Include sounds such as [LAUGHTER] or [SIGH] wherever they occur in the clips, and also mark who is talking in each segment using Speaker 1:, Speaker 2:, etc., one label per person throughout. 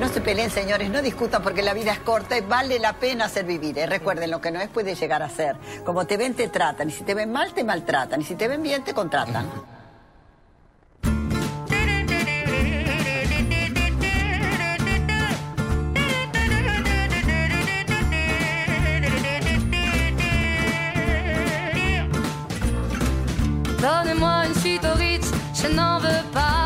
Speaker 1: No se peleen, señores, no discutan porque la vida es corta y vale la pena ser vivir. ¿eh? Recuerden, lo que no es puede llegar a ser. Como te ven, te tratan. Y si te ven mal, te maltratan. Y si te ven bien, te contratan.
Speaker 2: Donnez-moi une suite au Ritz, je n'en veux pas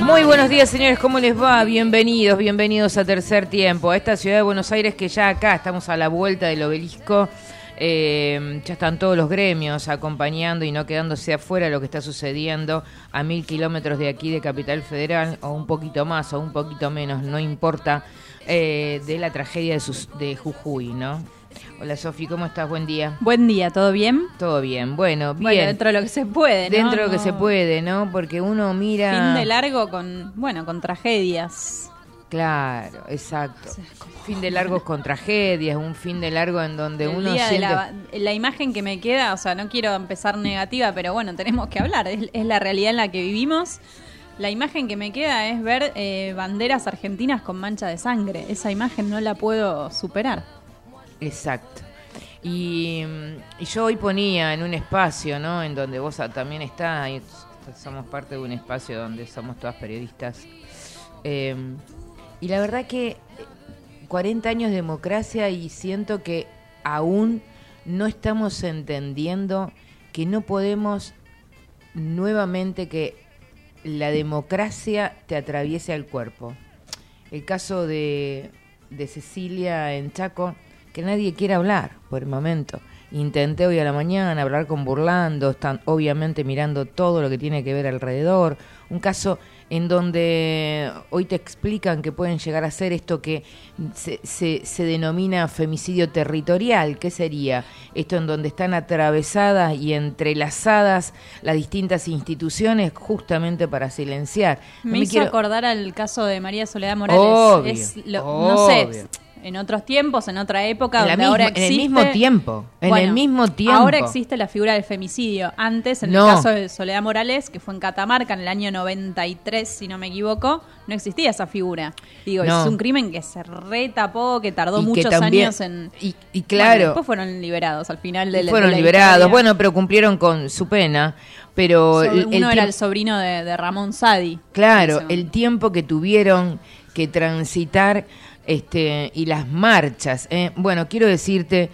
Speaker 3: Muy buenos días, señores. ¿Cómo les va? Bienvenidos, bienvenidos a Tercer Tiempo, a esta ciudad de Buenos Aires que ya acá estamos a la vuelta del obelisco. Eh, ya están todos los gremios acompañando y no quedándose afuera lo que está sucediendo a mil kilómetros de aquí de Capital Federal, o un poquito más o un poquito menos, no importa, eh, de la tragedia de, sus, de Jujuy, ¿no? Hola Sofi, ¿cómo estás? Buen día.
Speaker 4: Buen día, ¿todo bien?
Speaker 3: Todo bien, bueno, bien.
Speaker 4: Bueno, dentro de lo que se puede, ¿no?
Speaker 3: Dentro de lo que
Speaker 4: No-
Speaker 3: se puede, ¿no? Porque uno mira...
Speaker 4: Fin de largo con, bueno, con tragedias.
Speaker 3: Claro, exacto. Fin de largos con tragedias, un fin de largo en donde
Speaker 4: El
Speaker 3: uno
Speaker 4: día de
Speaker 3: siente...
Speaker 4: la, la imagen que me queda, o sea, no quiero empezar negativa, pero bueno, tenemos que hablar, es, es la realidad en la que vivimos. La imagen que me queda es ver eh, banderas argentinas con mancha de sangre. Esa imagen no la puedo superar.
Speaker 3: Exacto. Y, mm, y yo hoy ponía en un espacio, ¿no? En donde vos también estás, y somos parte de un espacio donde somos todas periodistas. Eh, y la verdad que eh, 40 años de democracia y siento que aún no estamos entendiendo que no podemos nuevamente que la democracia te atraviese al cuerpo. El caso de, de Cecilia en Chaco, que nadie quiere hablar por el momento. Intenté hoy a la mañana hablar con Burlando, están obviamente mirando todo lo que tiene que ver alrededor. Un caso en donde hoy te explican que pueden llegar a ser esto que se, se, se denomina femicidio territorial. ¿Qué sería? Esto en donde están atravesadas y entrelazadas las distintas instituciones justamente para silenciar. No
Speaker 4: Me, hizo
Speaker 3: quiero-
Speaker 4: acordar al caso de María Soledad Morales.
Speaker 3: Obvio,
Speaker 4: Es lo- No sé, en otros tiempos, en otra época,
Speaker 3: En
Speaker 4: donde
Speaker 3: misma-
Speaker 4: ahora
Speaker 3: en el
Speaker 4: existe...
Speaker 3: mismo tiempo, en el mismo tiempo.
Speaker 4: Ahora existe la figura del femicidio. Antes, en
Speaker 3: No.
Speaker 4: el caso de Soledad Morales, que fue en Catamarca en el año 93, si no me equivoco, no existía esa figura. Digo,
Speaker 3: No.
Speaker 4: es un crimen que se retapó, que tardó
Speaker 3: Y que
Speaker 4: muchos
Speaker 3: también-
Speaker 4: años en...
Speaker 3: Y, y
Speaker 4: Bueno,
Speaker 3: claro,
Speaker 4: después fueron liberados al final de la
Speaker 3: fueron
Speaker 4: de la
Speaker 3: liberados.
Speaker 4: historia.
Speaker 3: Bueno, pero cumplieron con su pena. Pero
Speaker 4: So-
Speaker 3: el-
Speaker 4: uno
Speaker 3: el
Speaker 4: era el sobrino de, de Ramón Sadi.
Speaker 3: Claro, el tiempo que tuvieron que transitar este y las marchas. ¿eh? Bueno, quiero decirte,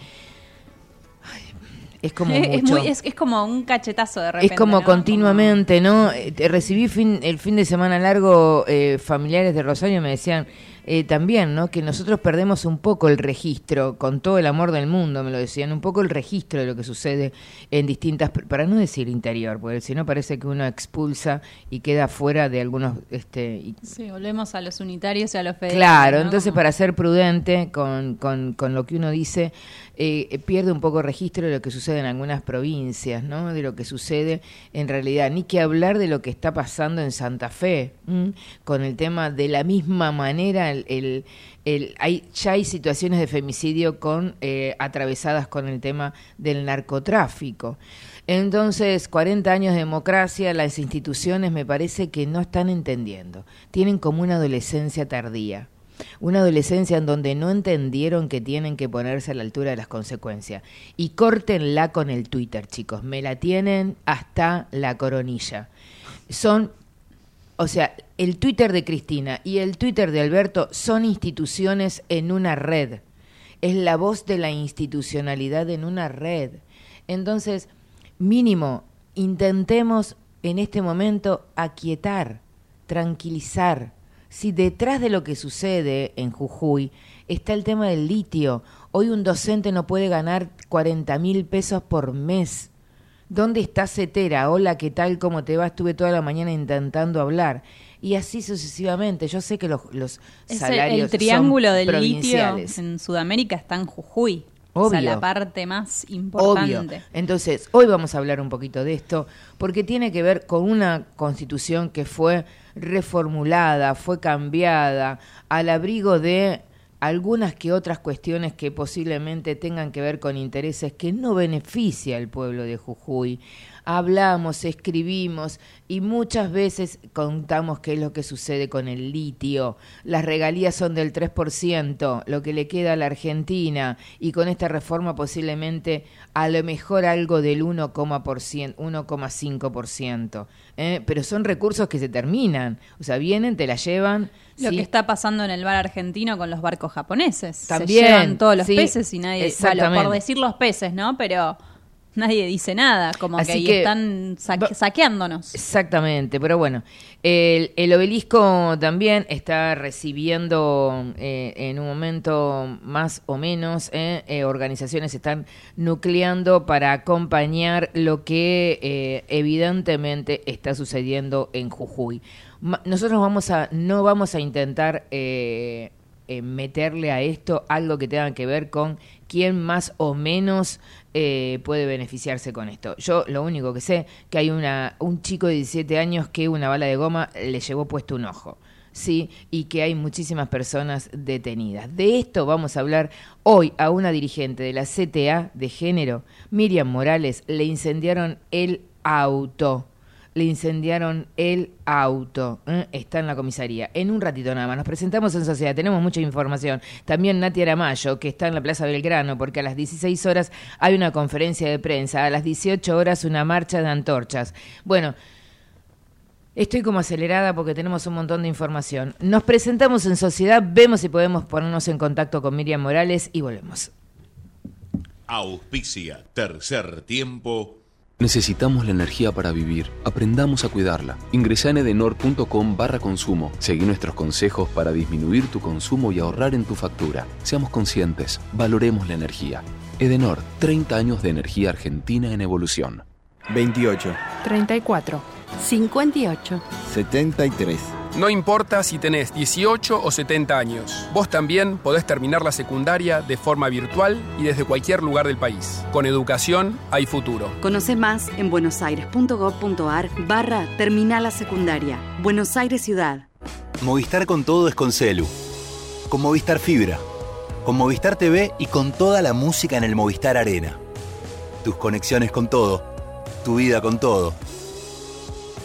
Speaker 3: es como [LAUGHS]
Speaker 4: es,
Speaker 3: mucho.
Speaker 4: muy- es- es como un cachetazo de repente.
Speaker 3: Es como
Speaker 4: ¿no?
Speaker 3: continuamente, ¿no? Eh, Recibí fin, el fin de semana largo, eh, familiares de Rosario me decían, eh, también, ¿no? Que nosotros perdemos un poco el registro, con todo el amor del mundo, me lo decían, un poco el registro de lo que sucede en distintas, para no decir interior, porque si no parece que uno expulsa y queda fuera de algunos... Este, y-
Speaker 4: Sí, volvemos a los unitarios y a los federales.
Speaker 3: Claro,
Speaker 4: ¿no?
Speaker 3: entonces para ser prudente con, con, con lo que uno dice, eh, pierde un poco registro de lo que sucede en algunas provincias, ¿no? De lo que sucede en realidad. Ni que hablar de lo que está pasando en Santa Fe, ¿m? con el tema de la misma manera, hay, ya hay situaciones de femicidio con eh, atravesadas con el tema del narcotráfico. Entonces, 40 años de democracia, las instituciones me parece que no están entendiendo. Tienen como una adolescencia tardía. Una adolescencia en donde no entendieron que tienen que ponerse a la altura de las consecuencias. Y córtenla con el Twitter, chicos. Me la tienen hasta la coronilla. Son o sea, el Twitter de Cristina y el Twitter de Alberto son instituciones en una red. Es la voz de la institucionalidad en una red. Entonces, mínimo, intentemos en este momento aquietar, tranquilizar. Si detrás de lo que sucede en Jujuy está el tema del litio, hoy un docente no puede ganar 40 mil pesos por mes. ¿Dónde está Cetera? Hola, ¿qué tal? ¿Cómo te va? Estuve toda la mañana intentando hablar. Y así sucesivamente. Yo sé que los, los
Speaker 4: Es el-
Speaker 3: salarios
Speaker 4: el, triángulo
Speaker 3: son
Speaker 4: del litio en Sudamérica está en Jujuy. O sea,
Speaker 3: Obvio.
Speaker 4: la parte más
Speaker 3: Obvio.
Speaker 4: importante.
Speaker 3: Entonces, hoy vamos a hablar un poquito de esto, porque tiene que ver con una constitución que fue reformulada, fue cambiada, al abrigo de algunas que otras cuestiones que posiblemente tengan que ver con intereses que no beneficia al pueblo de Jujuy. Hablamos, escribimos y muchas veces contamos qué es lo que sucede con el litio. Las regalías son del 3%, lo que le queda a la Argentina y con esta reforma posiblemente a lo mejor algo del 1,%, 1,5%. ¿eh? Pero son recursos que se terminan, o sea, vienen, te la llevan.
Speaker 4: Lo
Speaker 3: sí.
Speaker 4: que está pasando en el bar argentino con los barcos japoneses.
Speaker 3: También,
Speaker 4: Se llevan todos los
Speaker 3: sí,
Speaker 4: peces y nadie. por decir los peces, ¿no? Pero nadie dice nada. Como
Speaker 3: Así
Speaker 4: que ahí
Speaker 3: que-
Speaker 4: están saque- saqueándonos.
Speaker 3: Exactamente, pero bueno, el, el obelisco también está recibiendo eh, en un momento más o menos, eh, eh, organizaciones están nucleando para acompañar lo que eh, evidentemente está sucediendo en Jujuy. Ma- Nosotros vamos a, no vamos a intentar eh, eh, meterle a esto algo que tenga que ver con quién más o menos eh, puede beneficiarse con esto. Yo lo único que sé que hay una un chico de 17 años que una bala de goma le llevó puesto un ojo. Sí, y que hay muchísimas personas detenidas. De esto vamos a hablar hoy a una dirigente de la CTA de género, Miriam Morales, le incendiaron el auto le incendiaron el auto. ¿eh? Está en la comisaría. En un ratito nada más. Nos presentamos en sociedad. Tenemos mucha información. También Nati Aramayo, que está en la Plaza Belgrano, porque a las 16 horas hay una conferencia de prensa. A las 18 horas una marcha de antorchas. Bueno. Estoy como acelerada porque tenemos un montón de información. Nos presentamos en sociedad, vemos si podemos ponernos en contacto con Miriam Morales y volvemos.
Speaker 5: Auspicia Tercer Tiempo.
Speaker 6: Necesitamos la energía para vivir. Aprendamos a cuidarla. Ingresa en edenor.com barra consumo. Seguí nuestros consejos para disminuir tu consumo y ahorrar en tu factura. Seamos conscientes. Valoremos la energía. Edenor, 30 años de energía argentina en evolución.
Speaker 7: 28.
Speaker 8: 34. 58.
Speaker 7: 73.
Speaker 9: No importa si tenés 18 o 70 años, vos también podés terminar la secundaria de forma virtual y desde cualquier lugar del país. Con educación hay futuro.
Speaker 8: Conoce más en buenosaires.gov.ar barra Terminal la Secundaria. Buenos Aires Ciudad.
Speaker 10: Movistar con todo es con Celu. Con Movistar Fibra. Con Movistar TV y con toda la música en el Movistar Arena. Tus conexiones con todo. Tu vida con todo.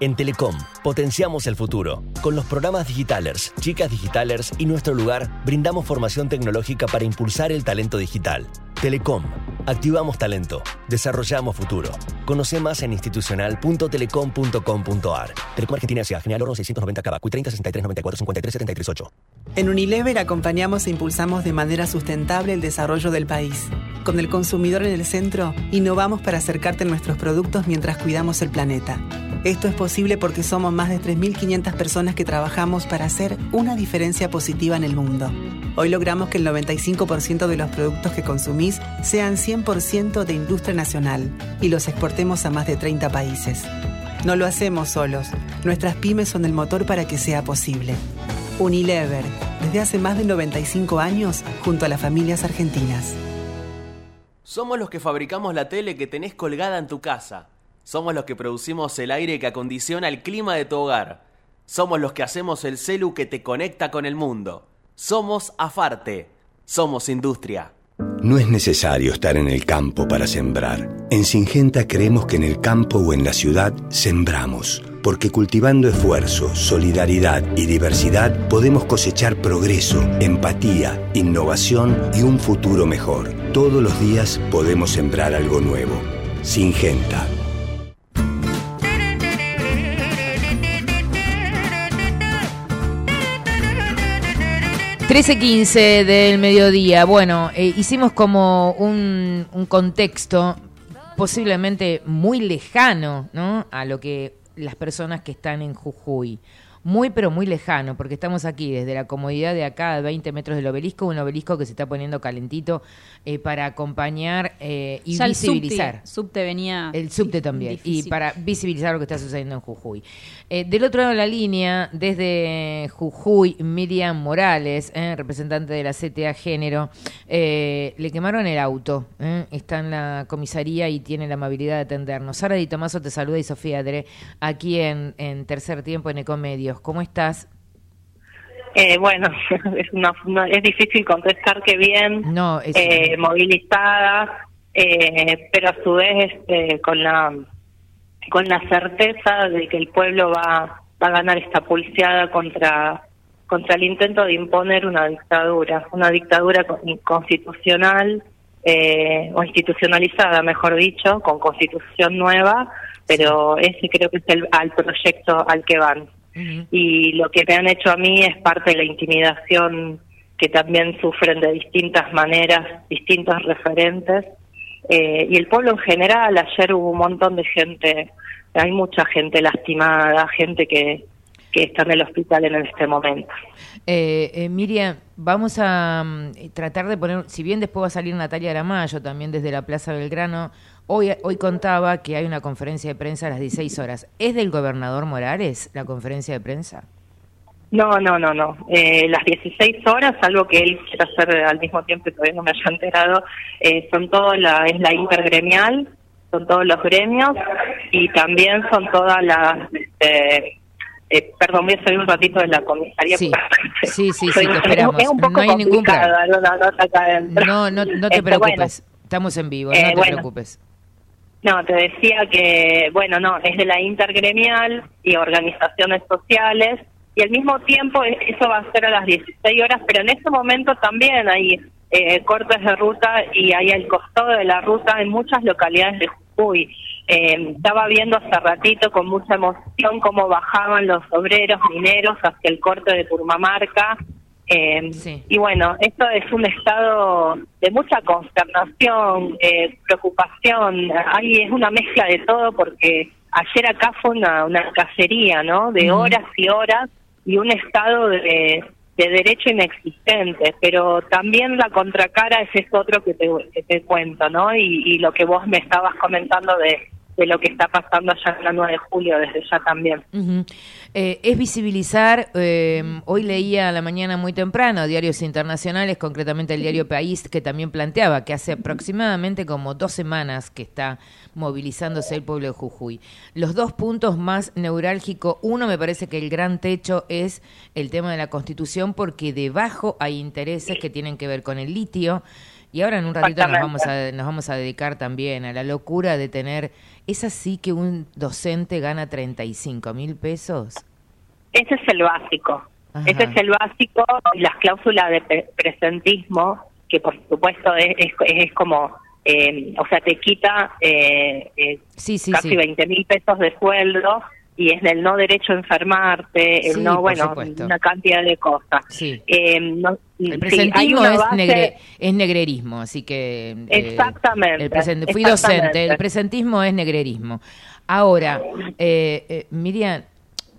Speaker 11: En Telecom potenciamos el futuro. Con los programas Digitalers, Chicas Digitalers y Nuestro Lugar brindamos formación tecnológica para impulsar el talento digital. Telecom, activamos talento, desarrollamos futuro. Conoce más en institucional.telecom.com.ar. Telecom Argentina Ciudad General Oro 690 Cava, 30 63 94 53 73 8.
Speaker 12: En Unilever acompañamos e impulsamos de manera sustentable el desarrollo del país. Con el consumidor en el centro, innovamos para acercarte a nuestros productos mientras cuidamos el planeta. Esto es posible porque somos más de 3.500 personas que trabajamos para hacer una diferencia positiva en el mundo. Hoy logramos que el 95% de los productos que consumís sean 100% de industria nacional y los exportemos a más de 30 países. No lo hacemos solos. Nuestras pymes son el motor para que sea posible. Unilever, desde hace más de 95 años, junto a las familias argentinas.
Speaker 13: Somos los que fabricamos la tele que tenés colgada en tu casa. Somos los que producimos el aire que acondiciona el clima de tu hogar. Somos los que hacemos el celu que te conecta con el mundo. Somos Afarte. Somos industria.
Speaker 10: No es necesario estar en el campo para sembrar. En Singenta creemos que en el campo o en la ciudad sembramos, porque cultivando esfuerzo, solidaridad y diversidad podemos cosechar progreso, empatía, innovación y un futuro mejor. Todos los días podemos sembrar algo nuevo. Singenta.
Speaker 3: 13.15 del mediodía. Bueno, eh, hicimos como un, un contexto posiblemente muy lejano ¿no? a lo que las personas que están en Jujuy muy pero muy lejano, porque estamos aquí desde la comodidad de acá, a 20 metros del obelisco, un obelisco que se está poniendo calentito eh, para acompañar eh, y visibilizar.
Speaker 4: El subte, venía.
Speaker 3: El subte también, y para visibilizar lo que está sucediendo en Jujuy. Eh, del otro lado de la línea, desde Jujuy, Miriam Morales, representante de la CTA Género, le quemaron el auto, está en la comisaría y tiene la amabilidad de atendernos. Sara Di Tomaso te saluda y Sofía Adre, aquí en, en Tercer Tiempo en ¿Cómo estás?
Speaker 14: Eh, bueno, [LAUGHS] es, una, es difícil contestar que bien,
Speaker 3: no,
Speaker 14: eh, movilizada, eh, pero a su vez este, con la con la certeza de que el pueblo va, va a ganar esta pulseada contra contra el intento de imponer una dictadura, una dictadura constitucional eh, o institucionalizada, mejor dicho, con constitución nueva, pero ese creo que es el al proyecto al que van y lo que me han hecho a mí es parte de la intimidación que también sufren de distintas maneras distintos referentes eh, y el pueblo en general ayer hubo un montón de gente hay mucha gente lastimada gente que que está en el hospital en este momento.
Speaker 3: Eh, eh, Miriam, vamos a mm, tratar de poner, si bien después va a salir Natalia Aramayo también desde la Plaza Belgrano, Hoy, hoy contaba que hay una conferencia de prensa a las 16 horas. ¿Es del gobernador Morales la conferencia de prensa?
Speaker 14: No, no, no, no. Eh, las 16 horas, algo que él quiere hacer al mismo tiempo y todavía no me haya enterado, eh, son todo la, es la intergremial, son todos los gremios y también son todas las... Eh, eh, perdón, voy a salir un ratito de la comisaría.
Speaker 3: Sí, [LAUGHS] sí, sí, sí, te esperamos.
Speaker 14: Es un poco
Speaker 3: no hay ningún
Speaker 14: No,
Speaker 3: no, no te
Speaker 14: Este,
Speaker 3: preocupes. Estamos en vivo, no te
Speaker 14: bueno.
Speaker 3: preocupes.
Speaker 14: No, te decía que, bueno, no, es de la intergremial y organizaciones sociales, y al mismo tiempo e- eso va a ser a las 16 horas, pero en ese momento también hay eh, cortes de ruta y hay al costado de la ruta en muchas localidades de Jujuy. Eh, estaba viendo hace ratito con mucha emoción cómo bajaban los obreros mineros hacia el corte de Purmamarca. Eh, Y bueno, esto es un estado de mucha consternación, eh, preocupación. Ahí es una mezcla de todo porque ayer acá fue una, una cacería, ¿no? De horas y horas y un estado de, de derecho inexistente. Pero también la contracara es esto otro que te, que te cuento, ¿no? Y, y lo que vos me estabas comentando de, de lo que está pasando allá en la 9 de julio, desde ya también.
Speaker 3: Eh, es visibilizar, eh, hoy leía a la mañana muy temprano diarios internacionales, concretamente el diario País, que también planteaba que hace aproximadamente como dos semanas que está movilizándose el pueblo de Jujuy. Los dos puntos más neurálgicos, uno me parece que el gran techo es el tema de la constitución, porque debajo hay intereses que tienen que ver con el litio. Y ahora en un ratito nos vamos, a, nos vamos a dedicar también a la locura de tener, ¿es así que un docente gana 35 mil pesos?
Speaker 14: Ese es el básico.
Speaker 3: Ajá.
Speaker 14: Ese es el básico y las cláusulas de pre- presentismo, que por supuesto es, es, es como, eh, o sea, te quita eh, eh,
Speaker 3: Sí, sí,
Speaker 14: casi
Speaker 3: sí.
Speaker 14: 20 mil pesos de sueldo y es el no derecho a enfermarte, el
Speaker 3: Sí,
Speaker 14: no, bueno,
Speaker 3: supuesto.
Speaker 14: una cantidad de cosas.
Speaker 3: Sí.
Speaker 14: Eh, no-
Speaker 3: El presentismo es,
Speaker 14: base-
Speaker 3: negre- es negrerismo, así que... eh,
Speaker 14: Exactamente,
Speaker 3: el presente- fui
Speaker 14: exactamente.
Speaker 3: docente, el presentismo es negrerismo. Ahora, eh, eh, Miriam,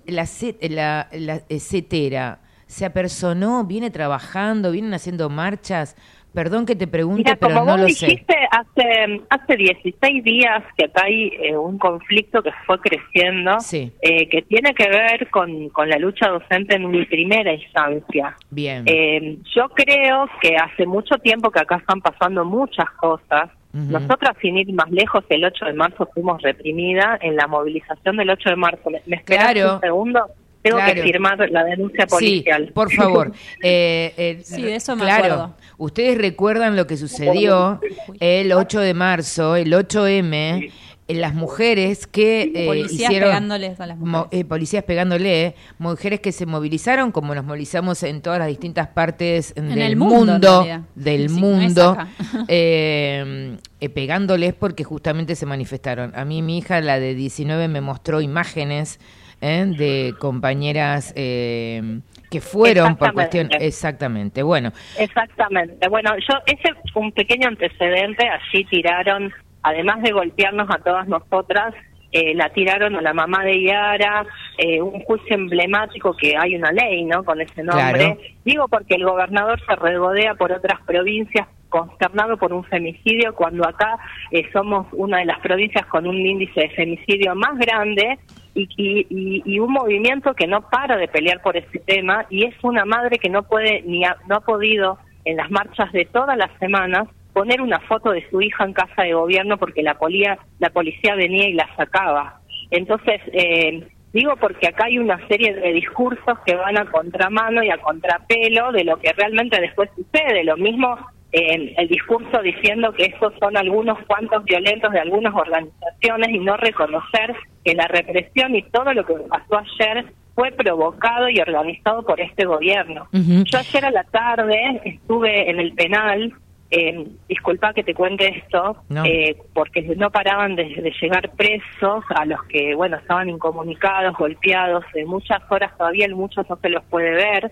Speaker 3: la, la, la CETERA se apersonó, viene trabajando, vienen haciendo marchas. Perdón que te pregunte,
Speaker 14: Mira,
Speaker 3: pero
Speaker 14: como
Speaker 3: no
Speaker 14: vos
Speaker 3: lo sé.
Speaker 14: dijiste, hace, hace 16 días que acá hay eh, un conflicto que fue creciendo, eh, que tiene que ver con, con la lucha docente en mi primera instancia.
Speaker 3: Bien.
Speaker 14: Eh, yo creo que hace mucho tiempo que acá están pasando muchas cosas.
Speaker 3: Ujú.
Speaker 14: Nosotras, sin ir más lejos, el 8 de marzo fuimos reprimida en la movilización del 8 de marzo. ¿Me, esperás
Speaker 3: Claro.
Speaker 14: un segundo? Tengo
Speaker 3: Claro.
Speaker 14: que firmar la denuncia policial.
Speaker 3: Sí, por favor. [LAUGHS] Eh, eh,
Speaker 4: Sí, de eso me
Speaker 3: claro,
Speaker 4: acuerdo.
Speaker 3: Ustedes recuerdan lo que sucedió el 8 de marzo, el 8M, en las mujeres que eh,
Speaker 4: Policías
Speaker 3: hicieron
Speaker 4: pegándoles a las
Speaker 3: mo- eh, policías pegándole, mujeres que se movilizaron como nos movilizamos en todas las distintas partes del
Speaker 4: el mundo, en
Speaker 3: del
Speaker 4: Sí,
Speaker 3: mundo, [LAUGHS] eh, eh, pegándoles porque justamente se manifestaron. A mí mi hija, la de 19, me mostró imágenes ¿eh? de compañeras eh, que fueron por cuestión...
Speaker 14: Exactamente.
Speaker 3: Bueno.
Speaker 14: Exactamente. Bueno, yo ese es un pequeño antecedente. Allí tiraron, además de golpearnos a todas nosotras, eh, la tiraron a la mamá de Yara, eh, un juicio emblemático que hay una ley, ¿no? Con ese nombre.
Speaker 3: Claro.
Speaker 14: Digo porque el gobernador se regodea por otras provincias consternado por un femicidio cuando acá eh, somos una de las provincias con un índice de femicidio más grande y, y, y- un movimiento que no para de pelear por ese tema y es una madre que no puede ni ha, no ha podido en las marchas de todas las semanas poner una foto de su hija en casa de gobierno porque la policía la policía venía y la sacaba. Entonces eh, digo porque acá hay una serie de discursos que van a contramano y a contrapelo de lo que realmente después sucede. Lo mismo eh, el discurso diciendo que estos son algunos cuantos violentos de algunas organizaciones y no reconocer que la represión y todo lo que pasó ayer fue provocado y organizado por este gobierno. Yo ayer a la tarde estuve en el penal, eh, disculpa que te cuente esto,
Speaker 3: No.
Speaker 14: eh, porque no paraban de, de llegar presos a los que, bueno, estaban incomunicados, golpeados, de muchas horas todavía, en muchos no se los puede ver.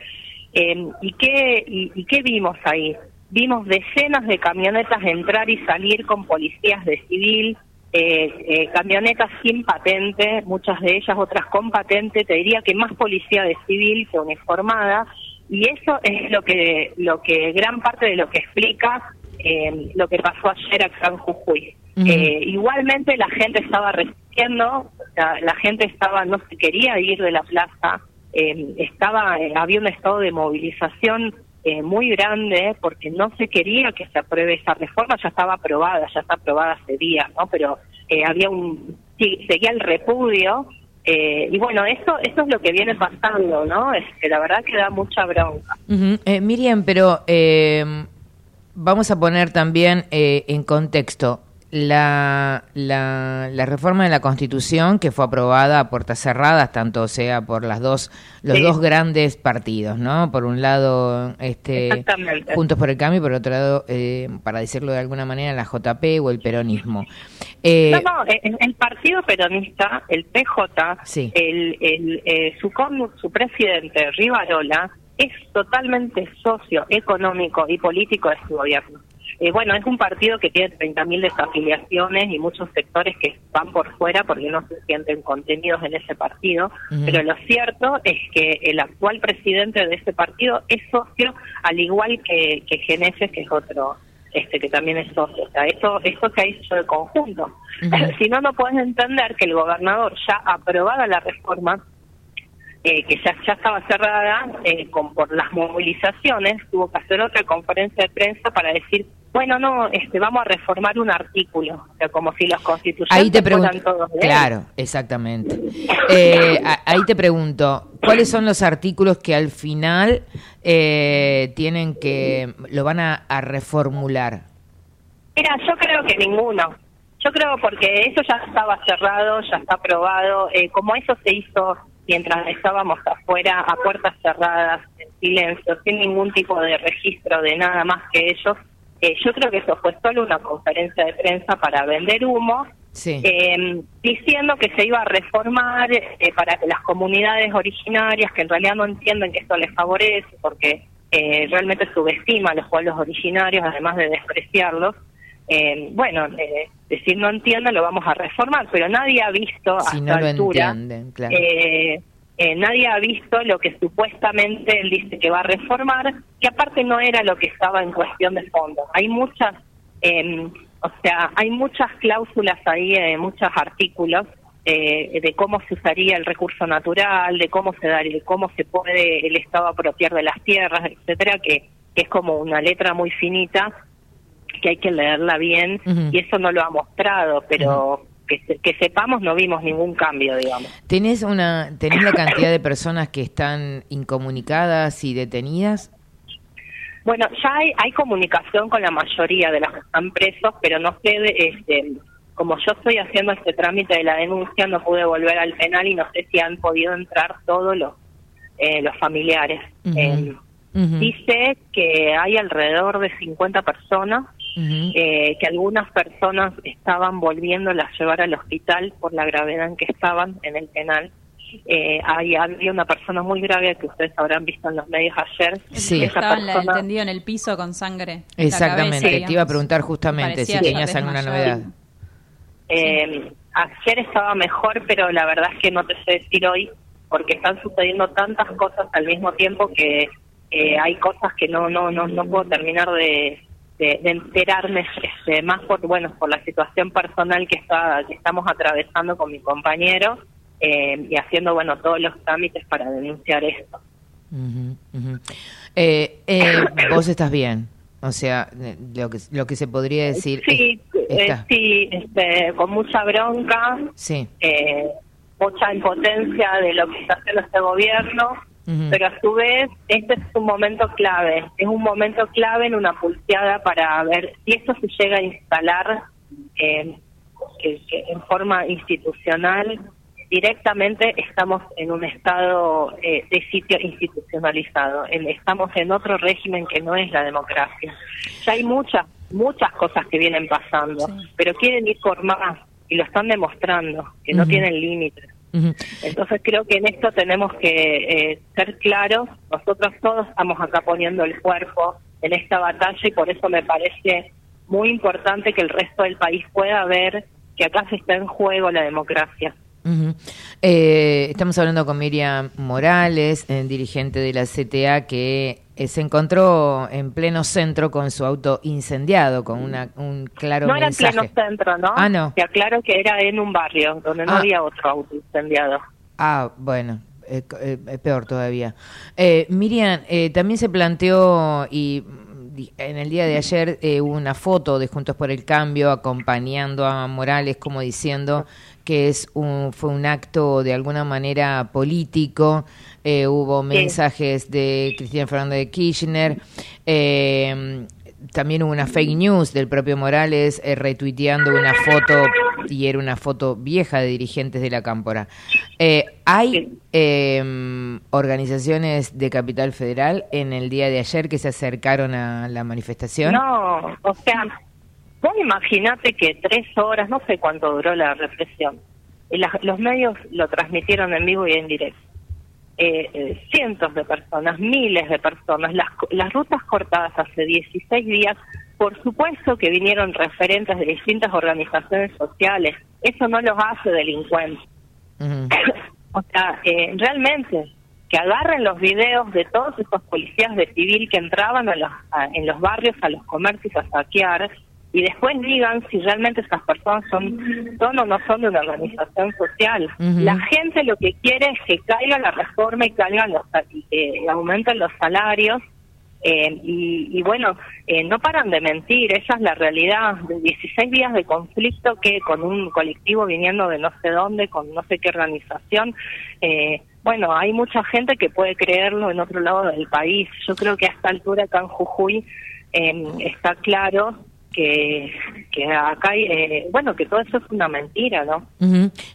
Speaker 14: Eh, ¿y, qué, y, ¿Y qué vimos ahí? Vimos decenas de camionetas entrar y salir con policías de civil, eh, eh, camionetas sin patente, muchas de ellas otras con patente, te diría que más policía de civil que uniformada, y eso es lo que, lo que gran parte de lo que explica eh, lo que pasó ayer acá en Jujuy.
Speaker 3: Ujú.
Speaker 14: Eh, igualmente la gente estaba resistiendo, la, la gente estaba no se quería ir de la plaza, eh, estaba había un estado de movilización eh, muy grande porque no se quería que se apruebe esa reforma, ya estaba aprobada, ya está aprobada hace días, ¿no? Pero eh, había un sí, seguía el repudio eh, y bueno, eso eso es lo que viene pasando, ¿no? Es que la verdad que da mucha bronca.
Speaker 3: Eh, Miriam, pero eh, vamos a poner también en contexto la, la, la reforma de la Constitución que fue aprobada a puertas cerradas, tanto sea por las dos los
Speaker 14: Sí.
Speaker 3: dos grandes partidos, ¿no? Por un lado, este. Juntos por el Cambio, y por otro lado, eh, para decirlo de alguna manera, la JP o el peronismo. Eh,
Speaker 14: no, no, el, el Partido Peronista, el PJ,
Speaker 3: Sí.
Speaker 14: el, el, eh, su, su presidente, Rivarola, es totalmente socio económico y político de su gobierno. Eh, bueno, es un partido que tiene 30.000 desafiliaciones y muchos sectores que van por fuera porque no se sienten contenidos en ese partido, pero lo cierto es que el actual presidente de ese partido es socio, al igual que, que Geneses, que es otro este que también es socio. O sea, esto, esto se ha hecho de conjunto. [LAUGHS] si no, no puedes entender que el gobernador ya aprobada la reforma, eh, que ya, ya estaba cerrada eh, con, por las movilizaciones, tuvo que hacer otra conferencia de prensa para decir, bueno, no, este, vamos a reformar un artículo, o sea, como si los constituyentes
Speaker 3: Ahí te pregunto,
Speaker 14: fueran todos de
Speaker 3: claro, exactamente. Eh, ahí te pregunto, ¿cuáles son los artículos que al final eh, tienen que, lo van a, a reformular?
Speaker 14: Mira, yo creo que ninguno. Yo creo porque eso ya estaba cerrado, ya está aprobado. Eh, como eso se hizo mientras estábamos afuera, a puertas cerradas, en silencio, sin ningún tipo de registro de nada más que ellos, eh, yo creo que eso fue solo una conferencia de prensa para vender humo,
Speaker 3: Sí.
Speaker 14: eh, diciendo que se iba a reformar eh, para que las comunidades originarias, que en realidad no entienden que esto les favorece, porque eh, realmente subestima a los pueblos originarios, además de despreciarlos, eh, bueno, eh, decir no entienden, lo vamos a reformar, pero nadie ha visto
Speaker 3: Si
Speaker 14: hasta
Speaker 3: no lo
Speaker 14: altura,
Speaker 3: entienden, claro.
Speaker 14: eh, eh, nadie ha visto lo que supuestamente él dice que va a reformar, que aparte no era lo que estaba en cuestión de fondo. Hay muchas, eh, o sea, hay muchas cláusulas ahí, eh, muchos artículos eh, de cómo se usaría el recurso natural, de cómo se daría, cómo se puede el Estado apropiar de las tierras, etcétera, que, que es como una letra muy finita que hay que leerla bien y eso no lo ha mostrado, pero que sepamos no vimos ningún cambio, digamos.
Speaker 3: ¿Tenés, una, ¿Tenés la cantidad de personas que están incomunicadas y detenidas?
Speaker 14: Bueno, ya hay, hay comunicación con la mayoría de los que están presos, pero no sé, este, como yo estoy haciendo este trámite de la denuncia, no pude volver al penal y no sé si han podido entrar todos los, eh, los familiares. Eh. Dice que hay alrededor de 50 personas, Eh, que algunas personas estaban volviéndolas a llevar al hospital por la gravedad en que estaban en el penal. Eh, hay, había una persona muy grave que ustedes habrán visto en los medios ayer.
Speaker 3: Sí.
Speaker 14: Esa
Speaker 4: Estaba en la-
Speaker 14: persona-
Speaker 4: tendido en el piso con sangre.
Speaker 3: Exactamente,
Speaker 4: cabeza,
Speaker 3: te iba a preguntar justamente
Speaker 4: Parecía
Speaker 3: si tenías alguna novedad.
Speaker 14: Eh, ayer estaba mejor, pero la verdad es que no te sé decir hoy, porque están sucediendo tantas cosas al mismo tiempo que eh, hay cosas que no no no, no puedo terminar de, de, de enterarme, este, más por bueno por la situación personal que está que estamos atravesando con mi compañero eh, y haciendo bueno todos los trámites para denunciar esto.
Speaker 3: Eh, eh, vos estás bien, o sea, lo que, lo que se podría decir...
Speaker 14: Sí,
Speaker 3: es-
Speaker 14: sí, este, con mucha bronca,
Speaker 3: sí.
Speaker 14: eh, mucha impotencia de lo que está haciendo este gobierno, Pero a su vez este es un momento clave, es un momento clave en una pulseada para ver si esto se llega a instalar eh, que- que en forma institucional. Directamente estamos en un estado eh, de sitio institucionalizado, en- estamos en otro régimen que no es la democracia. Ya hay muchas, muchas cosas que vienen pasando, pero quieren ir por más y lo están demostrando, que no tienen límites. Entonces creo que en esto tenemos que eh, ser claros. Nosotros todos estamos acá poniendo el cuerpo en esta batalla y por eso me parece muy importante que el resto del país pueda ver que acá se está en juego la democracia.
Speaker 3: Eh, estamos hablando con Miriam Morales, eh, dirigente de la CTA, que eh, se encontró en pleno centro con su auto incendiado, con una, un claro
Speaker 14: no era en
Speaker 3: mensaje.
Speaker 14: pleno centro, ¿no?
Speaker 3: Ah, no.
Speaker 14: Te aclaro que era en un barrio donde no
Speaker 3: Ah.
Speaker 14: había otro auto incendiado.
Speaker 3: Ah, bueno, eh, eh, eh, peor todavía. Eh, Miriam, eh, también se planteó y mm, en el día de ayer eh, hubo una foto de Juntos por el Cambio acompañando a Morales como diciendo que es un, fue un acto de alguna manera político. Eh, hubo
Speaker 14: Sí.
Speaker 3: mensajes de Cristina Fernández de Kirchner. eh, también hubo una fake news del propio Morales eh, retuiteando una foto y era una foto vieja de dirigentes de la Cámpora. Eh, ¿Hay eh, organizaciones de Capital Federal en el día de ayer que se acercaron a la manifestación?
Speaker 14: No, o sea, vos imaginate que tres horas, no sé cuánto duró la represión, y las- los medios lo transmitieron en vivo y en directo. Eh, eh, cientos de personas, miles de personas, las, las rutas cortadas hace 16 días, por supuesto que vinieron referentes de distintas organizaciones sociales, eso no los hace delincuentes. [COUGHS] O sea, eh, realmente, que agarren los videos de todos esos policías de civil que entraban a los, a- en los barrios a los comercios a saquear y después digan si realmente esas personas son, son o no son de una organización social. La gente lo que quiere es que caiga la reforma y caigan los que aumenten los salarios eh, y, y bueno, eh, no paran de mentir, esa es la realidad. De 16 días de conflicto que con un colectivo viniendo de no sé dónde, con no sé qué organización, eh, bueno, hay mucha gente que puede creerlo en otro lado del país. Yo creo que a esta altura acá en Jujuy eh, está claro que, que acá hay, eh, bueno, que todo eso es una mentira, ¿no?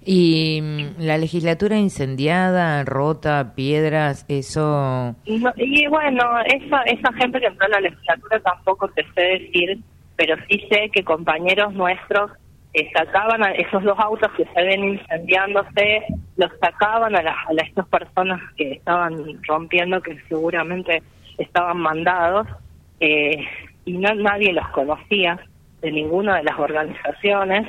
Speaker 3: Y mm, la legislatura incendiada, rota, piedras, eso...
Speaker 14: Y, no- y bueno, esa, esa gente que entró a la legislatura tampoco te sé decir, pero sí sé que compañeros nuestros eh, sacaban a esos dos autos que se ven incendiándose, los sacaban a, las a las- estas personas que estaban rompiendo, que seguramente estaban mandados, eh, y no, nadie los conocía de ninguna de las organizaciones,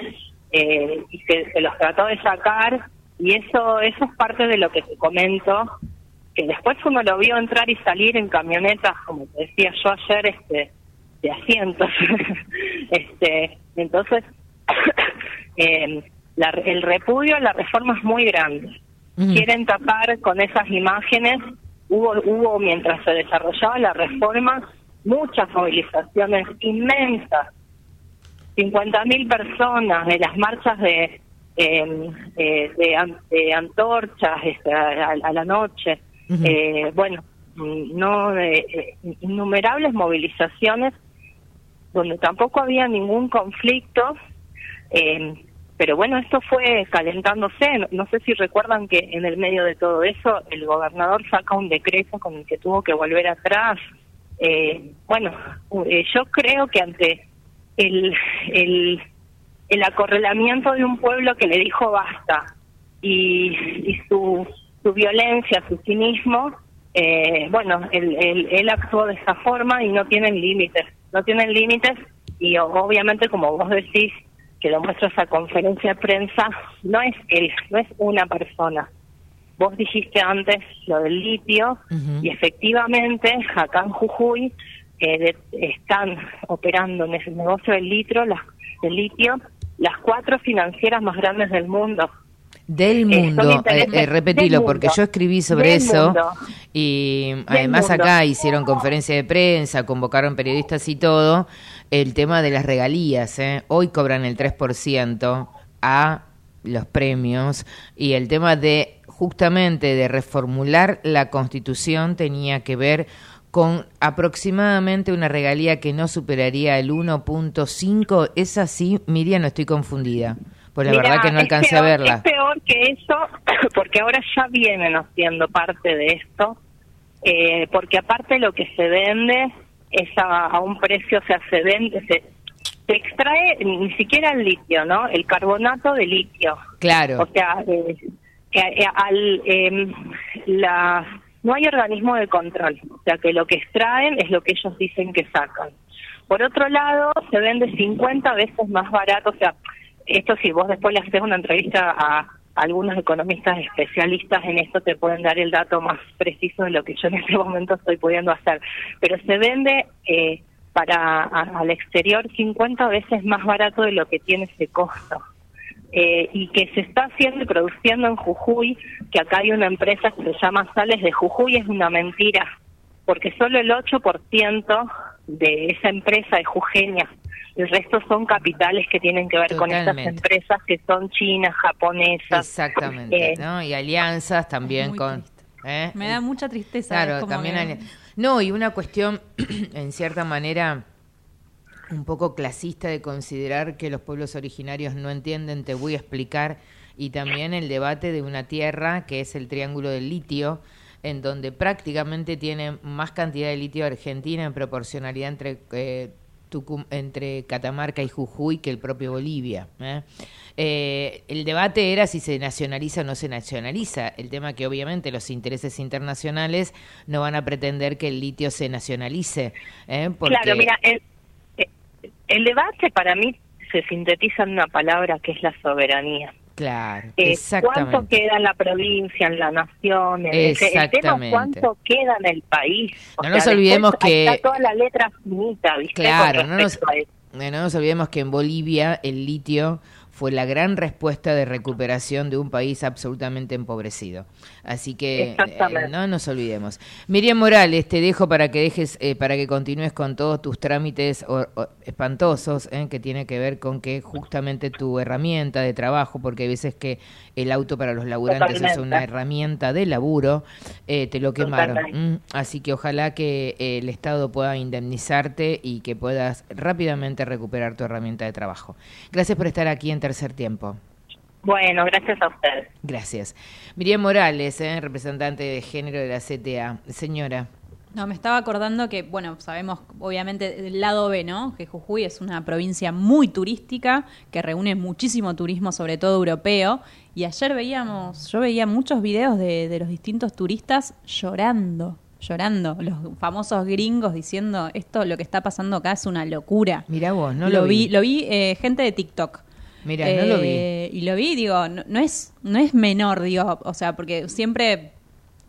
Speaker 14: eh, y se, se los trató de sacar, y eso, eso es parte de lo que te comento, que después uno lo vio entrar y salir en camionetas, como te decía yo ayer, este, de asientos. [LAUGHS] este, entonces, [COUGHS] eh, la- el repudio a la reforma es muy grande. Quieren tapar con esas imágenes. Hubo, hubo mientras se desarrollaba la reforma muchas movilizaciones inmensas. 50.000 personas de las marchas de eh, eh, de, de antorchas este, a, a la noche. Eh, bueno no eh, eh, innumerables movilizaciones donde tampoco había ningún conflicto eh, pero bueno esto fue calentándose. No, no sé si recuerdan que en el medio de todo eso el gobernador saca un decreto con el que tuvo que volver atrás eh, bueno eh, yo creo que ante el, el, el acorralamiento de un pueblo que le dijo basta y, y su, su violencia, su cinismo, eh, bueno, él, él, él actuó de esa forma y no tienen límites, no tienen límites y obviamente como vos decís que lo muestra esa conferencia de prensa, no es él, no es una persona. Vos dijiste antes lo del litio y efectivamente acá en Jujuy eh, de- están operando en ese negocio del litro, las, del litio, las cuatro financieras más grandes del mundo.
Speaker 3: Del
Speaker 14: Eh,
Speaker 3: mundo, eh, eh, repetilo,
Speaker 14: del
Speaker 3: porque
Speaker 14: mundo.
Speaker 3: yo escribí sobre eso
Speaker 14: mundo.
Speaker 3: y además acá hicieron conferencia de prensa, convocaron periodistas y todo, el tema de las regalías, ¿eh? hoy cobran el 3% a los premios y el tema de justamente de reformular la constitución tenía que ver con aproximadamente una regalía que no superaría el 1.5, es así, Miriam, no estoy confundida, pues la
Speaker 14: Mirá,
Speaker 3: verdad que no alcancé
Speaker 14: peor-
Speaker 3: a verla.
Speaker 14: Es peor que eso, [CLEARS THROAT] porque ahora ya vienen haciendo parte de esto, eh, porque aparte lo que se vende es a, a un precio, o sea, se vende, se, se extrae ni siquiera el litio, ¿no? El carbonato de litio.
Speaker 3: Claro.
Speaker 14: O sea, eh, al, em, la, no hay organismo de control, o sea que lo que extraen es lo que ellos dicen que sacan. Por otro lado, se vende 50 veces más barato, o sea, esto si vos después le haces una entrevista a algunos economistas especialistas en esto te pueden dar el dato más preciso de lo que yo en este momento estoy pudiendo hacer, pero se vende eh, para al exterior 50 veces más barato de lo que tiene ese costo eh, y que se está haciendo y produciendo en Jujuy, que acá hay una empresa que se llama Sales de Jujuy, es una mentira, porque solo el 8% de esa empresa es jujeña. El resto son capitales que tienen que ver con estas empresas que son chinas, japonesas.
Speaker 3: Exactamente,
Speaker 14: Eh,
Speaker 3: ¿no? Y alianzas también con... ¿eh?
Speaker 4: Me da mucha tristeza.
Speaker 3: Claro, también No, y una cuestión, [CLEARS THROAT] en cierta manera, un poco clasista de considerar que los pueblos originarios no entienden, te voy a explicar, y también el debate de una tierra que es el Triángulo del Litio, en donde prácticamente tiene más cantidad de litio Argentina en proporcionalidad entre eh, Tucum- entre Catamarca y Jujuy que el propio Bolivia. ¿eh? Eh, el debate era si se nacionaliza o no se nacionaliza. El tema que obviamente los intereses internacionales no van a pretender que el litio se nacionalice. ¿eh? Porque-
Speaker 14: Claro, mira, el debate para mí se sintetiza en una palabra que es la soberanía.
Speaker 3: Claro,
Speaker 14: Eh,
Speaker 3: exactamente.
Speaker 14: ¿Cuánto queda en la provincia, en la nación? En el- El tema
Speaker 3: Exactamente.
Speaker 14: cuánto queda en el país. O
Speaker 3: No nos olvidemos que-
Speaker 14: Está toda la letra finita, ¿viste?
Speaker 3: Claro, nos, no nos olvidemos que en Bolivia el litio fue la gran respuesta de recuperación de un país absolutamente empobrecido. Así que eh, no nos olvidemos. Miriam Morales, te dejo para que dejes, eh, para que continúes con todos tus trámites o- o- espantosos, eh, que tiene que ver con que justamente tu herramienta de trabajo, porque hay veces que el auto para los laburantes es una herramienta de laburo, te lo quemaron. Mm, así que ojalá que el Estado pueda indemnizarte y que puedas rápidamente recuperar tu herramienta de trabajo. Gracias por estar aquí en Tercer Tiempo.
Speaker 14: Bueno, gracias a ustedes.
Speaker 3: Gracias. Miriam Morales, eh, representante de género de la CTA. Señora.
Speaker 4: No, me estaba acordando que, bueno, sabemos obviamente del lado B, ¿no? Que Jujuy es una provincia muy turística, que reúne muchísimo turismo, sobre todo europeo. Y ayer veíamos, yo veía muchos videos de, de los distintos turistas llorando, llorando. Los famosos gringos diciendo, esto, lo que está pasando acá es una locura.
Speaker 3: Mira vos, no lo,
Speaker 4: lo
Speaker 3: vi.
Speaker 4: Lo vi eh, gente de TikTok.
Speaker 3: Mira, no lo vi.
Speaker 4: Eh, Y lo vi, digo, no, no es, no es menor, digo, o sea, porque siempre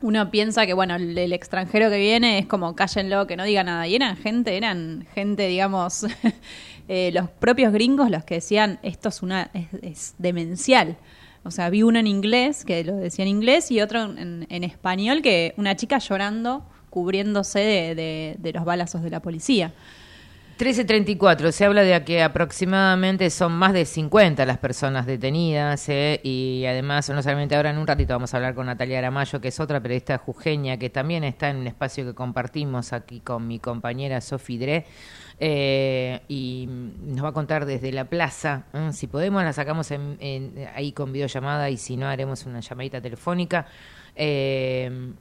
Speaker 4: uno piensa que, bueno, el, extranjero que viene es como cállenlo, que no diga nada. Y eran gente, eran gente, digamos, [LAUGHS] eh, los propios gringos los que decían, esto es una, es, demencial. O sea, vi uno en inglés, que lo decía en inglés, y otro en, español, que una chica llorando, cubriéndose de- de los balazos de la policía.
Speaker 3: 1334, se habla de que aproximadamente son más de 50 las personas detenidas eh, y además, no solamente ahora en un ratito vamos a hablar con Natalia Aramayo, que es otra periodista jujeña que también está en un espacio que compartimos aquí con mi compañera Sofi Dre eh, y nos va a contar desde la plaza, ¿eh? si podemos la sacamos en- ahí con videollamada y si no haremos una llamadita telefónica.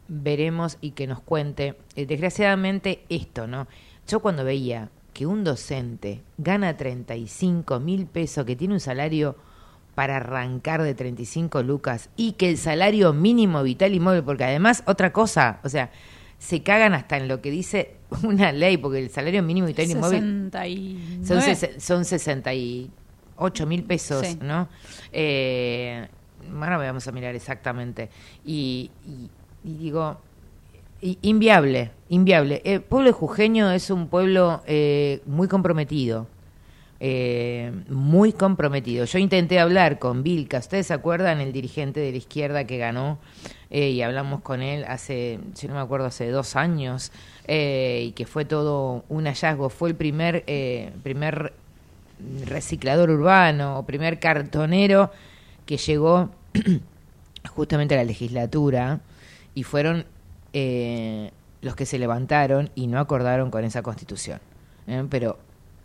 Speaker 3: Veremos y que nos cuente. Desgraciadamente esto, ¿no? Yo cuando veía que un docente gana 35 mil pesos, que tiene un salario para arrancar de 35 lucas y que el salario mínimo vital y móvil, porque además otra cosa, o sea, se cagan hasta en lo que dice una ley, porque el salario mínimo vital y móvil
Speaker 4: 69.
Speaker 3: son, ses- son 68 mil pesos,
Speaker 4: Sí.
Speaker 3: ¿no? Eh, ahora vamos a mirar exactamente. Y, y- y digo, inviable, inviable. El pueblo jujeño es un pueblo eh, muy comprometido. eh, muy comprometido. Yo intenté hablar con Vilca, ¿ustedes se acuerdan? El dirigente de la izquierda que ganó eh, y hablamos con él hace, si no me acuerdo, hace dos años eh, y que fue todo un hallazgo. Fue el primer, eh, primer reciclador urbano o primer cartonero que llegó [CLEARS THROAT] justamente a la legislatura y fueron eh, los que se levantaron y no acordaron con esa constitución. ¿eh? Pero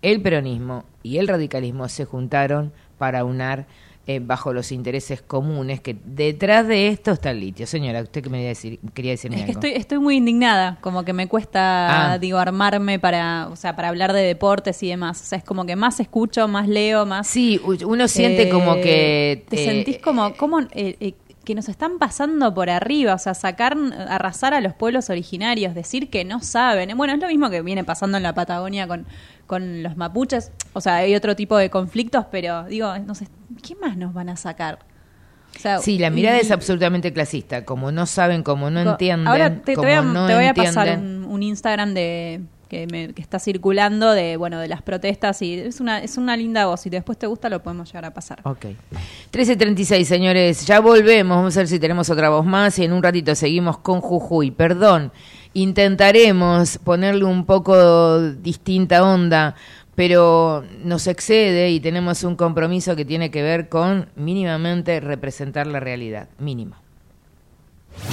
Speaker 3: el peronismo y el radicalismo se juntaron para unar eh, bajo los intereses comunes que detrás de esto está el litio. Señora, usted que me quería decir, quería decirme
Speaker 4: Es que
Speaker 3: algo.
Speaker 4: estoy, estoy muy indignada, como que me cuesta,
Speaker 3: Ah.
Speaker 4: digo, armarme para, o sea, para hablar de deportes y demás. O sea, es como que más escucho, más leo, más...
Speaker 3: Sí, uno siente como que,
Speaker 4: Te
Speaker 3: eh,
Speaker 4: sentís como, como eh, eh, que nos están pasando por arriba, o sea, sacar, arrasar a los pueblos originarios, decir que no saben. Bueno, es lo mismo que viene pasando en la Patagonia con, con los mapuches. O sea, hay otro tipo de conflictos, pero digo, no sé, ¿qué más nos van a sacar? O sea,
Speaker 3: Sí, la mirada
Speaker 4: y-
Speaker 3: es absolutamente clasista. Como no saben, como no
Speaker 4: Co-
Speaker 3: entienden,
Speaker 4: Ahora te, te
Speaker 3: como
Speaker 4: voy a,
Speaker 3: no
Speaker 4: te voy a pasar un, un Instagram de que, me- que está circulando de bueno de las protestas y es una es una linda voz. Si después te gusta lo podemos llegar a pasar.
Speaker 3: Ok. 13.36, señores. Ya volvemos. Vamos a ver si tenemos otra voz más. Y en un ratito seguimos con Jujuy. Perdón. Intentaremos ponerle un poco distinta onda, pero nos excede y tenemos un compromiso que tiene que ver con mínimamente representar la realidad. Mínimo.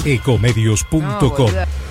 Speaker 5: Ecomedios.com
Speaker 3: No.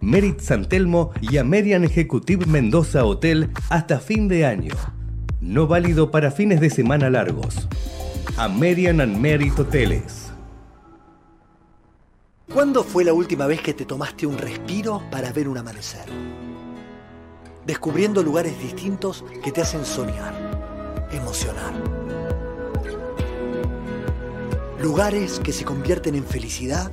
Speaker 15: Merit San Telmo y American Executive Mendoza Hotel hasta fin de año. No válido para fines de semana largos. American and Merit Hoteles.
Speaker 16: ¿Cuándo fue la última vez que te tomaste un respiro para ver un amanecer? Descubriendo lugares distintos que te hacen soñar, emocionar. Lugares que se convierten en felicidad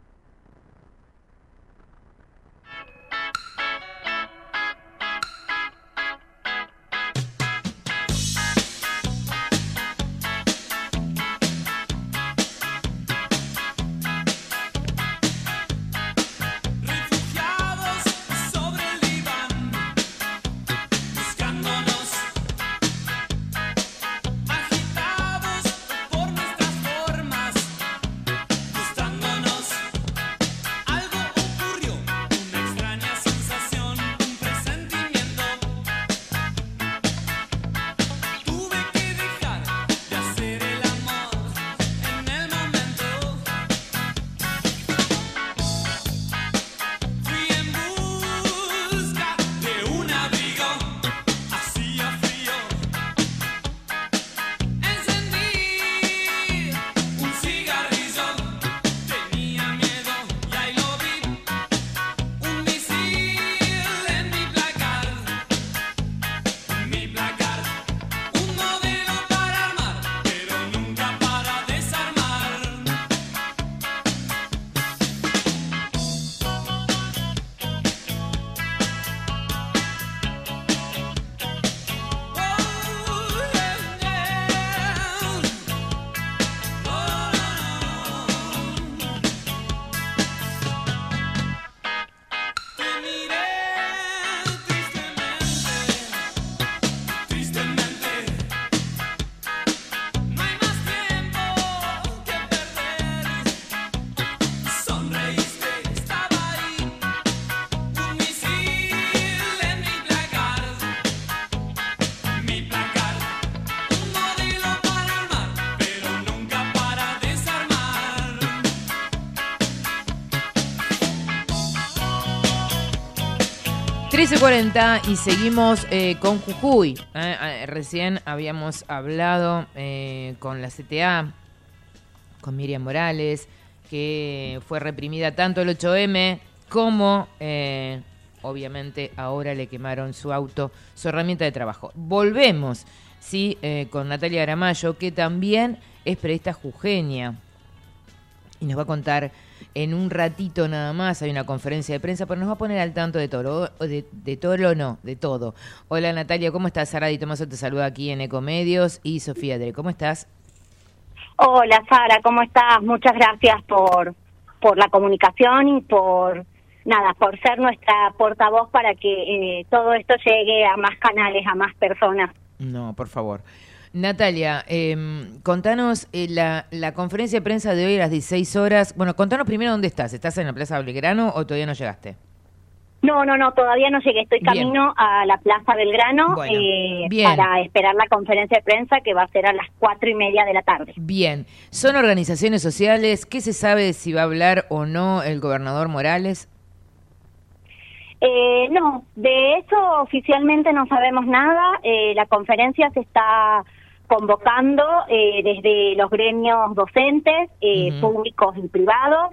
Speaker 3: 13.40 y seguimos eh, con Jujuy. Eh, eh, recién habíamos hablado eh, con la CTA, con Miriam Morales, que fue reprimida tanto el 8M como, eh, obviamente, ahora le quemaron su auto, su herramienta de trabajo. Volvemos, sí, con Natalia Gramayo, que también es periodista jujeña y nos va a contar en un ratito nada más, hay una conferencia de prensa, pero nos va a poner al tanto de todo, o de, de todo o no, de todo. Hola Natalia, ¿cómo estás? Sara Di Tomaso te saluda aquí en Ecomedios y Sofía Dre, ¿cómo estás?
Speaker 17: Hola Sara, ¿cómo estás? Muchas gracias por, por la comunicación y por nada, por ser nuestra portavoz para que eh, todo esto llegue a más canales, a más personas.
Speaker 3: No, por favor. Natalia, eh, contanos eh, la, la conferencia de prensa de hoy a las 16 horas. Bueno, contanos primero dónde estás. ¿Estás en la Plaza Belgrano o todavía no llegaste?
Speaker 17: No, no, no, todavía no llegué. Estoy
Speaker 3: Bien.
Speaker 17: camino a la Plaza Belgrano
Speaker 3: Bueno,
Speaker 17: eh, para esperar la conferencia de prensa que va a ser a las cuatro y media de la tarde.
Speaker 3: Bien, ¿son organizaciones sociales? ¿Qué se sabe de si va a hablar o no el gobernador Morales?
Speaker 17: Eh, no, de eso oficialmente no sabemos nada. Eh, la conferencia se está convocando eh, desde los gremios docentes, eh, públicos y privados,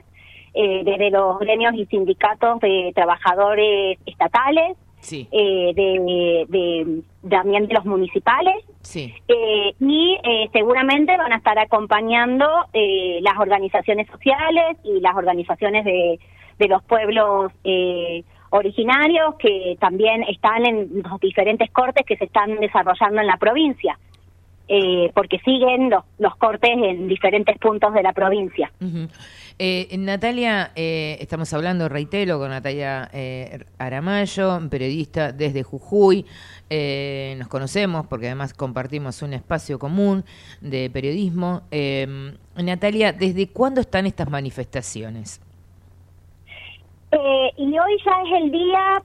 Speaker 17: eh, desde los gremios y sindicatos de trabajadores estatales,
Speaker 3: Sí.
Speaker 17: eh, de, de- también de los municipales.
Speaker 3: Sí.
Speaker 17: Eh, y seguramente van a estar acompañando eh, las organizaciones sociales y las organizaciones de, de los pueblos eh, originarios que también están en los diferentes cortes que se están desarrollando en la provincia, eh, porque siguen los, los cortes en diferentes puntos de la provincia.
Speaker 3: Eh, Natalia, eh, estamos hablando, reitero, con Natalia eh, Aramayo, periodista desde Jujuy. Eh, nos conocemos porque además compartimos un espacio común de periodismo. Eh, Natalia, ¿desde cuándo están estas manifestaciones?
Speaker 17: Eh, y hoy ya es el día,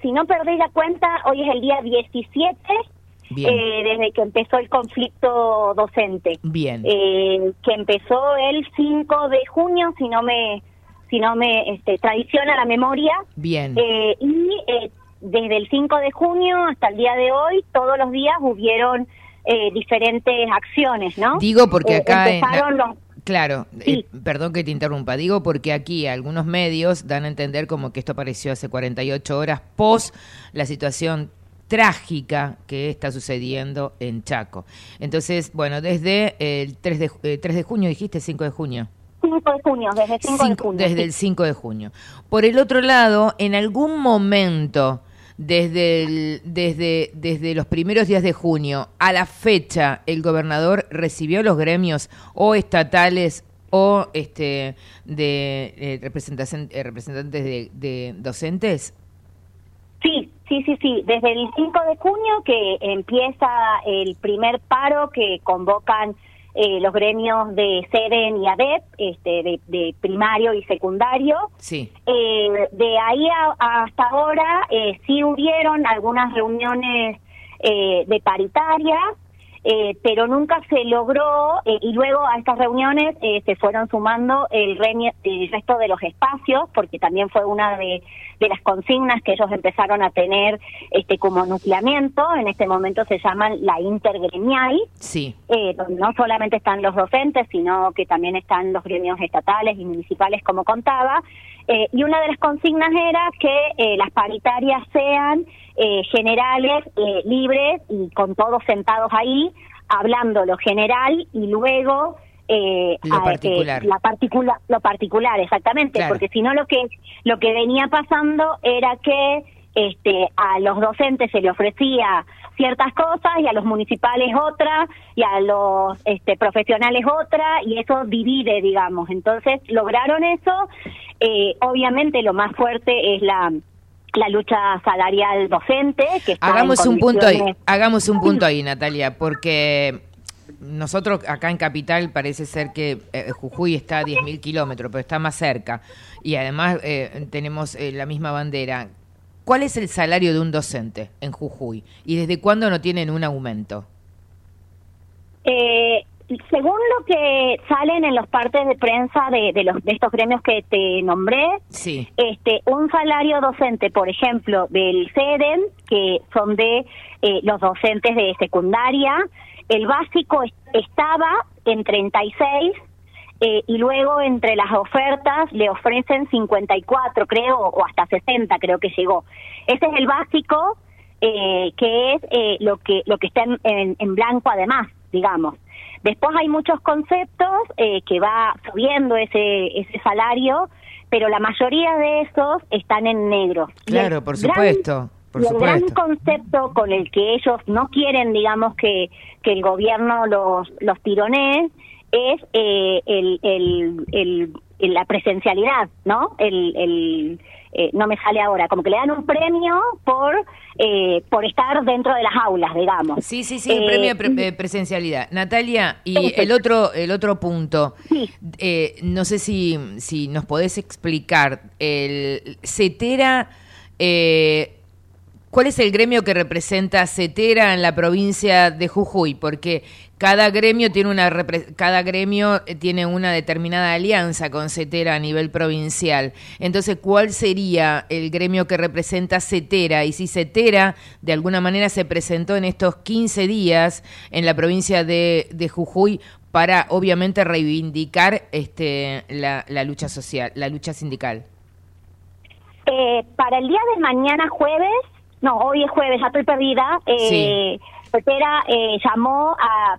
Speaker 17: si no perdéis la cuenta, hoy es el día 17
Speaker 3: Bien.
Speaker 17: Eh, desde que empezó el conflicto docente.
Speaker 3: Bien.
Speaker 17: Eh, que empezó el 5 de junio, si no me si no me este, traiciona la memoria.
Speaker 3: Bien.
Speaker 17: Eh, y eh, desde el 5 de junio hasta el día de hoy, todos los días hubieron eh, diferentes acciones, ¿no?
Speaker 3: Digo porque acá en-
Speaker 17: empezaron los-
Speaker 3: Claro, eh, perdón que te interrumpa. Digo porque aquí algunos medios dan a entender como que esto apareció hace 48 horas post la situación trágica que está sucediendo en Chaco. Entonces, bueno, desde el 3 de, eh, 3 de junio, dijiste 5 de junio.
Speaker 17: 5 de junio, desde el 5 de
Speaker 3: Cinco-
Speaker 17: junio.
Speaker 3: desde
Speaker 17: sí.
Speaker 3: el 5 de junio. Por el otro lado, en algún momento, desde, el- desde, desde los primeros días de junio a la fecha, el gobernador recibió los gremios o estatales o este de eh, representación, eh, representantes de, de docentes.
Speaker 17: Sí, sí, sí, sí. Desde el 5 de junio que empieza el primer paro que convocan eh, los gremios de SEDEN y ADEP, este, de, de primario y secundario.
Speaker 3: Sí.
Speaker 17: Eh, de ahí a- hasta ahora eh, sí hubieron algunas reuniones eh, de paritaria, eh, pero nunca se logró eh, y luego a estas reuniones eh, se fueron sumando el, el resto de los espacios porque también fue una de, de las consignas que ellos empezaron a tener este como nucleamiento en este momento se llaman la intergremial
Speaker 3: Sí.
Speaker 17: eh, donde no solamente están los docentes, sino que también están los gremios estatales y municipales, como contaba. Eh, y una de las consignas era que eh, las paritarias sean eh, generales, eh, libres y con todos sentados ahí, hablando lo general y luego eh,
Speaker 3: Lo
Speaker 17: a- eh,
Speaker 3: particular.
Speaker 17: la particular, lo particular, exactamente,
Speaker 3: Claro.
Speaker 17: porque si no lo que lo que venía pasando era que este a los docentes se le ofrecía ciertas cosas y a los municipales otra y a los este, profesionales otra y eso divide digamos entonces lograron eso Eh, obviamente lo más fuerte es la la lucha salarial docente que está en
Speaker 3: Hagamos un punto ahí, hagamos un [LAUGHS] punto ahí, Natalia, porque nosotros acá en Capital parece ser que eh, Jujuy está a 10.000 kilómetros, pero está más cerca. Y además eh, tenemos eh, la misma bandera. ¿Cuál es el salario de un docente en Jujuy? ¿Y desde cuándo no tienen un aumento?
Speaker 17: Según lo que salen en los partes de prensa de, de los de estos gremios que te nombré,
Speaker 3: Sí.
Speaker 17: este un salario docente, por ejemplo, del CEDEN, que son de eh, los docentes de secundaria, el básico es- estaba en 36 eh, y luego entre las ofertas le ofrecen 54, creo, o hasta 60, creo que llegó. Ese es el básico, eh, que es eh, lo que lo que está en, en- en blanco además, digamos. Después hay muchos conceptos eh, que va subiendo ese ese salario, pero la mayoría de esos están en negro. El
Speaker 3: Claro, por supuesto, por
Speaker 17: y el gran concepto con el que ellos no quieren, digamos, que, que el gobierno los, los tironee es eh, el, el- el- la presencialidad, ¿no? El, el, eh, no me sale ahora, como que le dan un premio por eh, por estar dentro de las aulas, digamos.
Speaker 3: Sí, sí, sí, premio de pre- eh, presencialidad. Natalia, y el otro, el otro punto, eh, no sé si, si nos podés explicar, el CETERA, eh, ¿cuál es el gremio que representa CETERA en la provincia de Jujuy? Porque cada gremio tiene una cada gremio eh, tiene una determinada alianza con CETERA a nivel provincial. Entonces, ¿cuál sería el gremio que representa CETERA? Y si CETERA de alguna manera se presentó en estos 15 días en la provincia de, de Jujuy para obviamente reivindicar este la, la lucha social, la lucha sindical.
Speaker 17: Eh, para el día de mañana jueves, no, hoy es jueves, ya estoy perdida. Eh, Petera eh, llamó a.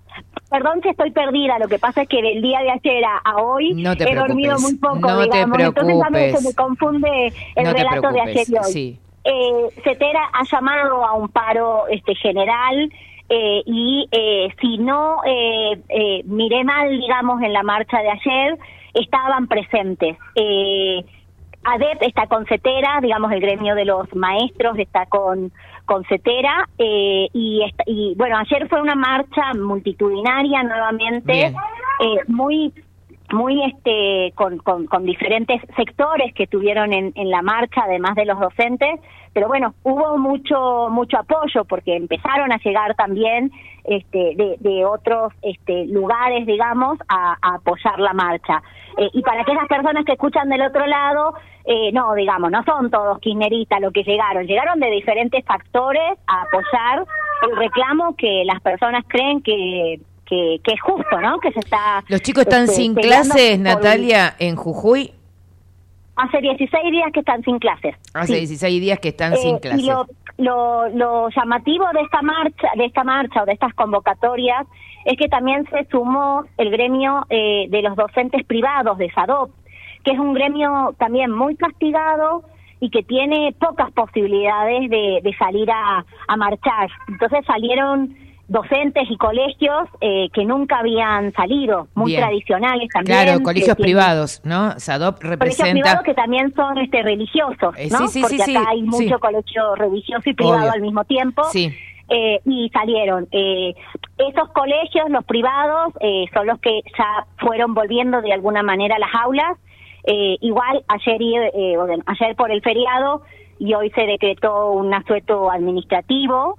Speaker 17: Perdón que estoy perdida, lo que pasa es que del día de ayer a, hoy
Speaker 3: No te
Speaker 17: he dormido
Speaker 3: preocupes,
Speaker 17: muy poco,
Speaker 3: no te
Speaker 17: digamos. Entonces ya me, se
Speaker 3: preocupes.
Speaker 17: me confunde el
Speaker 3: No te
Speaker 17: relato de
Speaker 3: preocupes,
Speaker 17: ayer y hoy.
Speaker 3: sí.
Speaker 17: Eh, Cetera ha llamado a un paro este general eh, y eh, si no eh, eh, miré mal, digamos, en la marcha de ayer, estaban presentes. Eh, ADEP está con CETERA, digamos, el gremio de los maestros está con, con CETERA, eh, y, y bueno, ayer fue una marcha multitudinaria nuevamente, eh, muy muy este con, con, diferentes sectores que tuvieron en, en la marcha además de los docentes. Pero bueno hubo mucho mucho apoyo porque empezaron a llegar también este de, otros este lugares digamos a, apoyar la marcha. Eh, y para aquellas personas que escuchan del otro lado eh, no digamos no son todos kirchneristas los que llegaron. Llegaron de diferentes factores a apoyar el reclamo que las personas creen que que, que es justo, ¿no? Que se está...
Speaker 3: Los chicos están
Speaker 17: este,
Speaker 3: sin clases, Natalia, en Jujuy.
Speaker 17: Hace 16 días que están sin clases.
Speaker 3: Hace
Speaker 17: Sí.
Speaker 3: 16 días que están
Speaker 17: Eh,
Speaker 3: sin
Speaker 17: Y
Speaker 3: clases.
Speaker 17: lo, lo, lo llamativo de esta marcha, de esta marcha o de estas convocatorias es que también se sumó el gremio eh, de los docentes privados de SADOP, que es un gremio también muy castigado y que tiene pocas posibilidades de, de salir a, a marchar. Entonces salieron docentes y colegios eh, que nunca habían salido, muy
Speaker 3: Bien.
Speaker 17: tradicionales también.
Speaker 3: Claro,
Speaker 17: que
Speaker 3: colegios privados, ¿no? SADOP
Speaker 17: colegios
Speaker 3: representa...
Speaker 17: privados que también son este religiosos,
Speaker 3: Eh,
Speaker 17: ¿no?
Speaker 3: sí, sí, sí,
Speaker 17: Porque
Speaker 3: sí,
Speaker 17: acá hay mucho colegio religioso y privado
Speaker 3: Obvio.
Speaker 17: al mismo tiempo.
Speaker 3: Sí.
Speaker 17: Eh, y salieron. Eh, esos colegios, los privados, eh, son los que ya fueron volviendo de alguna manera a las aulas. Eh, igual ayer, eh, ayer por el feriado y hoy se decretó un asueto administrativo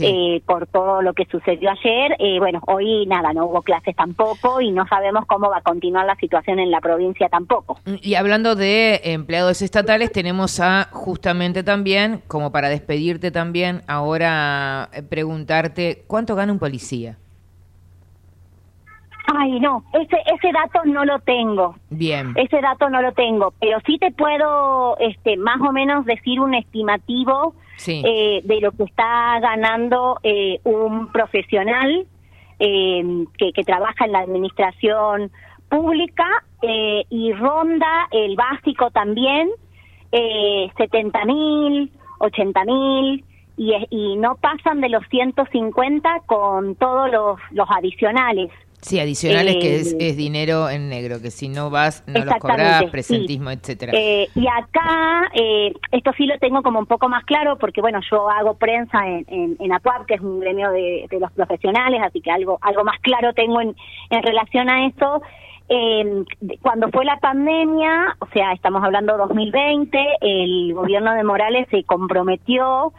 Speaker 17: eh, por todo lo que sucedió ayer. Eh, bueno, hoy nada, no hubo clases tampoco y no sabemos cómo va a continuar la situación en la provincia tampoco.
Speaker 3: Y hablando de empleados estatales, tenemos a justamente también, como para despedirte también, ahora eh, preguntarte, ¿cuánto gana un policía?
Speaker 17: Ay, no, ese, ese dato no lo tengo.
Speaker 3: Bien.
Speaker 17: Ese dato no lo tengo, pero sí te puedo este, más o menos decir un estimativo
Speaker 3: Sí.
Speaker 17: eh, de lo que está ganando eh, un profesional eh, que, que trabaja en la administración pública eh, y ronda el básico también, eh, 70 mil, 80 mil. Y, y no pasan de los 150 con todos los, los adicionales.
Speaker 3: Sí, adicionales que es,
Speaker 17: Eh,
Speaker 3: es dinero en negro, que si no vas no los cobrás,
Speaker 17: sí.
Speaker 3: presentismo, etcétera.
Speaker 17: Eh, y acá, eh, esto sí lo tengo como un poco más claro, porque bueno, yo hago prensa en, en, en APUAP, que es un gremio de, de los profesionales, así que algo, algo más claro tengo en, en relación a eso. Eh, cuando fue la pandemia, o sea, estamos hablando 2020, el gobierno de Morales se comprometió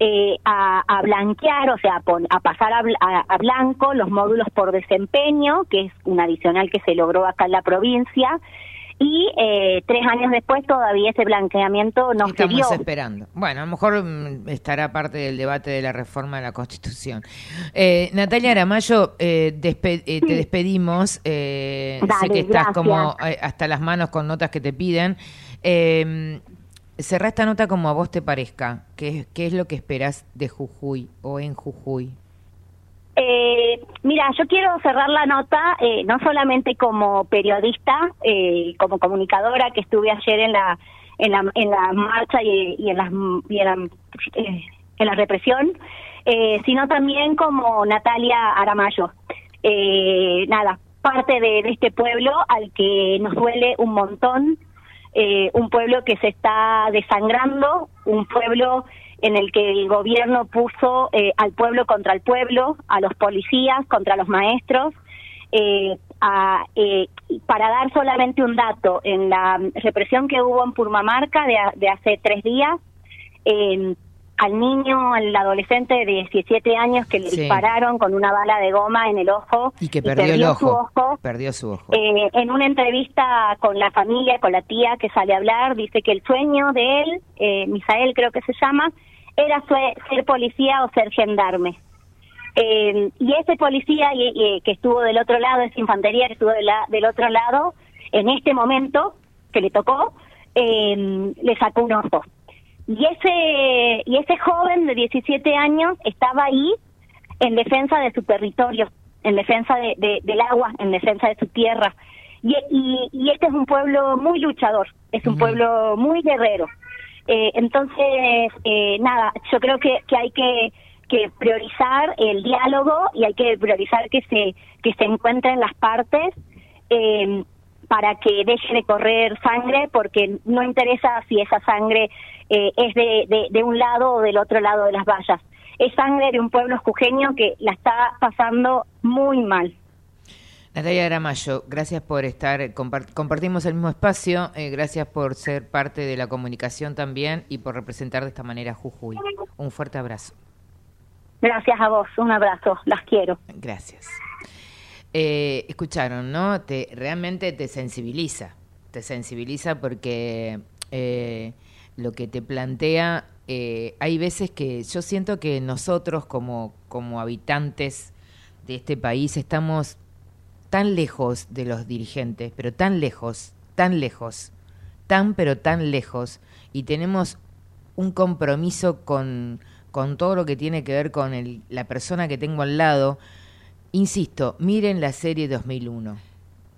Speaker 17: eh, a, a blanquear, o sea, a, pon- a pasar a, bl- a- a blanco los módulos por desempeño, que es un adicional que se logró acá en la provincia, y eh, tres años después todavía ese blanqueamiento no se
Speaker 3: Estamos
Speaker 17: dio.
Speaker 3: esperando. Bueno, a lo mejor mm, estará parte del debate de la reforma de la Constitución. Eh, Natalia Aramayo, eh, despe- eh, te despedimos. Eh, sé
Speaker 17: Dale,
Speaker 3: que estás
Speaker 17: gracias.
Speaker 3: como hasta las manos con notas que te piden. Eh, cerrá esta nota como a vos te parezca. ¿Qué, es lo que esperás de Jujuy o en Jujuy?
Speaker 17: Eh, mira, yo quiero cerrar la nota eh, no solamente como periodista, eh, como comunicadora que estuve ayer en la en la, en la marcha y, en, las, en, la, eh, en la represión, eh, sino también como Natalia Aramayo. Eh, nada, parte de, de este pueblo al que nos duele un montón, eh, un pueblo que se está desangrando, un pueblo en el que el gobierno puso eh, al pueblo contra el pueblo, a los policías contra los maestros. Eh, a, eh, para dar solamente un dato, en la represión que hubo en Purmamarca de, de hace tres días, eh, al niño, al adolescente de 17 años que le
Speaker 3: Sí.
Speaker 17: dispararon con una bala de goma en el ojo
Speaker 3: Y que perdió, el
Speaker 17: su
Speaker 3: ojo.
Speaker 17: ojo,
Speaker 3: Perdió su ojo.
Speaker 17: eh, en una entrevista con la familia, con la tía que sale a hablar, dice que el sueño de él, eh, Misael creo que se llama, era ser policía o ser gendarme. Eh, y ese policía y- y que estuvo del otro lado, esa infantería que estuvo de la- del otro lado, en este momento que le tocó, eh, le sacó un ojo. Y ese, y ese joven de 17 años estaba ahí en defensa de su territorio, en defensa de, de- del agua, en defensa de su tierra. Y, y, y este es un pueblo muy luchador, es un pueblo muy guerrero. Eh, entonces, eh, nada, yo creo que, que hay que, que priorizar el diálogo y hay que priorizar que se, que se encuentren las partes eh, para que deje de correr sangre, porque no interesa si esa sangre eh, es de, de, de un lado o del otro lado de las vallas. Es sangre de un pueblo jujeño que la está pasando muy mal.
Speaker 3: Natalia Gramayo, gracias por estar, compart- compartimos el mismo espacio, eh, gracias por ser parte de la comunicación también y por representar de esta manera a Jujuy. Un fuerte abrazo.
Speaker 17: Gracias a vos, un abrazo, las quiero.
Speaker 3: Gracias. Eh, escucharon, ¿no? Te, realmente te sensibiliza, te sensibiliza porque eh, lo que te plantea, eh, hay veces que yo siento que nosotros como, como habitantes de este país estamos tan lejos de los dirigentes, pero tan lejos, tan lejos, tan pero tan lejos, y tenemos un compromiso con, con todo lo que tiene que ver con el- la persona que tengo al lado. Insisto, miren la serie 2001.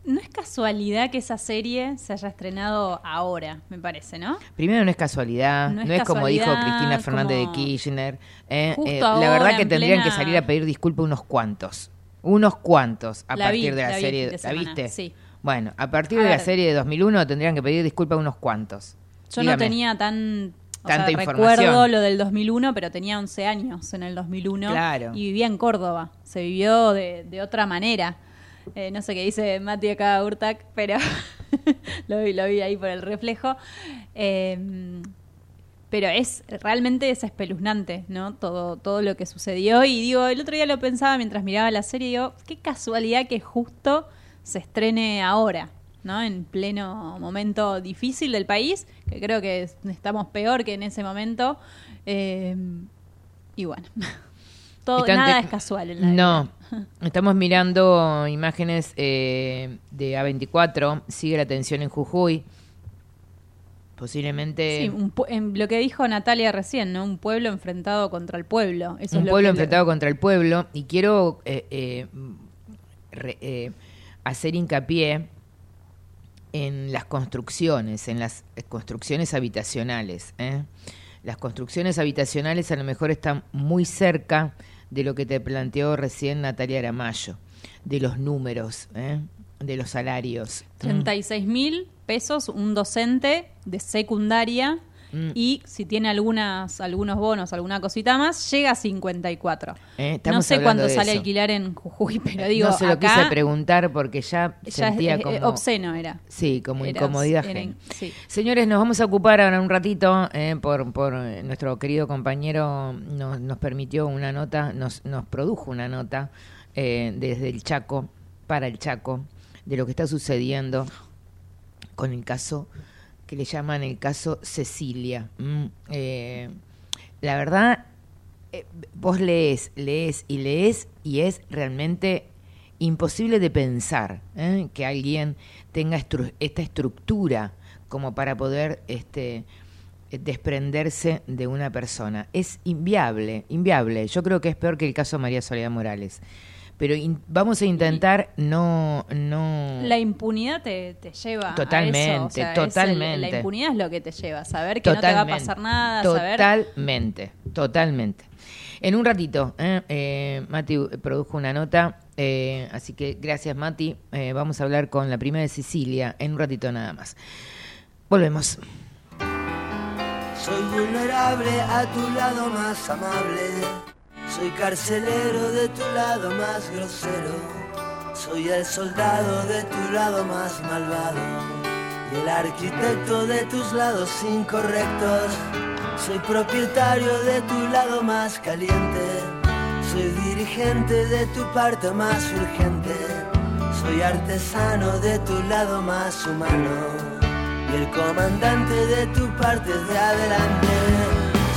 Speaker 4: No es casualidad que esa serie se haya estrenado ahora, me parece, ¿no?
Speaker 3: Primero no es casualidad,
Speaker 4: No
Speaker 3: no
Speaker 4: es
Speaker 3: es, como dijo
Speaker 4: casualidad,
Speaker 3: Cristina Fernández de Kirchner. eh, eh,
Speaker 4: ahora,
Speaker 3: la verdad que
Speaker 4: en
Speaker 3: tendrían que salir a pedir disculpas unos cuantos. Unos cuantos a
Speaker 4: La vi,
Speaker 3: partir de la,
Speaker 4: la vi
Speaker 3: serie.
Speaker 4: de
Speaker 3: ¿La viste?
Speaker 4: sí.
Speaker 3: Bueno, a partir
Speaker 4: A
Speaker 3: de la serie de 2001 tendrían que pedir disculpas unos cuantos.
Speaker 4: Yo no tenía tan... O
Speaker 3: Tanta
Speaker 4: sea,
Speaker 3: información.
Speaker 4: recuerdo lo del 2001, pero tenía 11 años en el 2001
Speaker 3: Claro.
Speaker 4: y vivía en Córdoba. Se vivió de, de otra manera. Eh, no sé qué dice Mati acá, Urtac, pero [LAUGHS] lo, vi, lo vi ahí por el reflejo. Eh, pero es realmente es espeluznante, ¿no? Todo, todo lo que sucedió. Y digo, el otro día lo pensaba mientras miraba la serie, digo, qué casualidad que justo se estrene ahora, ¿no? En pleno momento difícil del país, que creo que es- estamos peor que en ese momento. Eh, y bueno, [LAUGHS] todo,
Speaker 3: Y
Speaker 4: nada es casual en la
Speaker 3: No,
Speaker 4: vida. [LAUGHS]
Speaker 3: estamos mirando imágenes eh, de A24, sigue la tensión en Jujuy. Posiblemente
Speaker 4: Sí, un pu- en lo que dijo Natalia recién, ¿no? Un pueblo enfrentado contra el pueblo. Eso
Speaker 3: un
Speaker 4: es
Speaker 3: pueblo enfrentado contra el pueblo y quiero eh, re- eh, hacer hincapié en las construcciones, en las eh, construcciones habitacionales. ¿eh? Las construcciones habitacionales a lo mejor están muy cerca de lo que te planteó recién Natalia Aramayo, de los números, ¿eh? de los salarios.
Speaker 4: 36 mil pesos un docente de secundaria
Speaker 3: Mm.
Speaker 4: y si tiene algunas algunos bonos, alguna cosita más, llega a 54.
Speaker 3: Eh,
Speaker 4: no sé
Speaker 3: de
Speaker 4: sale
Speaker 3: eso.
Speaker 4: alquilar en Jujuy, [LAUGHS] pero digo,
Speaker 3: no se lo
Speaker 4: acá
Speaker 3: quise preguntar porque ya,
Speaker 4: ya es-
Speaker 3: sentía
Speaker 4: es-
Speaker 3: como
Speaker 4: obsceno era.
Speaker 3: Sí, como
Speaker 4: Era-
Speaker 3: incomodidad.
Speaker 4: era-
Speaker 3: ajena.
Speaker 4: sí.
Speaker 3: Señores, nos vamos a ocupar ahora un ratito eh, por, por eh, nuestro querido compañero nos, nos permitió una nota, nos, nos produjo una nota eh, desde el Chaco para el Chaco de lo que está sucediendo con el caso que le llaman el caso Cecilia. Mm, eh, la verdad, eh, vos lees, lees y lees y es realmente imposible de pensar ¿eh? que alguien tenga esta estructura como para poder este, desprenderse de una persona. Es inviable, inviable. Yo creo que es peor que el caso de María Soledad Morales. Pero in- vamos a intentar no... no
Speaker 4: La impunidad te, te lleva
Speaker 3: Totalmente,
Speaker 4: a eso. o sea, el-
Speaker 3: totalmente.
Speaker 4: la impunidad es lo que te lleva, saber que no te va a pasar nada, saber
Speaker 3: Totalmente, totalmente. En un ratito, ¿eh? Eh, Mati produjo una nota, eh, así que gracias Mati. Eh, vamos a hablar con la primera de Sicilia en un ratito nada más. Volvemos.
Speaker 18: Soy vulnerable a tu lado más amable. Soy carcelero de tu lado más grosero. Soy el soldado de tu lado más malvado. Y el arquitecto de tus lados incorrectos. Soy propietario de tu lado más caliente. Soy dirigente de tu parte más urgente. Soy artesano de tu lado más humano y el comandante de tu parte de adelante.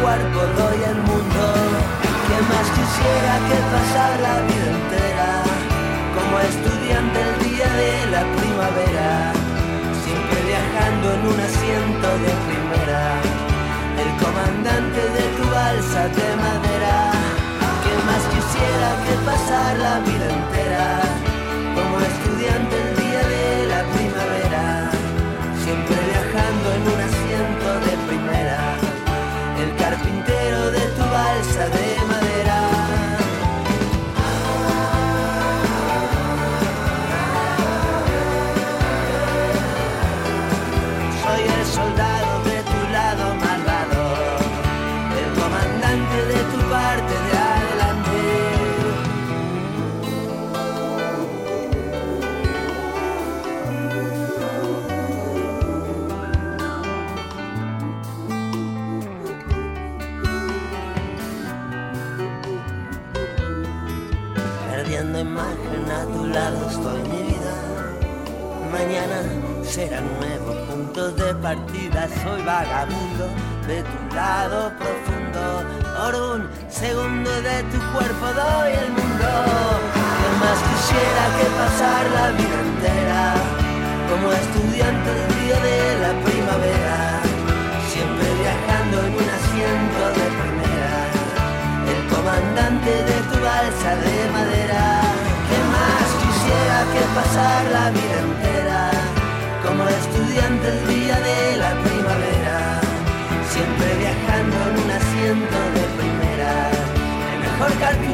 Speaker 18: cuerpo doy el mundo. ¿Qué más quisiera que pasar la vida entera? Como estudiante el día de la primavera. Siempre viajando en un asiento de primera. El comandante de tu balsa de madera. ¿Qué más quisiera que pasar la vida entera? De partida. Soy vagabundo de tu lado profundo. Por un segundo de tu cuerpo doy el mundo. Que más quisiera que pasar la vida entera como estudiante del día de la primavera. Siempre viajando en un asiento de primera. El comandante de tu balsa de madera. Que más quisiera que pasar la vida entera como estudiante el día de la primavera. Siempre viajando en un asiento de primera. El mejor carpintero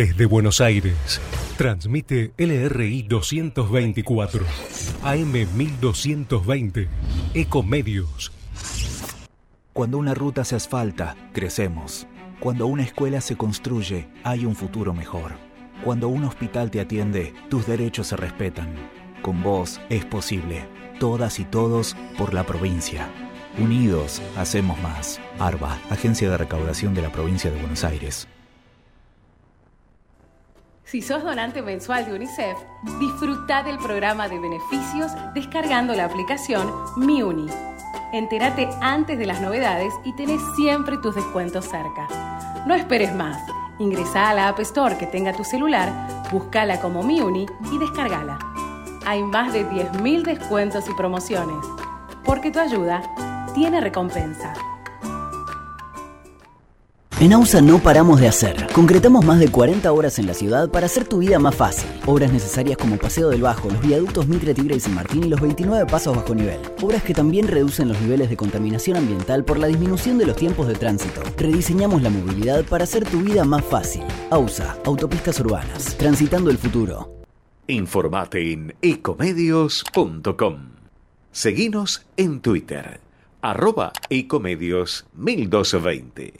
Speaker 5: Desde Buenos Aires, transmite LRI 224, AM 1220, Ecomedios.
Speaker 19: Cuando una ruta se asfalta, crecemos. Cuando una escuela se construye, hay un futuro mejor. Cuando un hospital te atiende, tus derechos se respetan. Con vos es posible. Todas y todos por la provincia. Unidos, hacemos más. ARBA, Agencia de Recaudación de la Provincia de Buenos Aires.
Speaker 20: Si sos donante mensual de UNICEF, disfruta del programa de beneficios descargando la aplicación MiUni. Entérate antes de las novedades y tenés siempre tus descuentos cerca. No esperes más. Ingresa a la App Store que tenga tu celular, búscala como MiUni y descargala. Hay más de 10.000 descuentos y promociones. Porque tu ayuda tiene recompensa.
Speaker 21: En AUSA no paramos de hacer. Concretamos más de 40 horas en la ciudad para hacer tu vida más fácil. Obras necesarias como Paseo del Bajo, los viaductos Mitre, Tigre y San Martín y los 29 pasos bajo nivel. Obras que también reducen los niveles de contaminación ambiental por la disminución de los tiempos de tránsito. Rediseñamos la movilidad para hacer tu vida más fácil. AUSA, Autopistas Urbanas. Transitando el futuro.
Speaker 22: Informate en ecomedios.com. Seguinos en Twitter, arroba ecomedios 1220.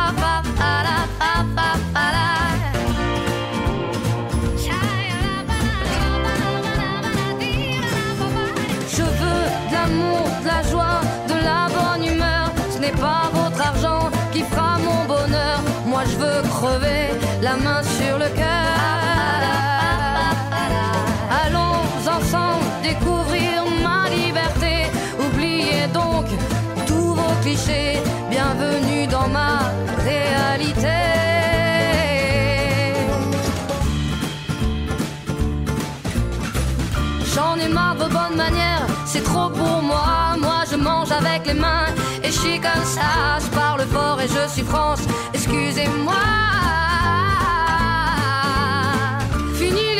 Speaker 2: Bienvenue dans ma réalité. J'en ai marre de bonnes manières, c'est trop pour moi. Moi je mange avec les mains et je suis comme ça. Je parle fort et je suis France, excusez-moi. Fini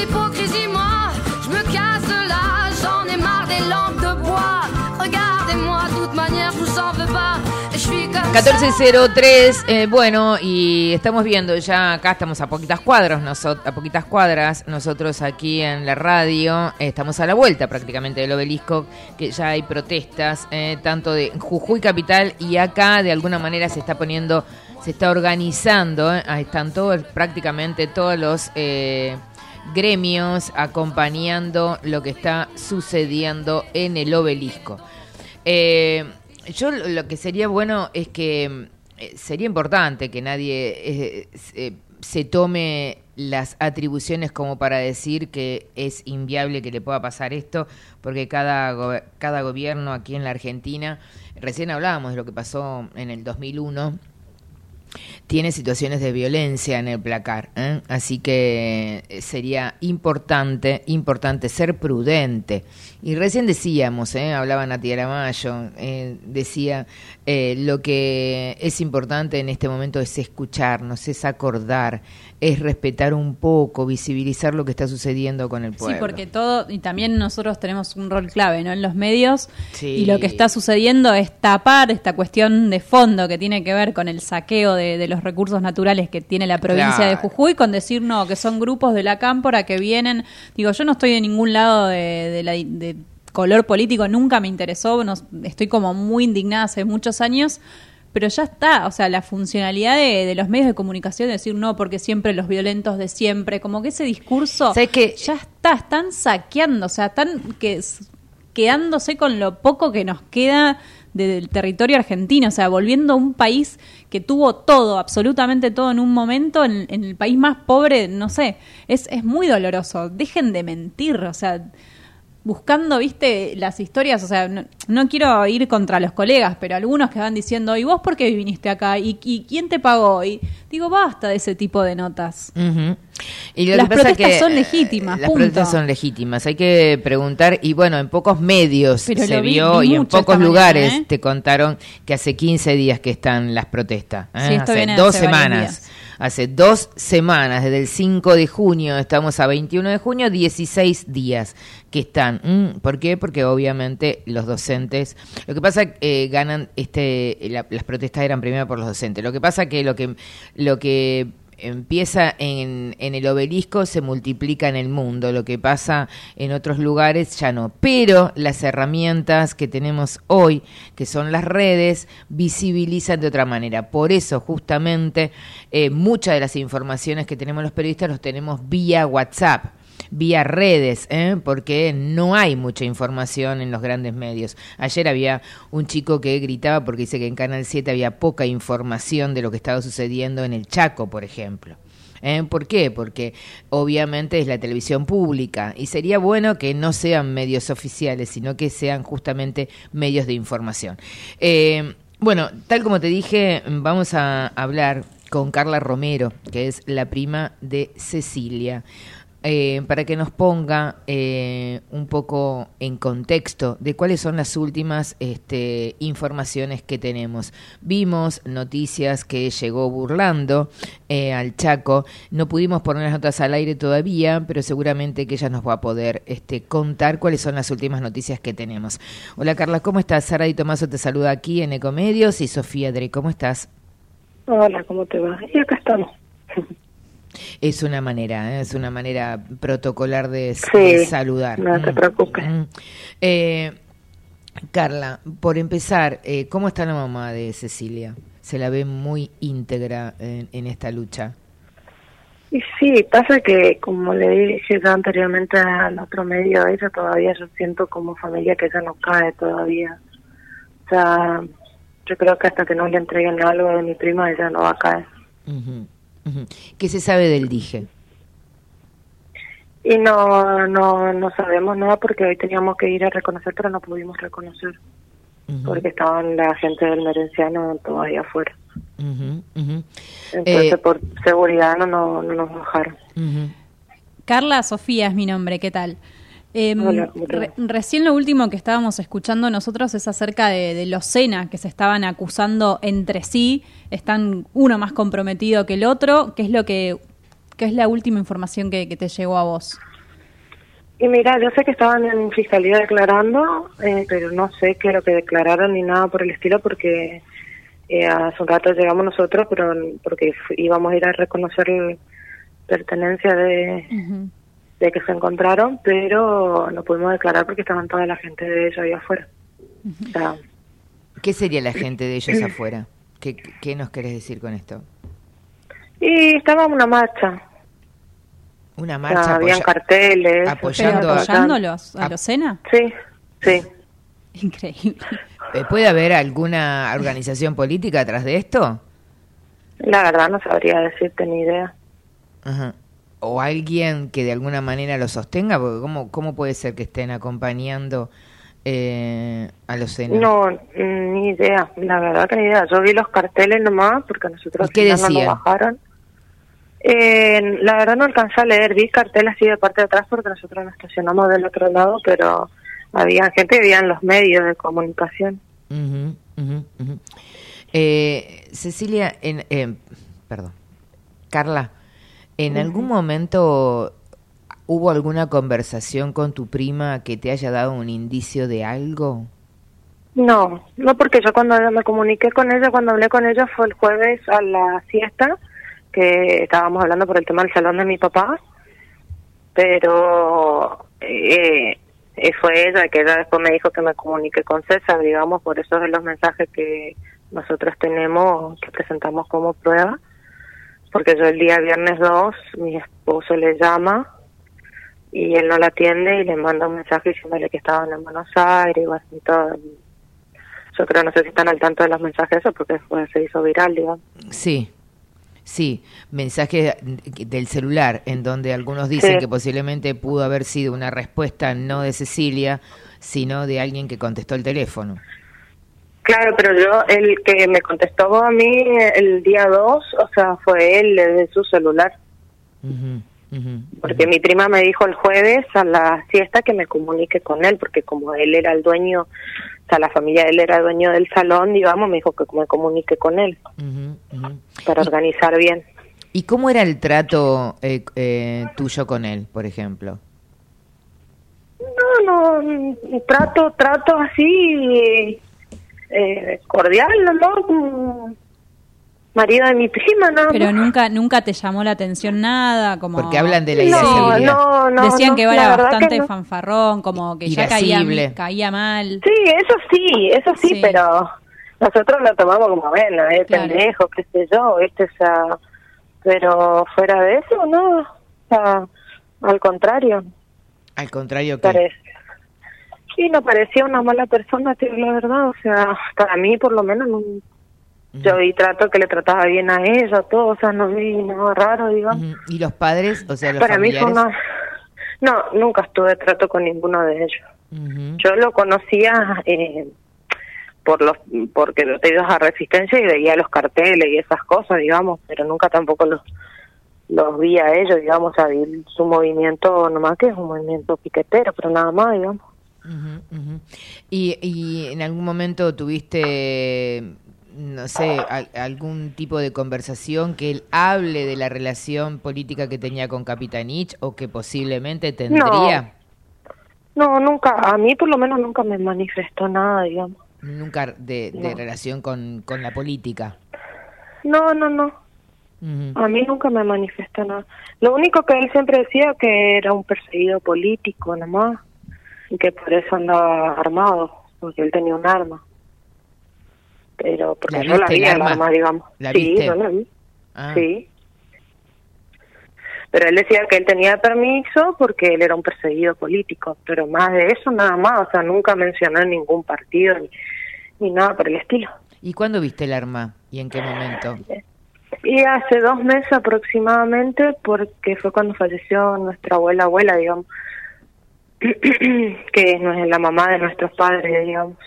Speaker 3: 1403, eh, bueno, y estamos viendo ya acá, estamos a poquitas cuadras, nosotros, a poquitas cuadras, nosotros aquí en la radio, eh, estamos a la vuelta prácticamente del obelisco, que ya hay protestas, eh, tanto de Jujuy Capital y acá de alguna manera se está poniendo, se está organizando, eh, ahí están todos, prácticamente todos los gremios acompañando lo que está sucediendo en el obelisco. Yo lo que sería bueno es que eh, sería importante que nadie eh, se- se tome las atribuciones como para decir que es inviable que le pueda pasar esto, porque cada, cada gobierno aquí en la Argentina, recién hablábamos de lo que pasó en el 2001, tiene situaciones de violencia en el placar. ¿eh? Así que eh, sería importante, importante ser prudente. Y recién decíamos, ¿eh? hablaba Nati Aramayo, eh, decía, eh, lo que es importante en este momento es escucharnos, es acordar, es respetar un poco, visibilizar lo que está sucediendo con el pueblo.
Speaker 4: Sí, porque todo, y también nosotros tenemos un rol clave ¿no? en los medios,
Speaker 3: Sí.
Speaker 4: y lo que está sucediendo es tapar esta cuestión de fondo que tiene que ver con el saqueo de, de los recursos naturales que tiene la provincia de. Jujuy, con decir no, que son grupos de la cámpora que vienen, digo, yo no estoy en ningún lado de, de la- de color político, nunca me interesó, no- estoy como muy indignada hace muchos años, pero ya está, o sea, la funcionalidad de, de los medios de comunicación, de decir no, porque siempre los violentos de siempre, como que ese discurso
Speaker 3: que
Speaker 4: ya está, están saqueando, o sea, están que, quedándose con lo poco que nos queda de- del territorio argentino, o sea, volviendo a un país que tuvo todo, absolutamente todo en un momento, en, en el país más pobre, no sé, es, es muy doloroso, dejen de mentir, o sea, buscando, viste, las historias, o sea, no, no quiero ir contra los colegas, pero algunos que van diciendo, ¿y vos por qué viniste acá? ¿Y, y quién te pagó? Y digo, basta de ese tipo de notas.
Speaker 3: Ujú. Y
Speaker 4: Las protestas
Speaker 3: que,
Speaker 4: son
Speaker 3: eh,
Speaker 4: legítimas,
Speaker 3: Las
Speaker 4: punto.
Speaker 3: protestas son legítimas. Hay que preguntar, y bueno, en pocos medios
Speaker 4: Pero
Speaker 3: se
Speaker 4: vi-
Speaker 3: vio
Speaker 4: vi
Speaker 3: y en pocos lugares
Speaker 4: mañana, ¿eh?
Speaker 3: te contaron que hace 15 días que están las protestas. ¿eh?
Speaker 4: Sí,
Speaker 3: hace dos semanas.
Speaker 4: días.
Speaker 3: Hace dos semanas, desde el 5 de junio, estamos a 21 de junio, 16 días que están. ¿Mm? ¿Por qué? Porque obviamente los docentes, lo que pasa eh, ganan, este, la- las protestas eran primero por los docentes. Lo que pasa que lo que, lo que empieza en, en el obelisco se multiplica en el mundo. Lo que pasa en otros lugares ya no. Pero las herramientas que tenemos hoy, que son las redes, visibilizan de otra manera. Por eso, justamente, eh, muchas de las informaciones que tenemos los periodistas los tenemos vía WhatsApp vía redes, ¿eh? porque no hay mucha información en los grandes medios. Ayer había un chico que gritaba porque dice que en Canal 7 había poca información de lo que estaba sucediendo en el Chaco, por ejemplo. ¿Eh? ¿Por qué? Porque obviamente es la televisión pública y sería bueno que no sean medios oficiales, sino que sean justamente medios de información. Eh, bueno, tal como te dije, vamos a hablar con Carla Romero, que es la prima de Cecilia eh, para que nos ponga eh, un poco en contexto de cuáles son las últimas este, informaciones que tenemos. Vimos noticias que llegó burlando eh, al Chaco. No pudimos poner las notas al aire todavía, pero seguramente que ella nos va a poder este, contar cuáles son las últimas noticias que tenemos. Hola Carla, ¿cómo estás? Sara y Tomaso te saluda aquí en Ecomedios y Sofía Dre, ¿cómo estás?
Speaker 23: Hola, ¿cómo te va? Y acá estamos.
Speaker 3: Es una manera, ¿eh? es una manera protocolar de,
Speaker 23: Sí,
Speaker 3: de saludar.
Speaker 23: no te
Speaker 3: Mm,
Speaker 23: preocupes.
Speaker 3: mm. Eh, Carla, por empezar, eh, ¿cómo está la mamá de Cecilia? Se la ve muy íntegra en, en esta lucha.
Speaker 23: Y sí, pasa que, como le dije ya anteriormente al otro medio, ella todavía yo siento como familia que ella no cae todavía. O sea, yo creo que hasta que no le entreguen algo de mi prima, ella no va a caer.
Speaker 3: Ujú. ¿Qué se sabe del dije?
Speaker 23: Y no, no, no sabemos nada porque hoy teníamos que ir a reconocer, pero no pudimos reconocer. porque estaban la gente del Merenciano todavía afuera. Entonces,
Speaker 3: Eh,
Speaker 23: por seguridad no, no, no nos bajaron.
Speaker 4: Carla Sofía es mi nombre, ¿qué tal?
Speaker 23: Hola,
Speaker 4: re- recién lo último que estábamos escuchando nosotros es acerca de, de los Sena que se estaban acusando entre sí, están uno más comprometido que el otro, ¿qué es lo que qué es la última información que, que te llegó a vos?
Speaker 23: Y mira, yo sé que estaban en fiscalía declarando, eh, pero no sé qué es lo que declararon ni nada por el estilo porque eh, hace un rato llegamos nosotros, pero porque íbamos a ir a reconocer la pertenencia de, de que se encontraron, pero no pudimos declarar porque estaban toda la gente de ellos ahí afuera. O sea,
Speaker 3: ¿Qué sería la gente de ellos [LAUGHS] afuera? ¿Qué, qué nos querés decir con esto?
Speaker 23: y estaba una marcha.
Speaker 3: Una
Speaker 23: O sea,
Speaker 3: marcha
Speaker 23: habían carteles.
Speaker 3: apoyando
Speaker 4: ¿Pero
Speaker 3: a-
Speaker 4: apoyando a los, a los Sena?
Speaker 23: Sí, sí.
Speaker 4: Increíble. [LAUGHS]
Speaker 3: Eh, ¿Puede haber alguna organización política atrás de esto?
Speaker 23: La verdad no sabría decirte ni idea.
Speaker 3: Ajá. ¿O alguien que de alguna manera lo sostenga? Porque ¿cómo, cómo puede ser que estén acompañando eh, a los Sena?
Speaker 23: No, mm, ni idea, la verdad que ni idea. Yo vi los carteles nomás porque nosotros
Speaker 3: ¿Y qué
Speaker 23: no
Speaker 3: decían?
Speaker 23: nos bajaron. Eh, la verdad no alcancé a leer, vi carteles así de parte de atrás porque nosotros nos estacionamos del otro lado, pero había gente que en los medios de comunicación.
Speaker 3: Ujú, ujú. Eh, Cecilia, en, eh, perdón, Carla, ¿en algún momento hubo alguna conversación con tu prima que te haya dado un indicio de algo?
Speaker 23: No, no porque yo cuando me comuniqué con ella, cuando hablé con ella fue el jueves a la siesta, que estábamos hablando por el tema del salón de mi papá, pero eh, eh, fue ella que ella después me dijo que me comuniqué con César, digamos, por eso de los mensajes que nosotros tenemos, que presentamos como prueba, porque yo el día viernes 2, mi esposo le llama y él no la atiende y le manda un mensaje diciéndole que estaban en Buenos Aires y todo. Yo creo, no sé si están al tanto de los mensajes eso porque después se hizo viral, digamos.
Speaker 3: Sí, sí, mensaje del celular en donde algunos dicen
Speaker 23: Sí.
Speaker 3: que posiblemente pudo haber sido una respuesta no de Cecilia, sino de alguien que contestó el teléfono.
Speaker 23: Claro, pero yo, el que me contestó a mí el día 2, o sea, fue él desde su celular. Porque mi prima me dijo el jueves a la siesta que me comunique con él, porque como él era el dueño, o sea, la familia de él era dueño del salón, digamos, me dijo que me comunique con él para organizar bien.
Speaker 3: ¿Y cómo era el trato eh, eh, tuyo con él, por ejemplo?
Speaker 23: No, no, mm, trato, trato así, eh, cordial, ¿no? Marido de mi prima, ¿no?
Speaker 4: Pero nunca nunca te llamó la atención nada, como
Speaker 3: Porque hablan de la
Speaker 23: No, no, no,
Speaker 4: decían
Speaker 23: no,
Speaker 4: que era
Speaker 23: que
Speaker 4: bastante
Speaker 23: no.
Speaker 4: fanfarrón, como que ya caía, caía mal.
Speaker 23: Sí, eso sí, eso sí,
Speaker 4: Sí.
Speaker 23: pero nosotros lo tomamos como, bueno, es
Speaker 4: Claro.
Speaker 23: pendejo, qué sé yo, este, o sea, pero fuera de eso, no, o sea, al contrario,
Speaker 3: Al contrario que...
Speaker 23: parece. Sí, no parecía una mala persona, tío, la verdad, o sea, para mí por lo menos no- yo vi trato que le trataba bien a ella, todo, o sea, no vi nada raro, digamos.
Speaker 3: ¿Y los padres, o sea, los
Speaker 23: Para mí
Speaker 3: familiares?
Speaker 23: fue una... No, nunca estuve trato con ninguno de ellos. Yo lo conocía eh, por los porque te ibas a Resistencia y veía los carteles y esas cosas, digamos, pero nunca tampoco los los vi a ellos, digamos, a su movimiento nomás que es un movimiento piquetero, pero nada más, digamos.
Speaker 3: Ujú, ujú. ¿Y, ¿Y en algún momento tuviste, no sé, al- algún tipo de conversación que él hable de la relación política que tenía con Capitanich o que posiblemente tendría?
Speaker 23: No, nunca, a mí por lo menos nunca me manifestó nada, digamos.
Speaker 3: Nunca de, de
Speaker 23: No.
Speaker 3: relación con, con la política.
Speaker 23: No, no, no. A mí nunca me manifestó nada. Lo único que él siempre decía que era un perseguido político nomás y que por eso andaba armado, porque él tenía un arma. Pero porque
Speaker 3: ¿La
Speaker 23: yo la vi
Speaker 3: el
Speaker 23: el
Speaker 3: arma?
Speaker 23: arma, digamos.
Speaker 3: ¿La
Speaker 23: sí,
Speaker 3: viste?
Speaker 23: yo la vi.
Speaker 3: Ah.
Speaker 23: Sí. Pero él decía que él tenía permiso porque él era un perseguido político, pero más de eso nada más, o sea, nunca mencionó ningún partido ni, ni nada por el estilo.
Speaker 3: ¿Y cuándo viste el arma? ¿Y en qué momento?
Speaker 23: Y hace dos meses aproximadamente, porque fue cuando falleció nuestra abuela, abuela, digamos, [CLEARS THROAT] que no es la mamá de nuestros padres, digamos.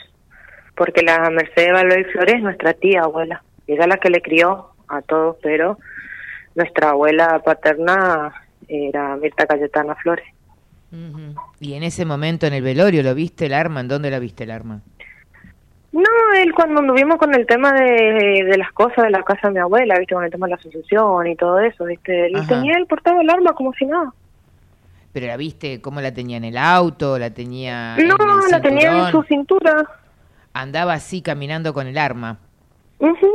Speaker 23: porque la Mercedes Baloy Flores es nuestra tía abuela. Ella es la que le crió a todos, pero nuestra abuela paterna era Mirta Cayetana Flores.
Speaker 3: Y en ese momento en el velorio, ¿lo viste el arma? ¿En dónde la viste el arma?
Speaker 23: No, él cuando anduvimos con el tema de, de las cosas de la casa de mi abuela, viste, con el tema de la asociación y todo eso, viste, él tenía, él portaba el arma como si nada.
Speaker 3: ¿Pero la viste cómo la tenía en el auto? ¿La tenía
Speaker 23: No,
Speaker 3: en el
Speaker 23: la tenía en su cintura.
Speaker 3: Andaba así caminando con el arma.
Speaker 23: Ujú.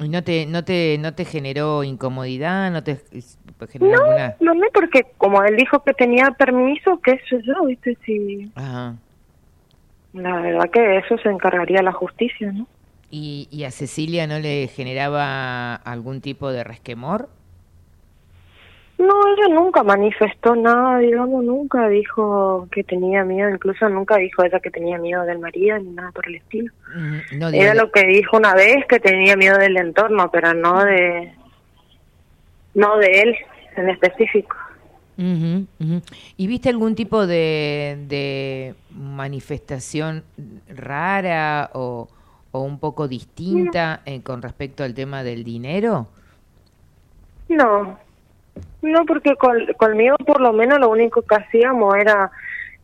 Speaker 3: ¿Y no te, no te, no te generó incomodidad? ¿No te generó
Speaker 23: No,
Speaker 3: alguna...?
Speaker 23: no, no, porque como él dijo que tenía permiso, qué sé yo, viste, si...
Speaker 3: Ajá.
Speaker 23: La verdad que eso se encargaría la justicia, ¿no?
Speaker 3: ¿Y, ¿Y a Cecilia no le generaba algún tipo de resquemor?
Speaker 23: No, ella nunca manifestó nada, digamos, nunca dijo que tenía miedo, incluso nunca dijo ella que tenía miedo del marido ni nada por el estilo.
Speaker 3: Ujú. No,
Speaker 23: Era lo que dijo una vez que tenía miedo del entorno, pero no de no de él en específico.
Speaker 3: ¿Y viste algún tipo de, de manifestación rara o, o un poco distinta eh, con respecto al tema del dinero?
Speaker 23: No, no, porque con- conmigo por lo menos lo único que hacíamos era,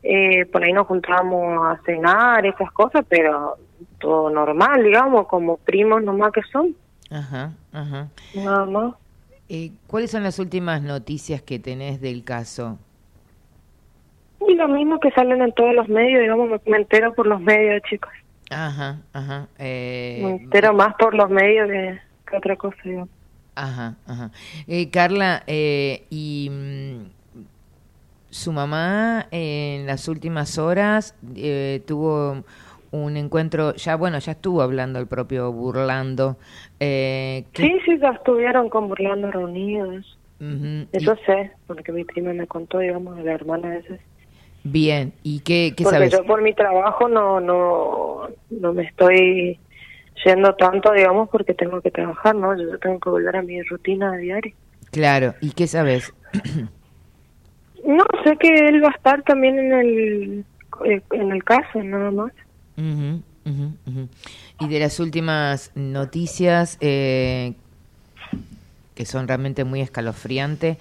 Speaker 23: eh, por ahí nos juntábamos a cenar, esas cosas, pero todo normal, digamos, como primos nomás que son,
Speaker 3: Ajá, ajá.
Speaker 23: nada más.
Speaker 3: Eh, ¿Cuáles son las últimas noticias que tenés del caso?
Speaker 23: Y lo mismo que salen en todos los medios, digamos, me, me entero por los medios, chicos.
Speaker 3: Ajá, ajá. eh,
Speaker 23: Me entero más por los medios que, que otra cosa, digamos.
Speaker 3: Ajá, ajá. Eh, Carla, eh, y mm, su mamá eh, en las últimas horas eh, tuvo un encuentro, ya bueno, ya estuvo hablando el propio Burlando. Eh, ¿qué-
Speaker 23: Sí, sí, ya estuvieron con Burlando reunidos. Eso
Speaker 3: y-
Speaker 23: sé, porque mi prima me contó, digamos, de la hermana de ese.
Speaker 3: bien, ¿y qué, qué
Speaker 23: Porque
Speaker 3: sabes?
Speaker 23: yo por mi trabajo no, no, no me estoy yendo tanto, digamos, porque tengo que trabajar, ¿no? Yo tengo que volver a mi rutina diaria.
Speaker 3: Claro, ¿y qué sabes?
Speaker 23: No, sé que él va a estar también en el, eh, en el caso, nada más.
Speaker 3: Y de las últimas noticias, eh, que son realmente muy escalofriantes,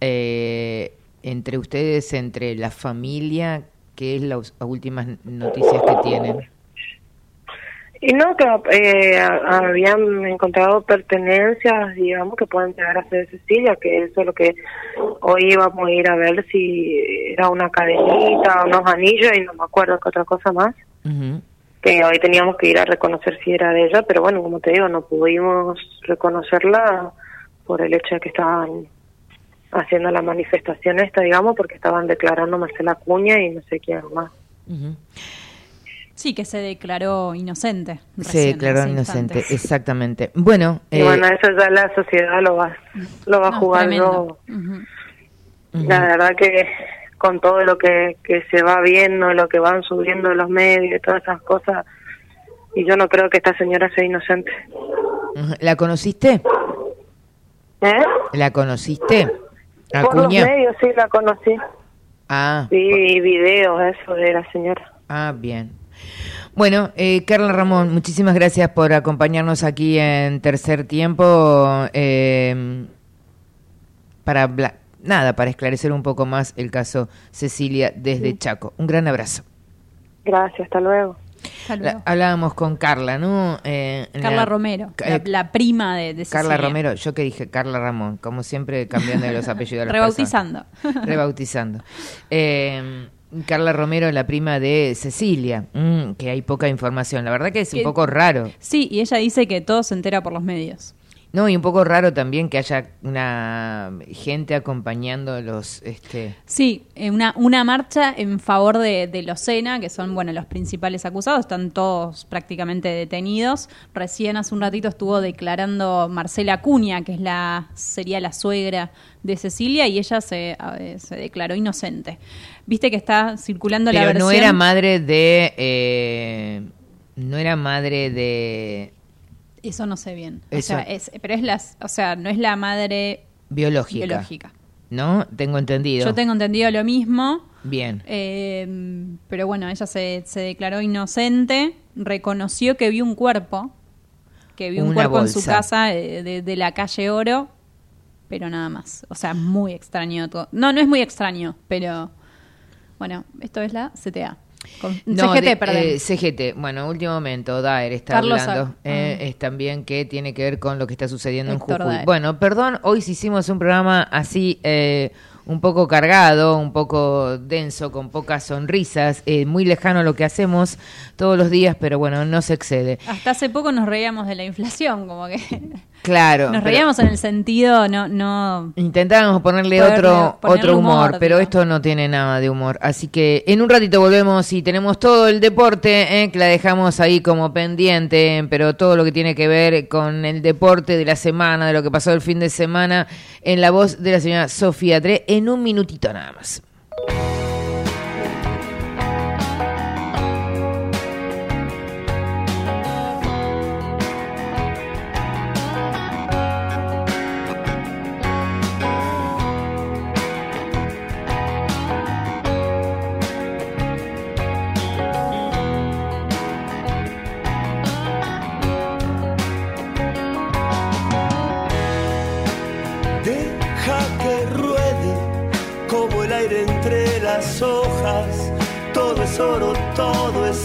Speaker 3: eh, entre ustedes, entre la familia, ¿qué es las últimas noticias que tienen?
Speaker 23: Y no, que eh, habían encontrado pertenencias, digamos, que pueden llegar a ser de Cecilia, que eso es lo que hoy íbamos a ir a ver si era una cadenita, unos anillos y no me acuerdo qué otra cosa más. Que hoy teníamos que ir a reconocer si era de ella, pero bueno, como te digo, no pudimos reconocerla por el hecho de que estaban haciendo la manifestación esta, digamos, porque estaban declarando Marcela Cuña y no sé quién más.
Speaker 3: Ujú.
Speaker 4: Sí, que se declaró inocente.
Speaker 3: Se declaró inocente,
Speaker 4: instantes.
Speaker 3: exactamente. Bueno,
Speaker 23: y
Speaker 3: eh,
Speaker 23: bueno, eso ya la sociedad lo va, lo va.
Speaker 4: Ujú.
Speaker 23: La verdad que con todo lo que, que se va viendo, lo que van subiendo los medios y todas esas cosas, y yo no creo que esta señora sea inocente.
Speaker 3: ¿la conociste?
Speaker 23: ¿Eh?
Speaker 3: ¿La conociste?
Speaker 23: Por los
Speaker 3: Acuña.
Speaker 23: medios sí la conocí.
Speaker 3: Ah,
Speaker 23: Sí, videos, eso de la señora.
Speaker 3: Ah, bien. Bueno, eh, Carla Ramón, muchísimas gracias por acompañarnos aquí en Tercer Tiempo eh, para nada, para esclarecer un poco más el caso Cecilia desde Chaco. Un gran abrazo.
Speaker 23: Gracias, hasta luego.
Speaker 3: La- hablábamos con Carla, ¿no? Eh,
Speaker 4: Carla
Speaker 3: la-
Speaker 4: Romero,
Speaker 3: eh,
Speaker 4: la, la prima de, de
Speaker 3: Carla. Romero, yo que dije Carla Ramón, como siempre cambiando los [LAUGHS] apellidos. de las
Speaker 4: Rebautizando.
Speaker 3: personas. Rebautizando. Eh, [LAUGHS] Carla Romero, la prima de Cecilia, mm, que hay poca información. La verdad que es un poco raro.
Speaker 4: Sí, y ella dice que todo se entera por los medios.
Speaker 3: No, y un poco raro también que haya una gente acompañando los, este,
Speaker 4: Sí, eh, una, una marcha en favor de, de los Sena, que son bueno los principales acusados, están todos prácticamente detenidos. Recién hace un ratito estuvo declarando Marcela Acuña, que es la sería la suegra de Cecilia, y ella se, se declaró inocente. Viste que está circulando la
Speaker 3: pero
Speaker 4: versión.
Speaker 3: no era madre de, eh, no era madre de
Speaker 4: Eso no sé bien. O
Speaker 3: Eso.
Speaker 4: sea, es, pero es las, o sea, no es la madre
Speaker 3: biológica,
Speaker 4: biológica.
Speaker 3: ¿no? Tengo entendido.
Speaker 4: Yo tengo entendido lo mismo.
Speaker 3: Bien.
Speaker 4: Eh, pero bueno, ella se, se declaró inocente, reconoció que vio un cuerpo, que vio un cuerpo en su casa eh, de, de la calle Oro, pero nada más. O sea, muy extraño todo. No, no es muy extraño, pero bueno, esto es la CTA. Con-
Speaker 3: No,
Speaker 4: CGT,
Speaker 3: de-
Speaker 4: perdón.
Speaker 3: eh, CGT. Bueno, último momento, Daer está
Speaker 4: Carlos
Speaker 3: hablando. Eh,
Speaker 4: ah.
Speaker 3: es también que tiene que ver con lo que está sucediendo
Speaker 4: Héctor
Speaker 3: en Jujuy.
Speaker 4: Daer.
Speaker 3: Bueno, perdón, hoy sí hicimos un programa así eh, un poco cargado, un poco denso, con pocas sonrisas, eh, muy lejano a lo que hacemos todos los días, pero bueno, no se excede.
Speaker 4: Hasta hace poco nos reíamos de la inflación, como que
Speaker 3: Claro.
Speaker 4: nos reíamos en el sentido, no, no.
Speaker 3: Intentábamos ponerle otro,
Speaker 4: ponerle
Speaker 3: otro humor,
Speaker 4: humor,
Speaker 3: pero esto no tiene nada de humor. Así que en un ratito volvemos y tenemos todo el deporte, eh, que la dejamos ahí como pendiente, pero todo lo que tiene que ver con el deporte de la semana, de lo que pasó el fin de semana, en la voz de la señora Sofía Tre, en un minutito nada más.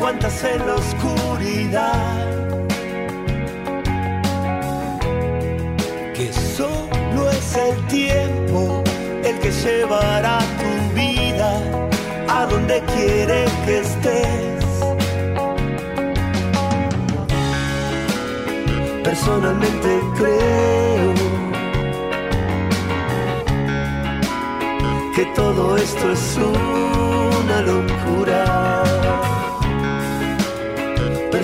Speaker 18: ¿Cuántas en la oscuridad? Que solo es el tiempo el que llevará tu vida a donde quiere que estés. Personalmente creo que todo esto es una locura.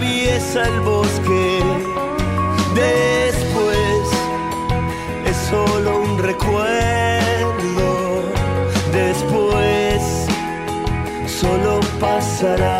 Speaker 18: atraviesa el bosque. Después es solo un recuerdo. Después solo pasará.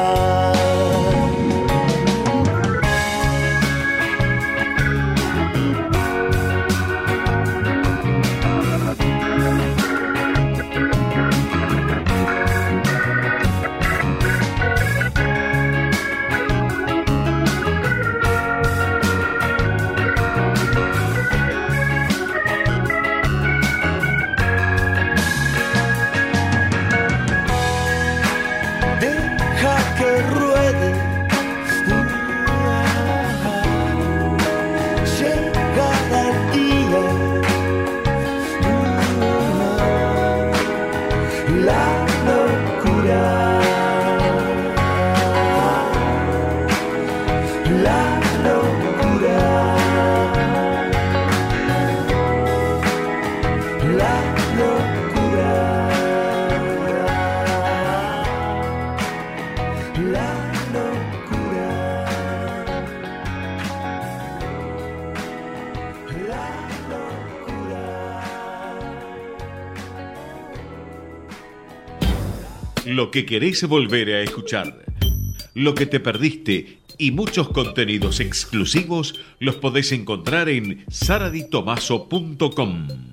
Speaker 18: que
Speaker 24: querés volver a escuchar, lo que te perdiste y muchos contenidos exclusivos los podés encontrar en
Speaker 25: saradiitomaso.com.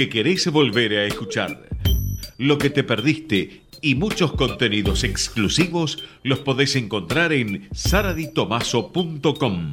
Speaker 25: que
Speaker 24: querés volver a escuchar, lo que te perdiste y muchos contenidos exclusivos los podés encontrar en saraditomaso.com.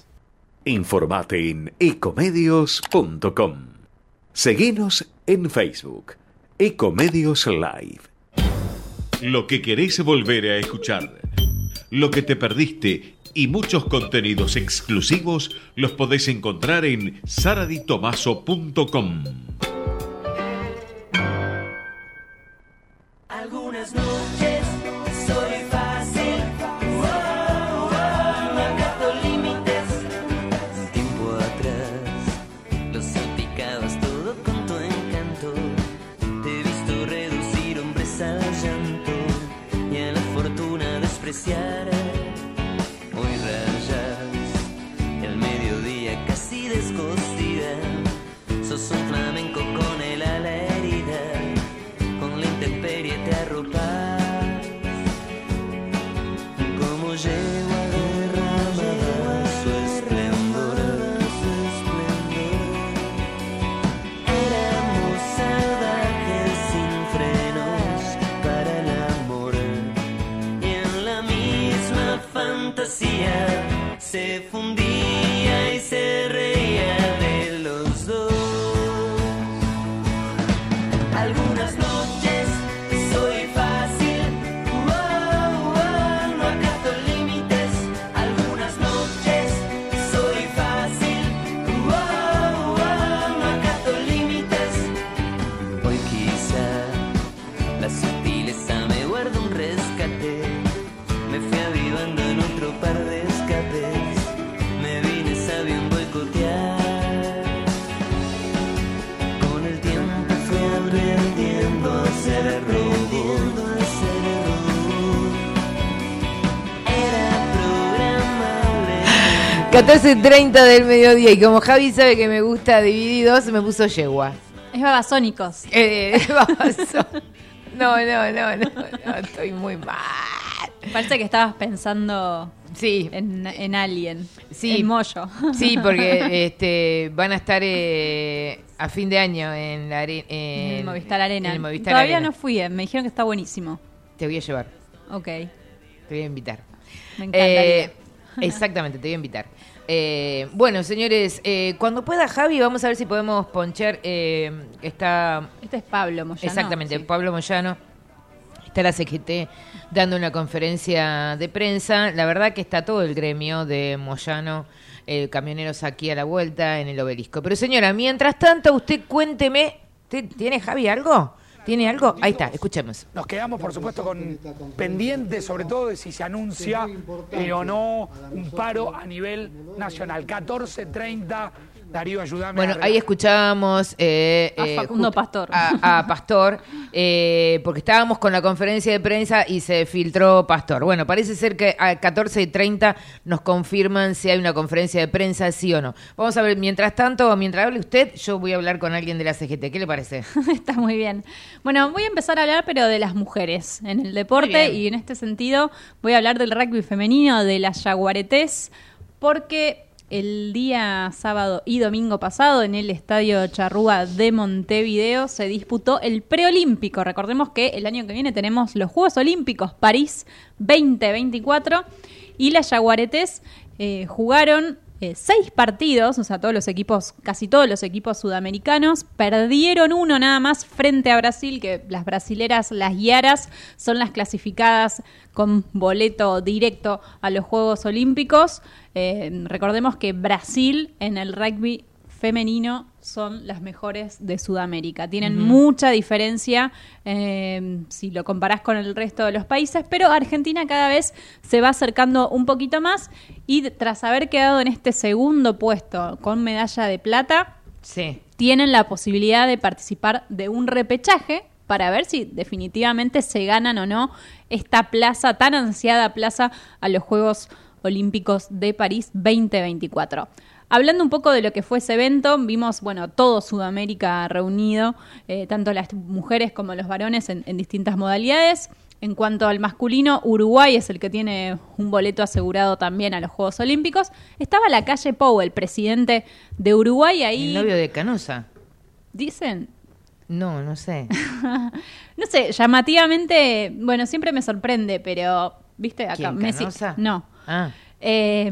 Speaker 22: Informate en ecomedios.com. Seguinos en Facebook. Ecomedios Live. Lo que querés volver a escuchar. Lo que te perdiste y muchos contenidos exclusivos los podés encontrar en saraditomaso.com.
Speaker 3: 14.30 del mediodía y como Javi sabe que me gusta divididos, me puso yegua.
Speaker 4: Es babasónicos. [LAUGHS]
Speaker 3: Eh, babasó- No, no, no, no, no, estoy muy mal.
Speaker 4: Parece que estabas pensando
Speaker 3: sí.
Speaker 4: en, en Alien.
Speaker 3: Sí.
Speaker 4: En Moyo.
Speaker 3: Sí, porque [LAUGHS] este, van a estar eh, a fin de año en la are-
Speaker 4: En
Speaker 3: en
Speaker 4: el Movistar Arena.
Speaker 3: en el Movistar
Speaker 4: Todavía
Speaker 3: Arena.
Speaker 4: no fui, eh, me dijeron que está buenísimo.
Speaker 3: Te voy a llevar,
Speaker 4: Ok,
Speaker 3: te voy a invitar.
Speaker 4: me encantaría. [LAUGHS]
Speaker 3: Exactamente, te voy a invitar. Eh, bueno, señores, eh, cuando pueda Javi, vamos a ver si podemos ponchar. Eh, está.
Speaker 4: Este es Pablo Moyano.
Speaker 3: Exactamente,
Speaker 4: sí.
Speaker 3: Pablo Moyano. Está la CGT dando una conferencia de prensa. La verdad que está todo el gremio de Moyano, camioneros aquí a la vuelta en el obelisco. Pero señora, mientras tanto, usted cuénteme. ¿Usted ¿Tiene Javi algo? ¿Tiene algo? Ahí está, escuchemos.
Speaker 26: Nos quedamos, por supuesto, con pendientes, sobre todo de si se anuncia eh, o no un paro a nivel nacional. 14.30, Darío, ayúdame.
Speaker 3: Bueno,
Speaker 26: a-
Speaker 3: ahí escuchábamos eh,
Speaker 4: A
Speaker 3: eh,
Speaker 4: Facundo Pastor.
Speaker 3: A, a Pastor, eh, porque estábamos con la conferencia de prensa y se filtró Pastor. Bueno, parece ser que a 14 y 30 nos confirman si hay una conferencia de prensa, sí o no. Vamos a ver, mientras tanto, mientras hable usted, yo voy a hablar con alguien de la CGT. ¿Qué le parece? [LAUGHS]
Speaker 4: Está muy bien. Bueno, voy a empezar a hablar, pero de las mujeres en el deporte y en este sentido voy a hablar del rugby femenino, de las Yaguaretés, porque el día sábado y domingo pasado en el Estadio Charrúa de Montevideo se disputó el preolímpico. Recordemos que el año que viene tenemos los Juegos Olímpicos París 2024 y las Yaguaretés eh, jugaron eh, seis partidos, o sea, todos los equipos, casi todos los equipos sudamericanos, perdieron uno nada más frente a Brasil, que las brasileras, las Yaras, son las clasificadas con boleto directo a los Juegos Olímpicos. Eh, recordemos que Brasil en el rugby femenino son las mejores de Sudamérica. Tienen mucha diferencia eh, si lo comparás con el resto de los países, pero Argentina cada vez se va acercando un poquito más y tras haber quedado en este segundo puesto con medalla de plata,
Speaker 3: Sí.
Speaker 4: tienen la posibilidad de participar de un repechaje para ver si definitivamente se ganan o no esta plaza, tan ansiada plaza a los Juegos Olímpicos de París 2024. Hablando un poco de lo que fue ese evento, vimos, bueno, todo Sudamérica reunido, eh, tanto las mujeres como los varones en, en distintas modalidades. En cuanto al masculino, Uruguay es el que tiene un boleto asegurado también a los Juegos Olímpicos. Estaba la calle Pou, el presidente de Uruguay, ahí.
Speaker 3: El novio de Canosa.
Speaker 4: Dicen.
Speaker 3: No, no sé. [LAUGHS]
Speaker 4: no sé, llamativamente, bueno, siempre me sorprende, pero, ¿viste? Acá,
Speaker 3: ¿Quién,
Speaker 4: Messi.
Speaker 3: Canosa?
Speaker 4: No.
Speaker 3: Ah.
Speaker 4: Eh,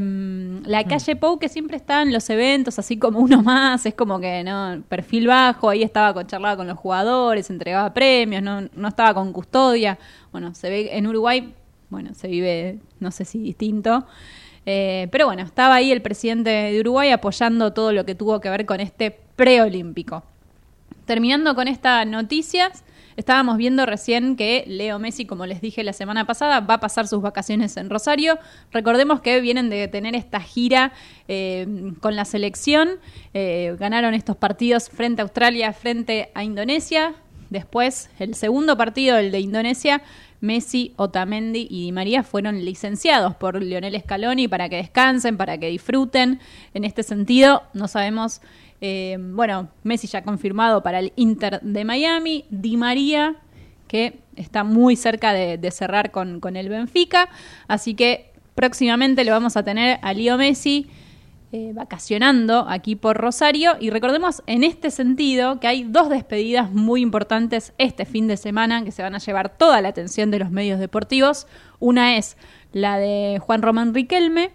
Speaker 4: la calle Pou, que siempre está en los eventos, así como uno más, es como que, ¿no? Perfil bajo, ahí estaba con charlaba con los jugadores, entregaba premios, no, no estaba con custodia. Bueno, se ve en Uruguay, bueno, se vive, no sé si distinto. Eh, pero bueno, estaba ahí el presidente de Uruguay apoyando todo lo que tuvo que ver con este preolímpico. Terminando con estas noticias, estábamos viendo recién que Leo Messi, como les dije la semana pasada, va a pasar sus vacaciones en Rosario. Recordemos que vienen de tener esta gira eh, con la selección. Eh, ganaron estos partidos frente a Australia, frente a Indonesia. Después, el segundo partido, el de Indonesia, Messi, Otamendi y Di María fueron licenciados por Lionel Scaloni para que descansen, para que disfruten. En este sentido, no sabemos eh, bueno, Messi ya confirmado para el Inter de Miami. Di María, que está muy cerca de, cerrar con, con, el Benfica. Así que próximamente lo vamos a tener a Leo Messi eh, vacacionando aquí por Rosario. Y recordemos en este sentido que hay dos despedidas muy importantes este fin de semana que se van a llevar toda la atención de los medios deportivos. Una es la de Juan Román Riquelme,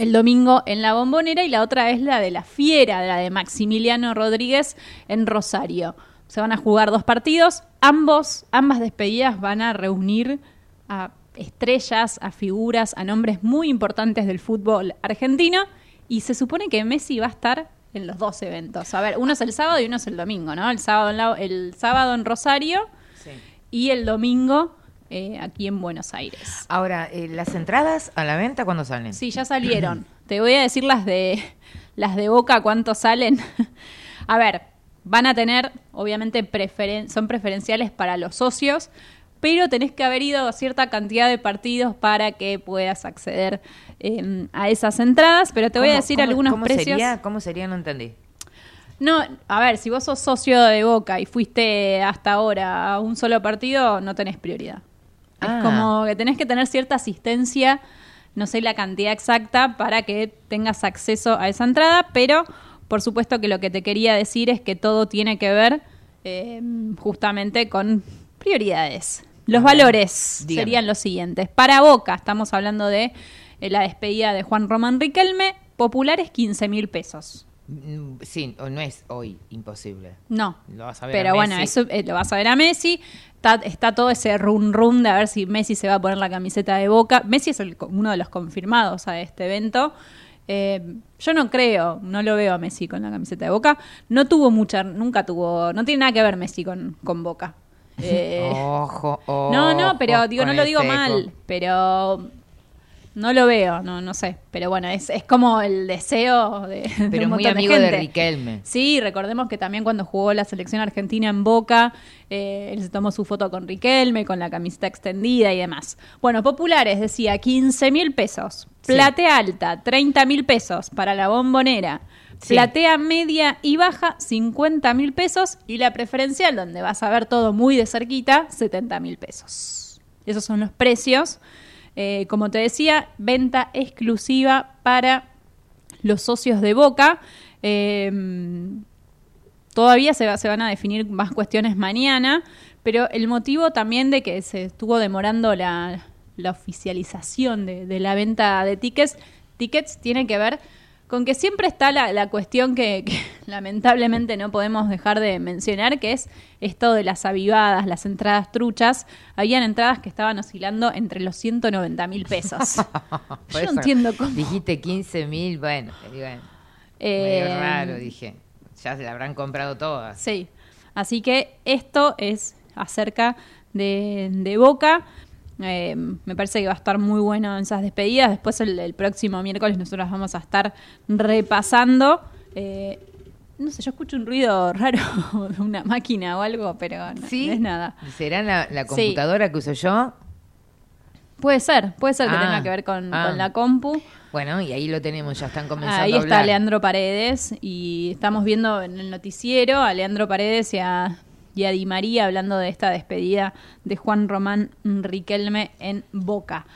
Speaker 4: el domingo en la bombonera y la otra es la de la fiera, la de Maximiliano Rodríguez en Rosario. Se van a jugar dos partidos, ambos, ambas despedidas van a reunir a estrellas, a figuras, a nombres muy importantes del fútbol argentino y se supone que Messi va a estar en los dos eventos. A ver, uno es el sábado y uno es el domingo, ¿no? El sábado en, la, el sábado en Rosario sí. y el domingo eh, aquí en Buenos Aires.
Speaker 3: Ahora, eh, ¿las entradas a la venta cuándo salen?
Speaker 4: Sí, ya salieron. [CLEARS THROAT] Te voy a decir las de las de Boca cuánto salen. [LAUGHS] a ver, van a tener, obviamente, preferen son preferenciales para los socios, pero tenés que haber ido a cierta cantidad de partidos para que puedas acceder eh, a esas entradas. Pero te voy a decir
Speaker 3: cómo,
Speaker 4: algunos
Speaker 3: cómo
Speaker 4: precios.
Speaker 3: Sería, ¿Cómo sería? No entendí.
Speaker 4: No, a ver, si vos sos socio de Boca y fuiste hasta ahora a un solo partido, no tenés prioridad.
Speaker 3: Ah.
Speaker 4: Es como que tenés que tener cierta asistencia, no sé la cantidad exacta, para que tengas acceso a esa entrada, pero por supuesto que lo que te quería decir es que todo tiene que ver eh, justamente con prioridades. Los valores
Speaker 3: Dígame.
Speaker 4: serían los siguientes. Para Boca, estamos hablando de eh, la despedida de Juan Román Riquelme, populares 15 mil pesos.
Speaker 3: Mm, Sí, o no es hoy imposible.
Speaker 4: No.
Speaker 3: Lo vas a ver
Speaker 4: Pero
Speaker 3: a
Speaker 4: bueno,
Speaker 3: Messi.
Speaker 4: eso eh, lo vas a ver a Messi. Está, está todo ese run run de a ver si Messi se va a poner la camiseta de Boca. Messi es el uno de los confirmados a este evento. Eh, yo no creo, no lo veo a Messi con la camiseta de Boca. No tuvo mucha, nunca tuvo, no tiene nada que ver Messi con, con Boca. [LAUGHS] Eh,
Speaker 3: Ojo, ojo.
Speaker 4: no, no, pero digo, no lo digo
Speaker 3: seco.
Speaker 4: mal, pero no lo veo, no, no sé. Pero bueno, es, es como el deseo de, de
Speaker 3: Pero
Speaker 4: un
Speaker 3: muy amigo de
Speaker 4: gente.
Speaker 3: Riquelme.
Speaker 4: Sí, recordemos que también cuando jugó la selección argentina en Boca, eh, él se tomó su foto con Riquelme, con la camiseta extendida y demás. Bueno, populares, decía, 15 mil pesos.
Speaker 3: Sí.
Speaker 4: Platea alta, 30 mil pesos para la bombonera.
Speaker 3: Sí.
Speaker 4: Platea media y baja, 50 mil pesos. Y la preferencial, donde vas a ver todo muy de cerquita, 70 mil pesos. Esos son los precios. Eh, como te decía, venta exclusiva para los socios de Boca. Eh, todavía se, va- se van a definir más cuestiones mañana, pero el motivo también de que se estuvo demorando la, la oficialización de, la venta de tickets, tickets tiene que ver con que siempre está la, la cuestión que, que [LAUGHS] lamentablemente no podemos dejar de mencionar, que es esto de las avivadas, las entradas truchas. Habían entradas que estaban oscilando entre los 190 mil pesos. [LAUGHS] Yo no entiendo cómo.
Speaker 3: Dijiste 15 mil, bueno, bueno,
Speaker 4: Eh,
Speaker 3: medio raro, dije. Ya se la habrán comprado todas.
Speaker 4: Sí. Así que esto es acerca de, de Boca. Eh, me parece que va a estar muy bueno en esas despedidas. Después el, el próximo miércoles nosotros vamos a estar repasando. Eh, no sé, yo escucho un ruido raro [LAUGHS] de una máquina o algo, pero no,
Speaker 3: ¿Sí?
Speaker 4: no es nada.
Speaker 3: ¿Será la, la
Speaker 4: Sí.
Speaker 3: computadora que uso yo?
Speaker 4: Puede ser, puede ser que
Speaker 3: Ah,
Speaker 4: tenga que ver con,
Speaker 3: ah.
Speaker 4: con la compu.
Speaker 3: Bueno, y ahí lo tenemos, ya están comenzando
Speaker 4: Ahí
Speaker 3: a
Speaker 4: está. Leandro Paredes y estamos viendo en el noticiero a Leandro Paredes y a y a Di María hablando de esta despedida de Juan Román Riquelme en Boca.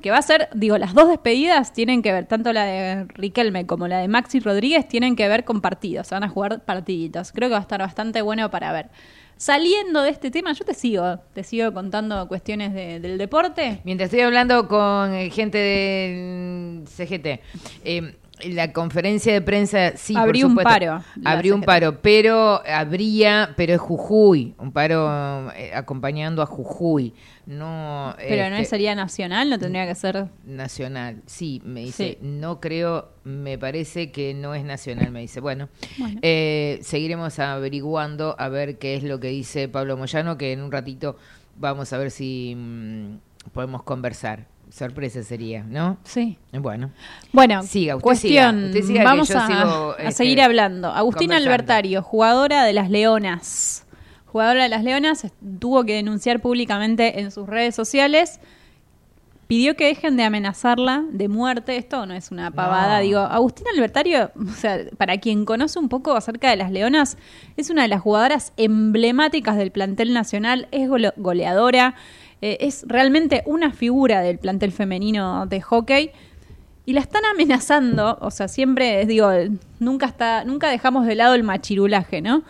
Speaker 4: Que va a ser, digo, las dos despedidas tienen que ver, tanto la de Riquelme como la de Maxi Rodríguez tienen que ver con partidos, van a jugar partiditos. Creo que va a estar bastante bueno para ver. Saliendo de este tema, yo te sigo, te sigo contando cuestiones de- del deporte.
Speaker 3: Mientras estoy hablando con eh, gente del CGT, eh, la conferencia de prensa sí, por
Speaker 4: Abrió un paro,
Speaker 3: Abrió un paro, pero habría, pero es Jujuy, un paro eh, acompañando a Jujuy, no.
Speaker 4: Pero no
Speaker 3: este,
Speaker 4: sería nacional, no tendría que ser.
Speaker 3: nacional. Sí, me dice,
Speaker 4: Sí.
Speaker 3: no creo, me parece que no es nacional, me dice. Bueno,
Speaker 4: Bueno.
Speaker 3: eh, seguiremos averiguando a ver qué es lo que dice Pablo Moyano, que en un ratito vamos a ver si mm, podemos conversar. Sorpresa sería, ¿no?
Speaker 4: Sí.
Speaker 3: Bueno.
Speaker 4: Bueno,
Speaker 3: siga, usted
Speaker 4: cuestión,
Speaker 3: siga, usted siga que
Speaker 4: vamos a,
Speaker 3: sigo,
Speaker 4: a
Speaker 3: este,
Speaker 4: seguir hablando. Agustina. Albertario, jugadora de las Leonas. Jugadora de las Leonas, tuvo que denunciar públicamente en sus redes sociales. Pidió que dejen de amenazarla de muerte. Esto no es una pavada.
Speaker 3: No.
Speaker 4: Digo, Agustina Albertario, o sea, para quien conoce un poco acerca de las Leonas, es una de las jugadoras emblemáticas del plantel nacional. Es gole- goleadora. Eh, es realmente una figura del plantel femenino de hockey y la están amenazando, o sea, siempre digo, nunca está, nunca dejamos de lado el machirulaje, ¿no?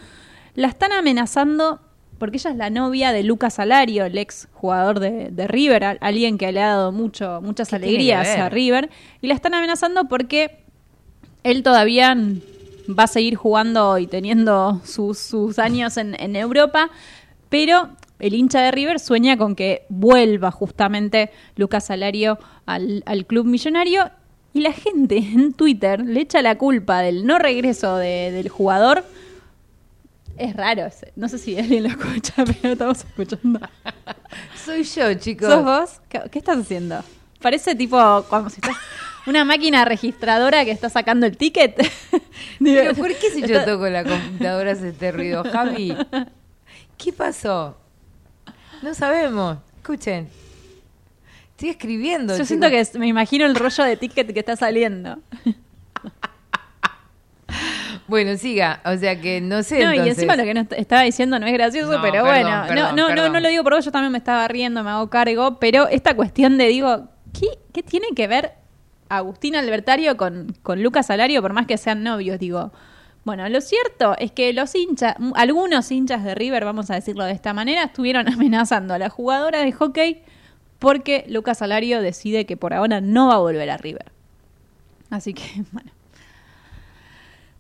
Speaker 4: La están amenazando porque ella es la novia de Lucas Alario, el ex jugador de, de River, alguien que le ha dado mucho, muchas
Speaker 3: ¿Qué tiene que
Speaker 4: alegrías a River, y la están amenazando porque él todavía va a seguir jugando y teniendo sus, sus años en, en Europa, pero el hincha de River sueña con que vuelva justamente Lucas Salario al, al club millonario y la gente [LAUGHS] en Twitter le echa la culpa del no regreso de- del jugador. Es raro, no sé si alguien lo escucha, [LAUGHS] pero estamos escuchando. [LAUGHS]
Speaker 3: Soy yo, chicos.
Speaker 4: ¿Sos vos? ¿Qué, qué estás haciendo? Parece tipo como si estás una máquina registradora que está sacando el ticket.
Speaker 3: Pero ¿por qué si yo toco la computadora hace este ruido, Javi? ¿Qué pasó? No sabemos. Escuchen. Estoy escribiendo.
Speaker 4: Yo siento que es- me imagino el rollo de ticket que está saliendo.
Speaker 3: Bueno, siga. O sea que no sé.
Speaker 4: No, y encima lo que no est- estaba diciendo no es gracioso,
Speaker 3: No,
Speaker 4: pero
Speaker 3: perdón,
Speaker 4: bueno,
Speaker 3: perdón,
Speaker 4: no, no, no, no lo digo por vos, yo también me estaba riendo, me hago cargo, pero esta cuestión de, digo, ¿qué, qué tiene que ver Agustín Albertario con, con Lucas Salario, por más que sean novios? Digo, bueno, lo cierto es que los hinchas, algunos hinchas de River, vamos a decirlo de esta manera, estuvieron [LAUGHS] amenazando a la jugadora de hockey porque Lucas Salario decide que por ahora no va a volver a River. Así que, [LAUGHS] bueno.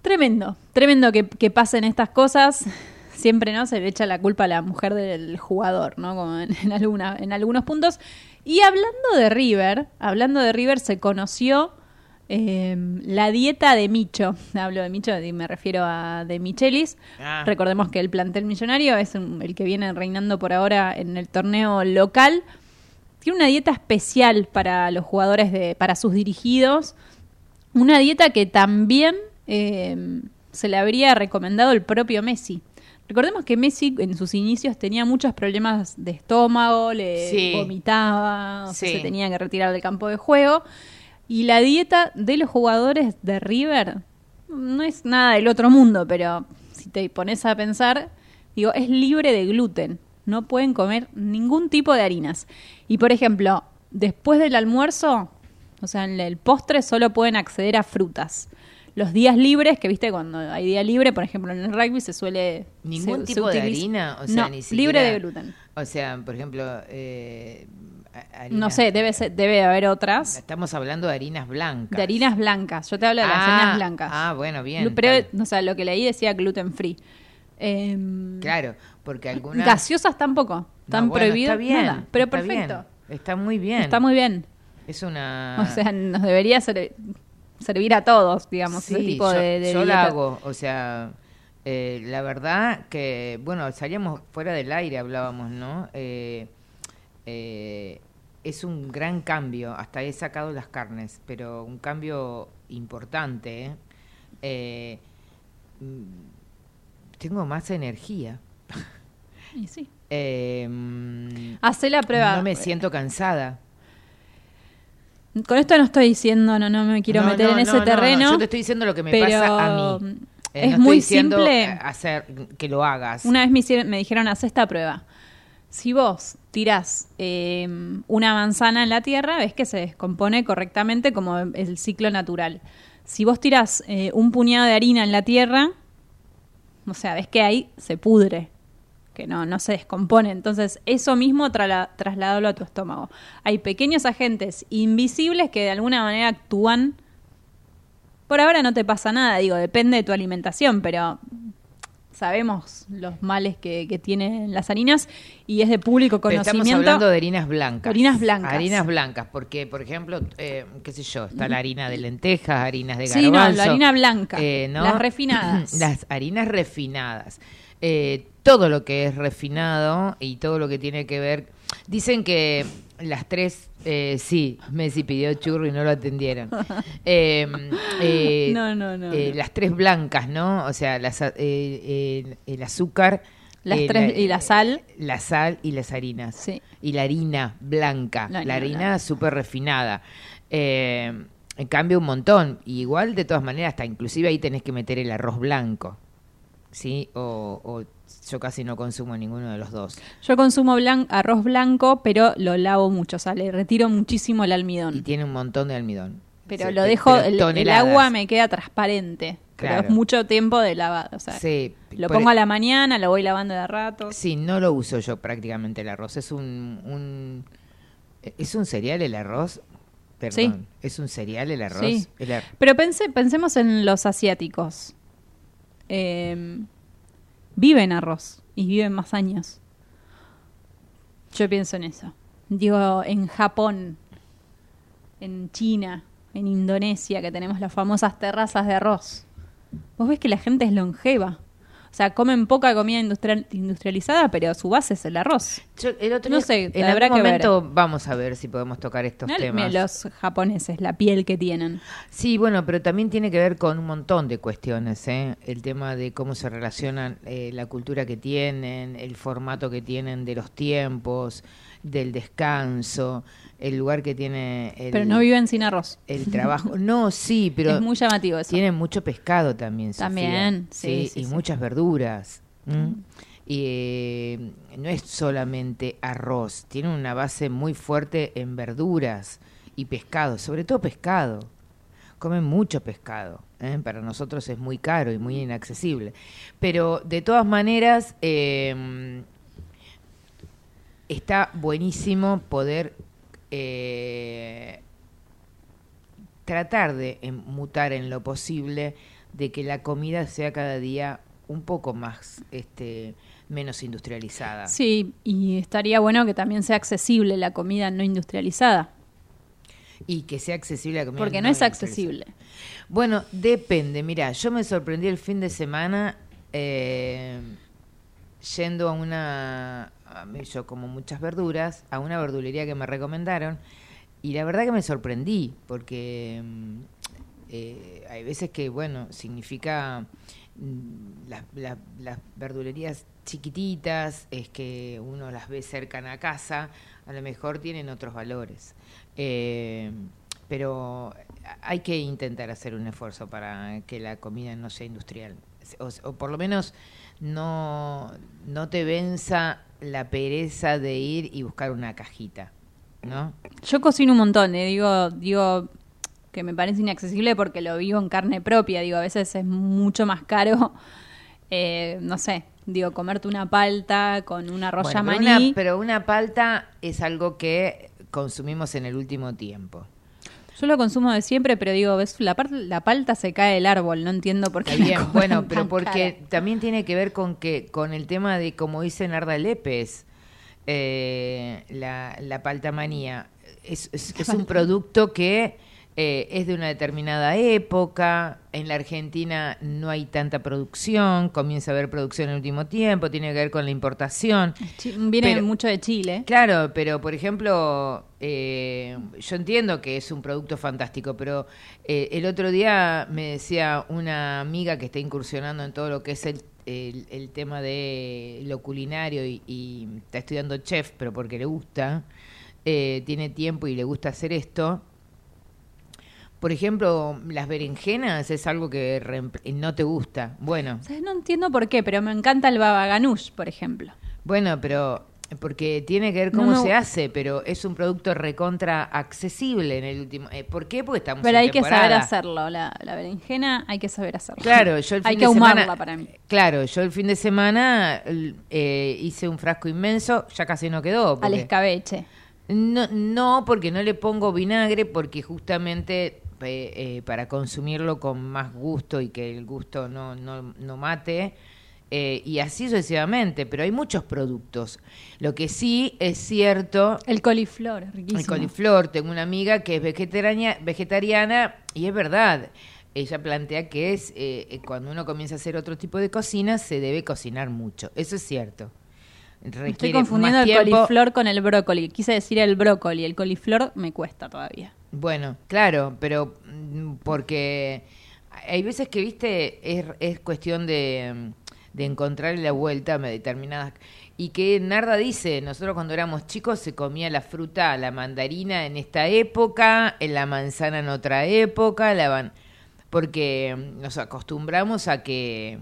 Speaker 4: Tremendo, tremendo que, que pasen estas cosas. Siempre no se le echa la culpa a la mujer del jugador, ¿no? Como en, en alguna- en algunos puntos. Y hablando de River, hablando de River, se conoció eh, la dieta de Micho. [LAUGHS] Hablo de Micho y me refiero a de Michelis.
Speaker 3: Ah.
Speaker 4: Recordemos que el plantel millonario es el que viene reinando por ahora en el torneo local. Tiene una dieta especial para los jugadores, de, para sus dirigidos. Una dieta que también eh, se le habría recomendado el propio Messi. Recordemos que Messi en sus inicios tenía muchos problemas de estómago, le
Speaker 3: Sí.
Speaker 4: vomitaba, o sea,
Speaker 3: Sí.
Speaker 4: se tenía que retirar del campo de juego. Y la dieta de los jugadores de River no es nada del otro mundo, pero si te pones a pensar, digo, es libre de gluten. No pueden comer ningún tipo de harinas. Y por ejemplo, después del almuerzo, o sea, en el postre solo pueden acceder a frutas. Los días libres, que viste, cuando hay día libre, por ejemplo, en el rugby se suele.
Speaker 3: ¿Ningún
Speaker 4: se- se
Speaker 3: tipo de harina? O sea,
Speaker 4: no,
Speaker 3: ni siquiera-
Speaker 4: libre de gluten.
Speaker 3: O sea, por ejemplo, eh, harina-
Speaker 4: No sé, debe, ser- debe haber otras.
Speaker 3: Estamos hablando de harinas blancas.
Speaker 4: De harinas blancas. Yo te hablo de las
Speaker 3: Ah,
Speaker 4: harinas blancas.
Speaker 3: Ah, bueno, bien.
Speaker 4: Pero, o sea, lo que leí decía gluten free. Em,
Speaker 3: Claro, porque algunas...
Speaker 4: Gaseosas tampoco.
Speaker 3: No,
Speaker 4: Están
Speaker 3: bueno,
Speaker 4: prohibidas.
Speaker 3: Está bien,
Speaker 4: nada. Pero
Speaker 3: está
Speaker 4: perfecto.
Speaker 3: bien, Está muy bien.
Speaker 4: Está muy bien.
Speaker 3: Es una...
Speaker 4: O sea, nos debería ser- servir a todos, digamos, ese
Speaker 3: Sí,
Speaker 4: tipo
Speaker 3: yo,
Speaker 4: de, de
Speaker 3: yo la hago, o sea, eh, la verdad que, bueno, salíamos fuera del aire, hablábamos, ¿no? Eh, eh, es un gran cambio, hasta he sacado las carnes, pero un cambio importante. ¿eh? Eh, mm, tengo más energía.
Speaker 4: Y sí. [LAUGHS]
Speaker 3: Eh, mm,
Speaker 4: Hacé la prueba.
Speaker 3: No me siento cansada.
Speaker 4: Con esto no estoy diciendo, no, no me quiero
Speaker 3: No,
Speaker 4: meter
Speaker 3: no,
Speaker 4: en ese
Speaker 3: no, no,
Speaker 4: terreno.
Speaker 3: no, yo te estoy diciendo lo que me pasa a mí. Eh,
Speaker 4: Es
Speaker 3: no
Speaker 4: muy simple.
Speaker 3: hacer que lo hagas.
Speaker 4: Una vez me, hicieron- me dijeron, haz esta prueba. Si vos tirás eh, una manzana en la tierra, ves que se descompone correctamente como el ciclo natural. Si vos tirás eh, un puñado de harina en la tierra, o sea, ves que ahí se pudre, que no, no se descompone. Entonces, eso mismo trala- trasladalo a tu estómago. Hay pequeños agentes invisibles que de alguna manera actúan. Por ahora no te pasa nada, digo, depende de tu alimentación, pero sabemos los males que, que tienen las harinas y es de público
Speaker 3: Pero
Speaker 4: conocimiento.
Speaker 3: estamos hablando de harinas blancas.
Speaker 4: Harinas blancas.
Speaker 3: Harinas blancas, porque, por ejemplo, eh, qué sé yo, está la harina de lentejas, harinas de
Speaker 4: Sí, no,
Speaker 3: garbanzo.
Speaker 4: la harina blanca,
Speaker 3: eh, ¿no?
Speaker 4: las refinadas. [CLEARS THROAT]
Speaker 3: las harinas refinadas. Eh, todo lo que es refinado y todo lo que tiene que ver... Dicen que las tres... eh, sí, Messi pidió churro y no lo atendieron. [LAUGHS] Eh, eh,
Speaker 4: No, no, no,
Speaker 3: eh,
Speaker 4: no.
Speaker 3: Las tres blancas, ¿no? O sea, las, eh, el azúcar...
Speaker 4: Las tres- y la sal.
Speaker 3: La sal y las harinas.
Speaker 4: Sí.
Speaker 3: Y la harina blanca.
Speaker 4: La
Speaker 3: La,
Speaker 4: harina
Speaker 3: súper refinada. Eh, en cambio, un montón. Y igual, de todas maneras, hasta inclusive ahí tenés que meter el arroz blanco. ¿Sí? O, o yo casi no consumo ninguno de los dos.
Speaker 4: Yo consumo blan- arroz blanco, pero lo lavo mucho, o sea, le retiro muchísimo el almidón.
Speaker 3: Y tiene un montón de almidón.
Speaker 4: Pero
Speaker 3: Sí,
Speaker 4: lo dejo,
Speaker 3: pero
Speaker 4: el, agua me queda transparente. Pero
Speaker 3: Claro.
Speaker 4: es mucho tiempo de lavado. O sea,
Speaker 3: Sí,
Speaker 4: lo pongo a la mañana, lo voy lavando de a rato.
Speaker 3: Sí, no lo uso yo prácticamente el arroz. Es un, un ¿Es un cereal el arroz? Perdón. ¿Es un cereal el arroz?
Speaker 4: Sí.
Speaker 3: El ar-
Speaker 4: Pero pense, pensemos en los asiáticos. Eh, viven arroz y viven más años. Yo pienso en eso. Digo, en Japón, en China, en Indonesia, que tenemos las famosas terrazas de arroz. Vos ves que la gente es longeva. O sea, comen poca comida industrial- industrializada, pero su base es el arroz.
Speaker 3: Yo, el otro
Speaker 4: no
Speaker 3: día-
Speaker 4: sé,
Speaker 3: en
Speaker 4: habrá
Speaker 3: algún
Speaker 4: que ver.
Speaker 3: momento vamos a ver si podemos tocar estos
Speaker 4: Mirá
Speaker 3: temas.
Speaker 4: los japoneses, la piel que tienen.
Speaker 3: Sí, bueno, pero también tiene que ver con un montón de cuestiones, ¿eh? El tema de cómo se relacionan, eh, la cultura que tienen, el formato que tienen de los tiempos, del descanso, el lugar que tiene el,
Speaker 4: Pero no viven sin arroz.
Speaker 3: el trabajo. No, sí, [LAUGHS] pero
Speaker 4: Es muy llamativo eso.
Speaker 3: tienen mucho pescado también, Sofía.
Speaker 4: También, sí, sí,
Speaker 3: y
Speaker 4: sí.
Speaker 3: muchas verduras. ¿m? Y eh, no es solamente arroz, tiene una base muy fuerte en verduras y pescado, sobre todo pescado. Comen mucho pescado. ¿eh? Para nosotros es muy caro y muy inaccesible. Pero de todas maneras, eh, está buenísimo poder eh, tratar de mutar en lo posible de que la comida sea cada día un poco más este menos industrializada.
Speaker 4: Sí, y estaría bueno que también sea accesible la comida no industrializada.
Speaker 3: Y que sea accesible la comida.
Speaker 4: Porque no es accesible.
Speaker 3: Bueno, depende. Mira, yo me sorprendí el fin de semana eh, yendo a una, yo como muchas verduras, a una verdulería que me recomendaron y la verdad que me sorprendí porque mm, eh, hay veces que, bueno, significa mm, las, verdulerías chiquititas, es que uno las ve cerca a casa, a lo mejor tienen otros valores. Eh, pero hay que intentar hacer un esfuerzo para que la comida no sea industrial. O, o por lo menos no, no te venza la pereza de ir y buscar una cajita, ¿no?
Speaker 4: Yo cocino un montón, eh, digo, digo que me parece inaccesible porque lo vivo en carne propia, digo, a veces es mucho más caro, [LAUGHS] eh, no sé, digo, comerte una palta con una arroz
Speaker 3: Bueno, una, pero una palta es algo que consumimos en el último tiempo.
Speaker 4: Yo lo consumo de siempre, pero digo, ves, la, la palta se cae del árbol, no entiendo por qué.
Speaker 3: Está bien, [LAUGHS] bueno, pero porque
Speaker 4: cara.
Speaker 3: también tiene que ver con que con el tema de, como dice Narda Lépez, eh, la, la paltamanía es, es- es un producto que eh, es de una determinada época, en la Argentina no hay tanta producción, comienza a haber producción en el último tiempo, tiene que ver con la importación.
Speaker 4: Viene
Speaker 3: Pero-
Speaker 4: mucho de Chile.
Speaker 3: Claro, pero por ejemplo, eh, yo entiendo que es un producto fantástico, pero eh, el otro día me decía una amiga que está incursionando en todo lo que es el, el- el tema de lo culinario y, y está estudiando chef, pero porque le gusta, eh, tiene tiempo y le gusta hacer esto. Por ejemplo, las berenjenas es algo que no te gusta. Bueno,
Speaker 4: ¿Sabes? No entiendo por qué, pero me encanta el baba ganoush, por ejemplo.
Speaker 3: bueno, pero porque tiene que ver
Speaker 4: No
Speaker 3: cómo se hace, pero es un producto recontra accesible en el último. eh, ¿Por qué? Porque estamos
Speaker 4: Pero
Speaker 3: en
Speaker 4: hay que saber hacerlo. La, la berenjena hay que saber hacerlo.
Speaker 3: Claro, yo el [LAUGHS] fin
Speaker 4: hay
Speaker 3: de
Speaker 4: que ahumarla
Speaker 3: semana,
Speaker 4: para mí.
Speaker 3: Claro, yo el fin de semana eh, hice un frasco inmenso, ya casi no quedó.
Speaker 4: Al escabeche.
Speaker 3: No, no, porque no le pongo vinagre, porque justamente eh, para consumirlo con más gusto y que el gusto no, no, no mate, eh, y así sucesivamente, pero hay muchos productos. Lo que sí es cierto...
Speaker 4: El coliflor, es riquísimo.
Speaker 3: El coliflor, tengo una amiga que es vegetariana, vegetariana y es verdad. Ella plantea que es eh, eh, cuando uno comienza a hacer otro tipo de cocina, se debe cocinar mucho. Eso es cierto. Requiere
Speaker 4: Estoy confundiendo el coliflor con el brócoli. Quise decir el brócoli. El coliflor me cuesta todavía.
Speaker 3: Bueno, claro, pero mm, porque hay veces que, viste, es, es cuestión de, mm, de encontrar la vuelta a determinadas... Y que Narda dice, nosotros cuando éramos chicos se comía la fruta, la mandarina en esta época, la manzana en otra época, la van... porque mm, nos acostumbramos a que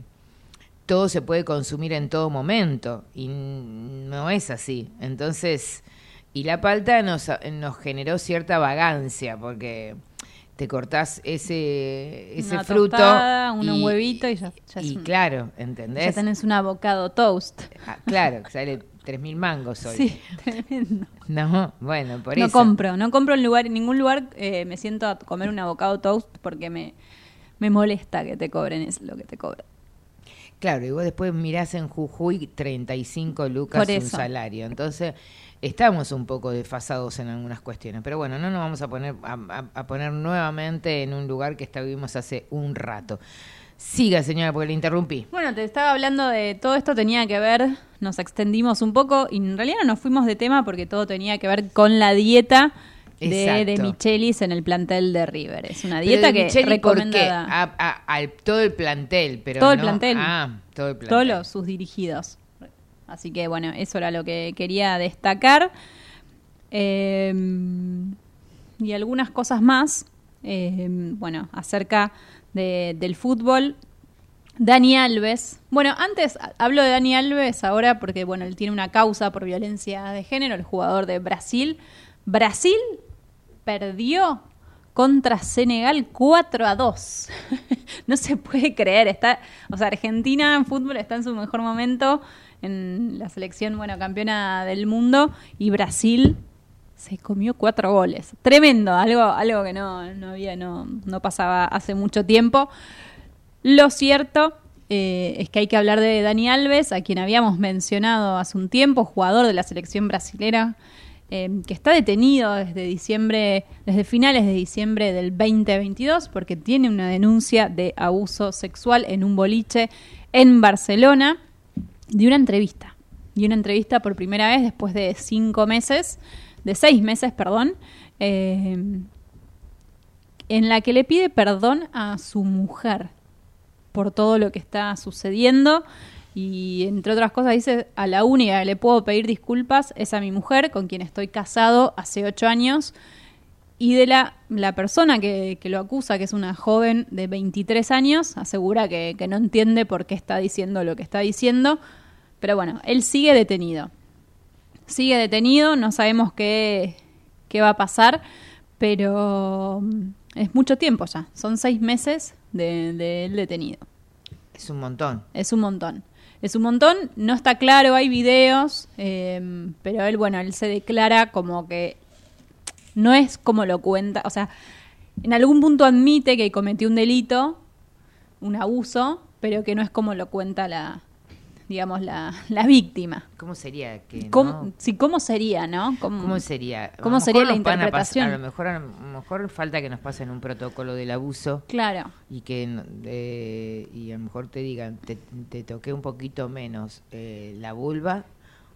Speaker 3: todo se puede consumir en todo momento y no es así. Entonces, y la palta nos, nos generó cierta vagancia porque te cortás ese, ese
Speaker 4: Una
Speaker 3: fruto.
Speaker 4: tostada, un
Speaker 3: y-
Speaker 4: huevito y ya, ya es
Speaker 3: y
Speaker 4: un-
Speaker 3: claro, ¿entendés?
Speaker 4: Ya tenés un avocado toast.
Speaker 3: Ah, claro, sale 3.000 mangos hoy.
Speaker 4: Sí, [LAUGHS] tremendo.
Speaker 3: No, bueno, por
Speaker 4: no
Speaker 3: eso.
Speaker 4: compro, no compro en lugar, en ningún lugar eh, me siento a comer un avocado toast porque me, me molesta que te cobren es lo que te cobran.
Speaker 3: Claro, y vos después mirás en Jujuy 35 lucas un salario. Entonces, estamos un poco desfasados en algunas cuestiones. Pero bueno, no nos vamos a poner a, poner nuevamente en un lugar que estuvimos hace un rato. Siga, señora, porque le interrumpí.
Speaker 4: Bueno, te estaba hablando de todo esto tenía que ver, nos extendimos un poco y en realidad no nos fuimos de tema porque todo tenía que ver con la dieta de, Michelis en el plantel de River. Es una dieta que
Speaker 3: Micheli, ¿por qué?
Speaker 4: recomendada
Speaker 3: A- a- al todo el plantel, pero
Speaker 4: todo el plantel,
Speaker 3: Ah, todo el plantel.
Speaker 4: todos los- sus dirigidos. Así que bueno, eso era lo que quería destacar. Eh, y algunas cosas más, eh, bueno, acerca de- del fútbol. Dani Alves. Bueno, antes hablo de Dani Alves ahora porque, bueno, él tiene una causa por violencia de género, el jugador de Brasil. Brasil perdió contra Senegal 4 a 2. [LAUGHS] no se puede creer. Está, o sea, Argentina en fútbol está en su mejor momento en la selección, bueno, campeona del mundo y Brasil se comió cuatro goles. Tremendo, algo, algo que no, no había, no, no pasaba hace mucho tiempo. Lo cierto eh, es que hay que hablar de Dani Alves, a quien habíamos mencionado hace un tiempo, jugador de la selección brasilera, eh, que está detenido desde diciembre, desde finales de diciembre del 2022, porque tiene una denuncia de abuso sexual en un boliche en Barcelona, de una entrevista. De una entrevista por primera vez después de cinco meses, de seis meses, perdón, eh, en la que le pide perdón a su mujer por todo lo que está sucediendo y entre otras cosas dice a la única que le puedo pedir disculpas es a mi mujer con quien estoy casado hace ocho años y de la, la persona que, que lo acusa, que es una joven de 23 años, asegura que, que no entiende por qué está diciendo lo que está diciendo, pero bueno, él sigue detenido. Sigue detenido, no sabemos qué, qué va a pasar, pero mm, es mucho tiempo ya, son seis meses de, de él detenido.
Speaker 3: Es un montón.
Speaker 4: Es un montón. Es un montón, no está claro, hay videos, eh, pero él, bueno, él se declara como que no es como lo cuenta, o sea, en algún punto admite que cometió un delito, un abuso, pero que no es como lo cuenta la, digamos, la, la víctima.
Speaker 3: ¿Cómo sería que
Speaker 4: ¿Cómo,
Speaker 3: no?
Speaker 4: sí, ¿Cómo sería, no? ¿Cómo,
Speaker 3: ¿Cómo sería?
Speaker 4: ¿Cómo
Speaker 3: A
Speaker 4: sería la interpretación?
Speaker 3: A, lo mejor, a lo mejor falta que nos pasen un protocolo del abuso.
Speaker 4: Claro.
Speaker 3: Y que eh, y a lo mejor te digan, te, te toqué un poquito menos eh, la vulva,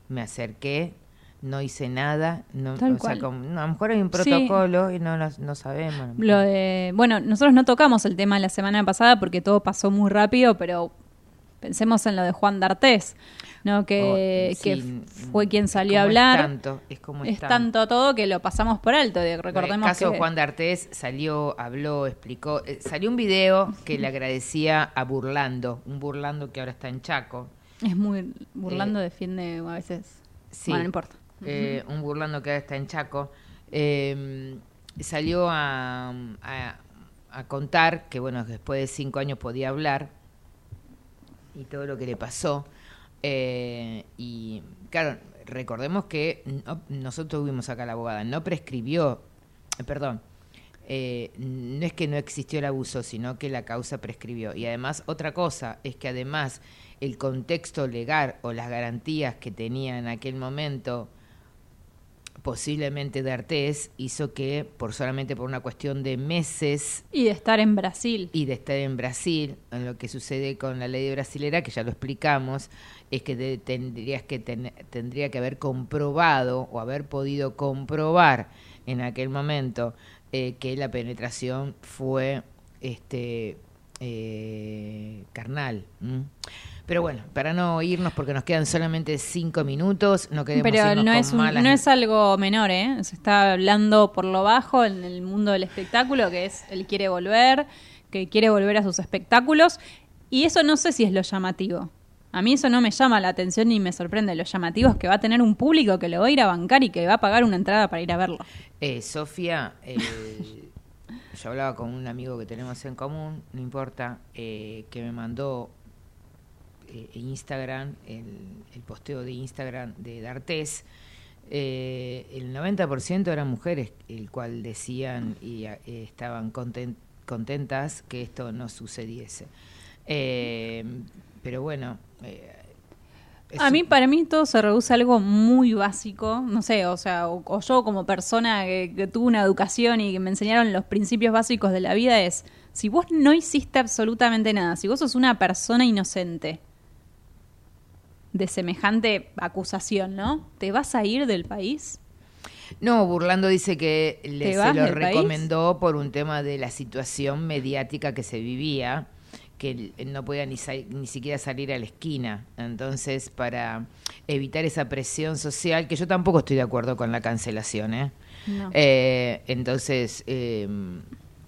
Speaker 3: me acerqué, no hice nada. No,
Speaker 4: Tal
Speaker 3: o sea,
Speaker 4: cual.
Speaker 3: como- no, a lo mejor hay un
Speaker 4: Sí.
Speaker 3: protocolo y no, no sabemos.
Speaker 4: Lo de, bueno, nosotros no tocamos el tema la semana pasada porque todo pasó muy rápido, pero Pensemos en lo de Juan D'Artés, ¿no? que,
Speaker 3: Oh,
Speaker 4: que
Speaker 3: sí,
Speaker 4: fue quien salió a
Speaker 3: como es
Speaker 4: hablar.
Speaker 3: tanto, es como es
Speaker 4: es tanto todo que lo pasamos por alto. de- Recordemos
Speaker 3: el caso
Speaker 4: que
Speaker 3: de Juan D'Artés salió, habló, explicó. eh, salió un video que le agradecía a Burlando, un Burlando que ahora está en Chaco.
Speaker 4: es muy burlando, defiende a veces.
Speaker 3: Sí.
Speaker 4: Bueno, no importa.
Speaker 3: Eh, un Burlando que ahora está en Chaco. eh, salió a, a- a contar que, bueno, después de cinco años podía hablar y todo lo que le pasó. Eh, y claro, recordemos que no- nosotros tuvimos acá la abogada, no prescribió, eh, perdón, eh, no es que no existió el abuso, sino que la causa prescribió. Y además, otra cosa es que además el contexto legal o las garantías que tenía en aquel momento posiblemente de Artés hizo que por solamente por una cuestión de meses
Speaker 4: Y de estar en Brasil.
Speaker 3: y de estar en Brasil, en lo que sucede con la ley brasilera, que ya lo explicamos, es que de- tendrías que ten- tendría que haber comprobado o haber podido comprobar en aquel momento eh, que la penetración fue este eh, carnal. Pero bueno, para no irnos porque nos quedan solamente cinco minutos, no queremos
Speaker 4: Pero
Speaker 3: irnos
Speaker 4: no
Speaker 3: con
Speaker 4: es, un-
Speaker 3: malas
Speaker 4: no es algo menor, ¿eh? Se está hablando por lo bajo en el mundo del espectáculo, que es él quiere volver, que quiere volver a sus espectáculos, y eso no sé si es lo llamativo. A mí eso no me llama la atención ni me sorprende. Lo llamativo es que va a tener un público que lo va a ir a bancar y que va a pagar una entrada para ir a verlo.
Speaker 3: Eh, Sofía, eh, [LAUGHS] yo hablaba con un amigo que tenemos en común, no importa, eh, que me mandó eh, Instagram, el, el posteo de Instagram de D'Artés. Eh, el 90% eran mujeres, el cual decían y eh, estaban conten- contentas que esto no sucediese. Eh, pero bueno,
Speaker 4: A mí, para mí, todo se reduce a algo muy básico. No sé, o sea, o, o yo como persona que, que tuve una educación y que me enseñaron los principios básicos de la vida es, si vos no hiciste absolutamente nada, si vos sos una persona inocente de semejante acusación, ¿no? ¿Te vas a ir del país?
Speaker 3: No, Burlando dice que le,
Speaker 4: ¿Te
Speaker 3: se lo
Speaker 4: país?
Speaker 3: recomendó por un tema de la situación mediática que se vivía, que él no podía ni, ni siquiera salir a la esquina. Entonces, para evitar esa presión social, que yo tampoco estoy de acuerdo con la cancelación, ¿eh?
Speaker 4: No.
Speaker 3: Eh, entonces, eh,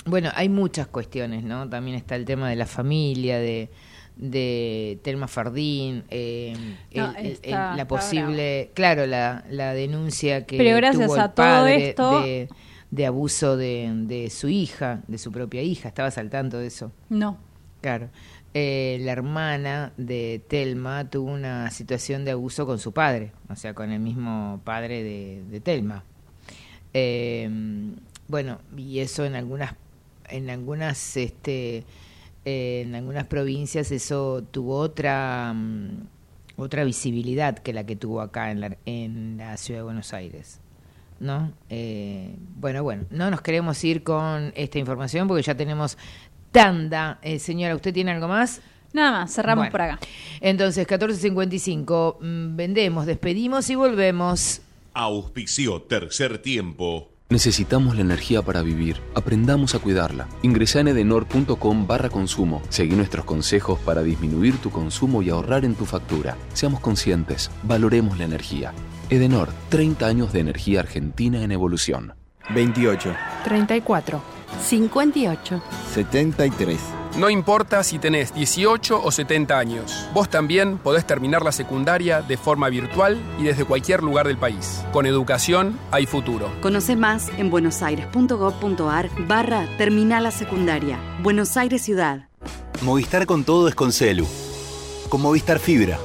Speaker 3: bueno, hay muchas cuestiones, ¿no? También está el tema de la familia, de, de Telma Fardín, eh,
Speaker 4: No,
Speaker 3: el- el-
Speaker 4: está-
Speaker 3: el- la posible, claro, la, la denuncia que
Speaker 4: Pero gracias
Speaker 3: tuvo el
Speaker 4: a todo
Speaker 3: padre
Speaker 4: esto-
Speaker 3: de, de abuso de, de su hija, de su propia hija, ¿estabas al tanto de eso?
Speaker 4: No.
Speaker 3: Claro. Eh, la hermana de Telma tuvo una situación de abuso con su padre, o sea, con el mismo padre de, de Telma. Eh, bueno, y eso en algunas, en algunas, este, eh, en algunas provincias eso tuvo otra, mm, otra visibilidad que la que tuvo acá en la, en la ciudad de Buenos Aires. ¿No? Eh, bueno, bueno, no nos queremos ir con esta información porque ya tenemos tanda. Eh, señora, ¿usted tiene algo más?
Speaker 4: Nada más, cerramos
Speaker 3: Bueno.
Speaker 4: por acá.
Speaker 3: Entonces, 14.55, mm, vendemos, despedimos y volvemos.
Speaker 22: Auspicio tercer tiempo.
Speaker 6: Necesitamos la energía para vivir. Aprendamos a cuidarla. Ingresa en edenor.com barra consumo. Seguí nuestros consejos para disminuir tu consumo y ahorrar en tu factura. Seamos conscientes. Valoremos la energía. Edenor, 30 años de energía argentina en evolución.
Speaker 27: 28,
Speaker 28: 34, 58.
Speaker 27: 73.
Speaker 9: No importa si tenés 18 o 70 años, vos también podés terminar la secundaria de forma virtual y desde cualquier lugar del país. Con educación hay futuro.
Speaker 28: Conoce más en buenosaires.gov.ar barra Terminal la Secundaria. Buenos Aires Ciudad.
Speaker 29: Movistar con todo es con Celu. Con Movistar Fibra.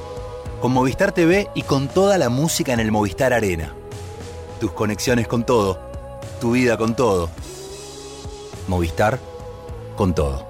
Speaker 29: Con Movistar TV y con toda la música en el Movistar Arena. Tus conexiones con todo. Tu vida con todo. Movistar con todo.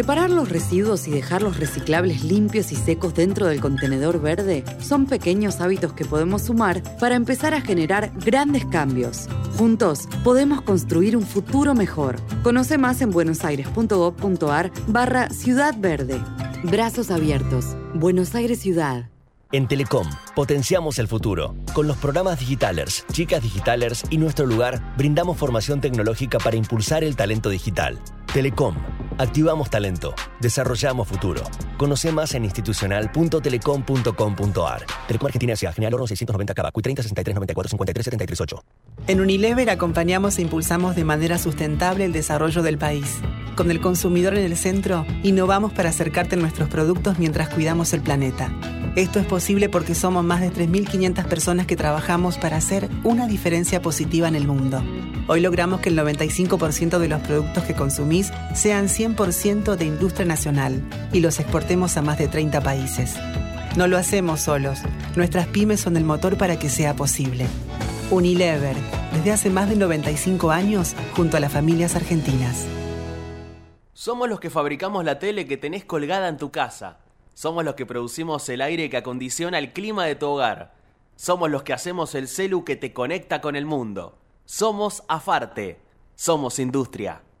Speaker 8: Separar los residuos y dejar los reciclables limpios y secos dentro del contenedor verde son pequeños hábitos que podemos sumar para empezar a generar grandes cambios. Juntos podemos construir un futuro mejor. Conoce más en buenosaires.gov.ar barra Ciudad Verde. Brazos abiertos. Buenos Aires Ciudad.
Speaker 11: En Telecom, potenciamos el futuro. Con los programas Digitalers, Chicas Digitalers y Nuestro Lugar, brindamos formación tecnológica para impulsar el talento digital. Telecom, activamos talento, desarrollamos futuro. Conoce más en institucional.telecom.com.ar. Telecom Argentina S.A. General Oro 690 Cabacuy 30 63 94 53 73 8.
Speaker 12: En Unilever acompañamos e impulsamos de manera sustentable el desarrollo del país. Con el consumidor en el centro, innovamos para acercarte a nuestros productos mientras cuidamos el planeta. Esto es posible porque somos más de 3.500 personas que trabajamos para hacer una diferencia positiva en el mundo. Hoy logramos que el 95% de los productos que sean 100% de industria nacional y los exportemos a más de 30 países. No lo hacemos solos. Nuestras pymes son el motor para que sea posible. Unilever, desde hace más de 95 años, junto a las familias argentinas.
Speaker 13: Somos los que fabricamos la tele que tenés colgada en tu casa. Somos los que producimos el aire que acondiciona el clima de tu hogar. Somos los que hacemos el celu que te conecta con el mundo. Somos Afarte. Somos industria.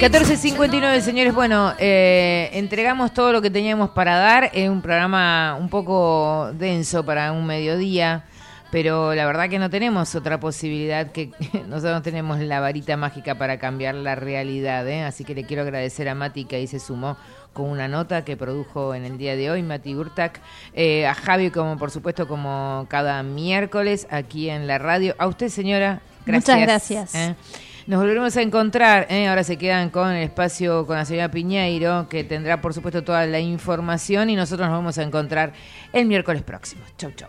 Speaker 3: 14.59, señores. Bueno, eh, entregamos todo lo que teníamos para dar. Es un programa un poco denso para un mediodía, pero la verdad que no tenemos otra posibilidad que [LAUGHS] nosotros no tenemos la varita mágica para cambiar la realidad. ¿eh? Así que le quiero agradecer a Mati que ahí se sumó con una nota que produjo en el día de hoy Mati Urtak, eh, a Javi como por supuesto como cada miércoles aquí en la radio. A usted señora, gracias.
Speaker 4: Muchas gracias.
Speaker 3: Nos volveremos a encontrar, ¿eh? ahora se quedan con el espacio con la señora Piñeiro, que tendrá por supuesto toda la información y nosotros nos vamos a encontrar el miércoles próximo. Chau, chau.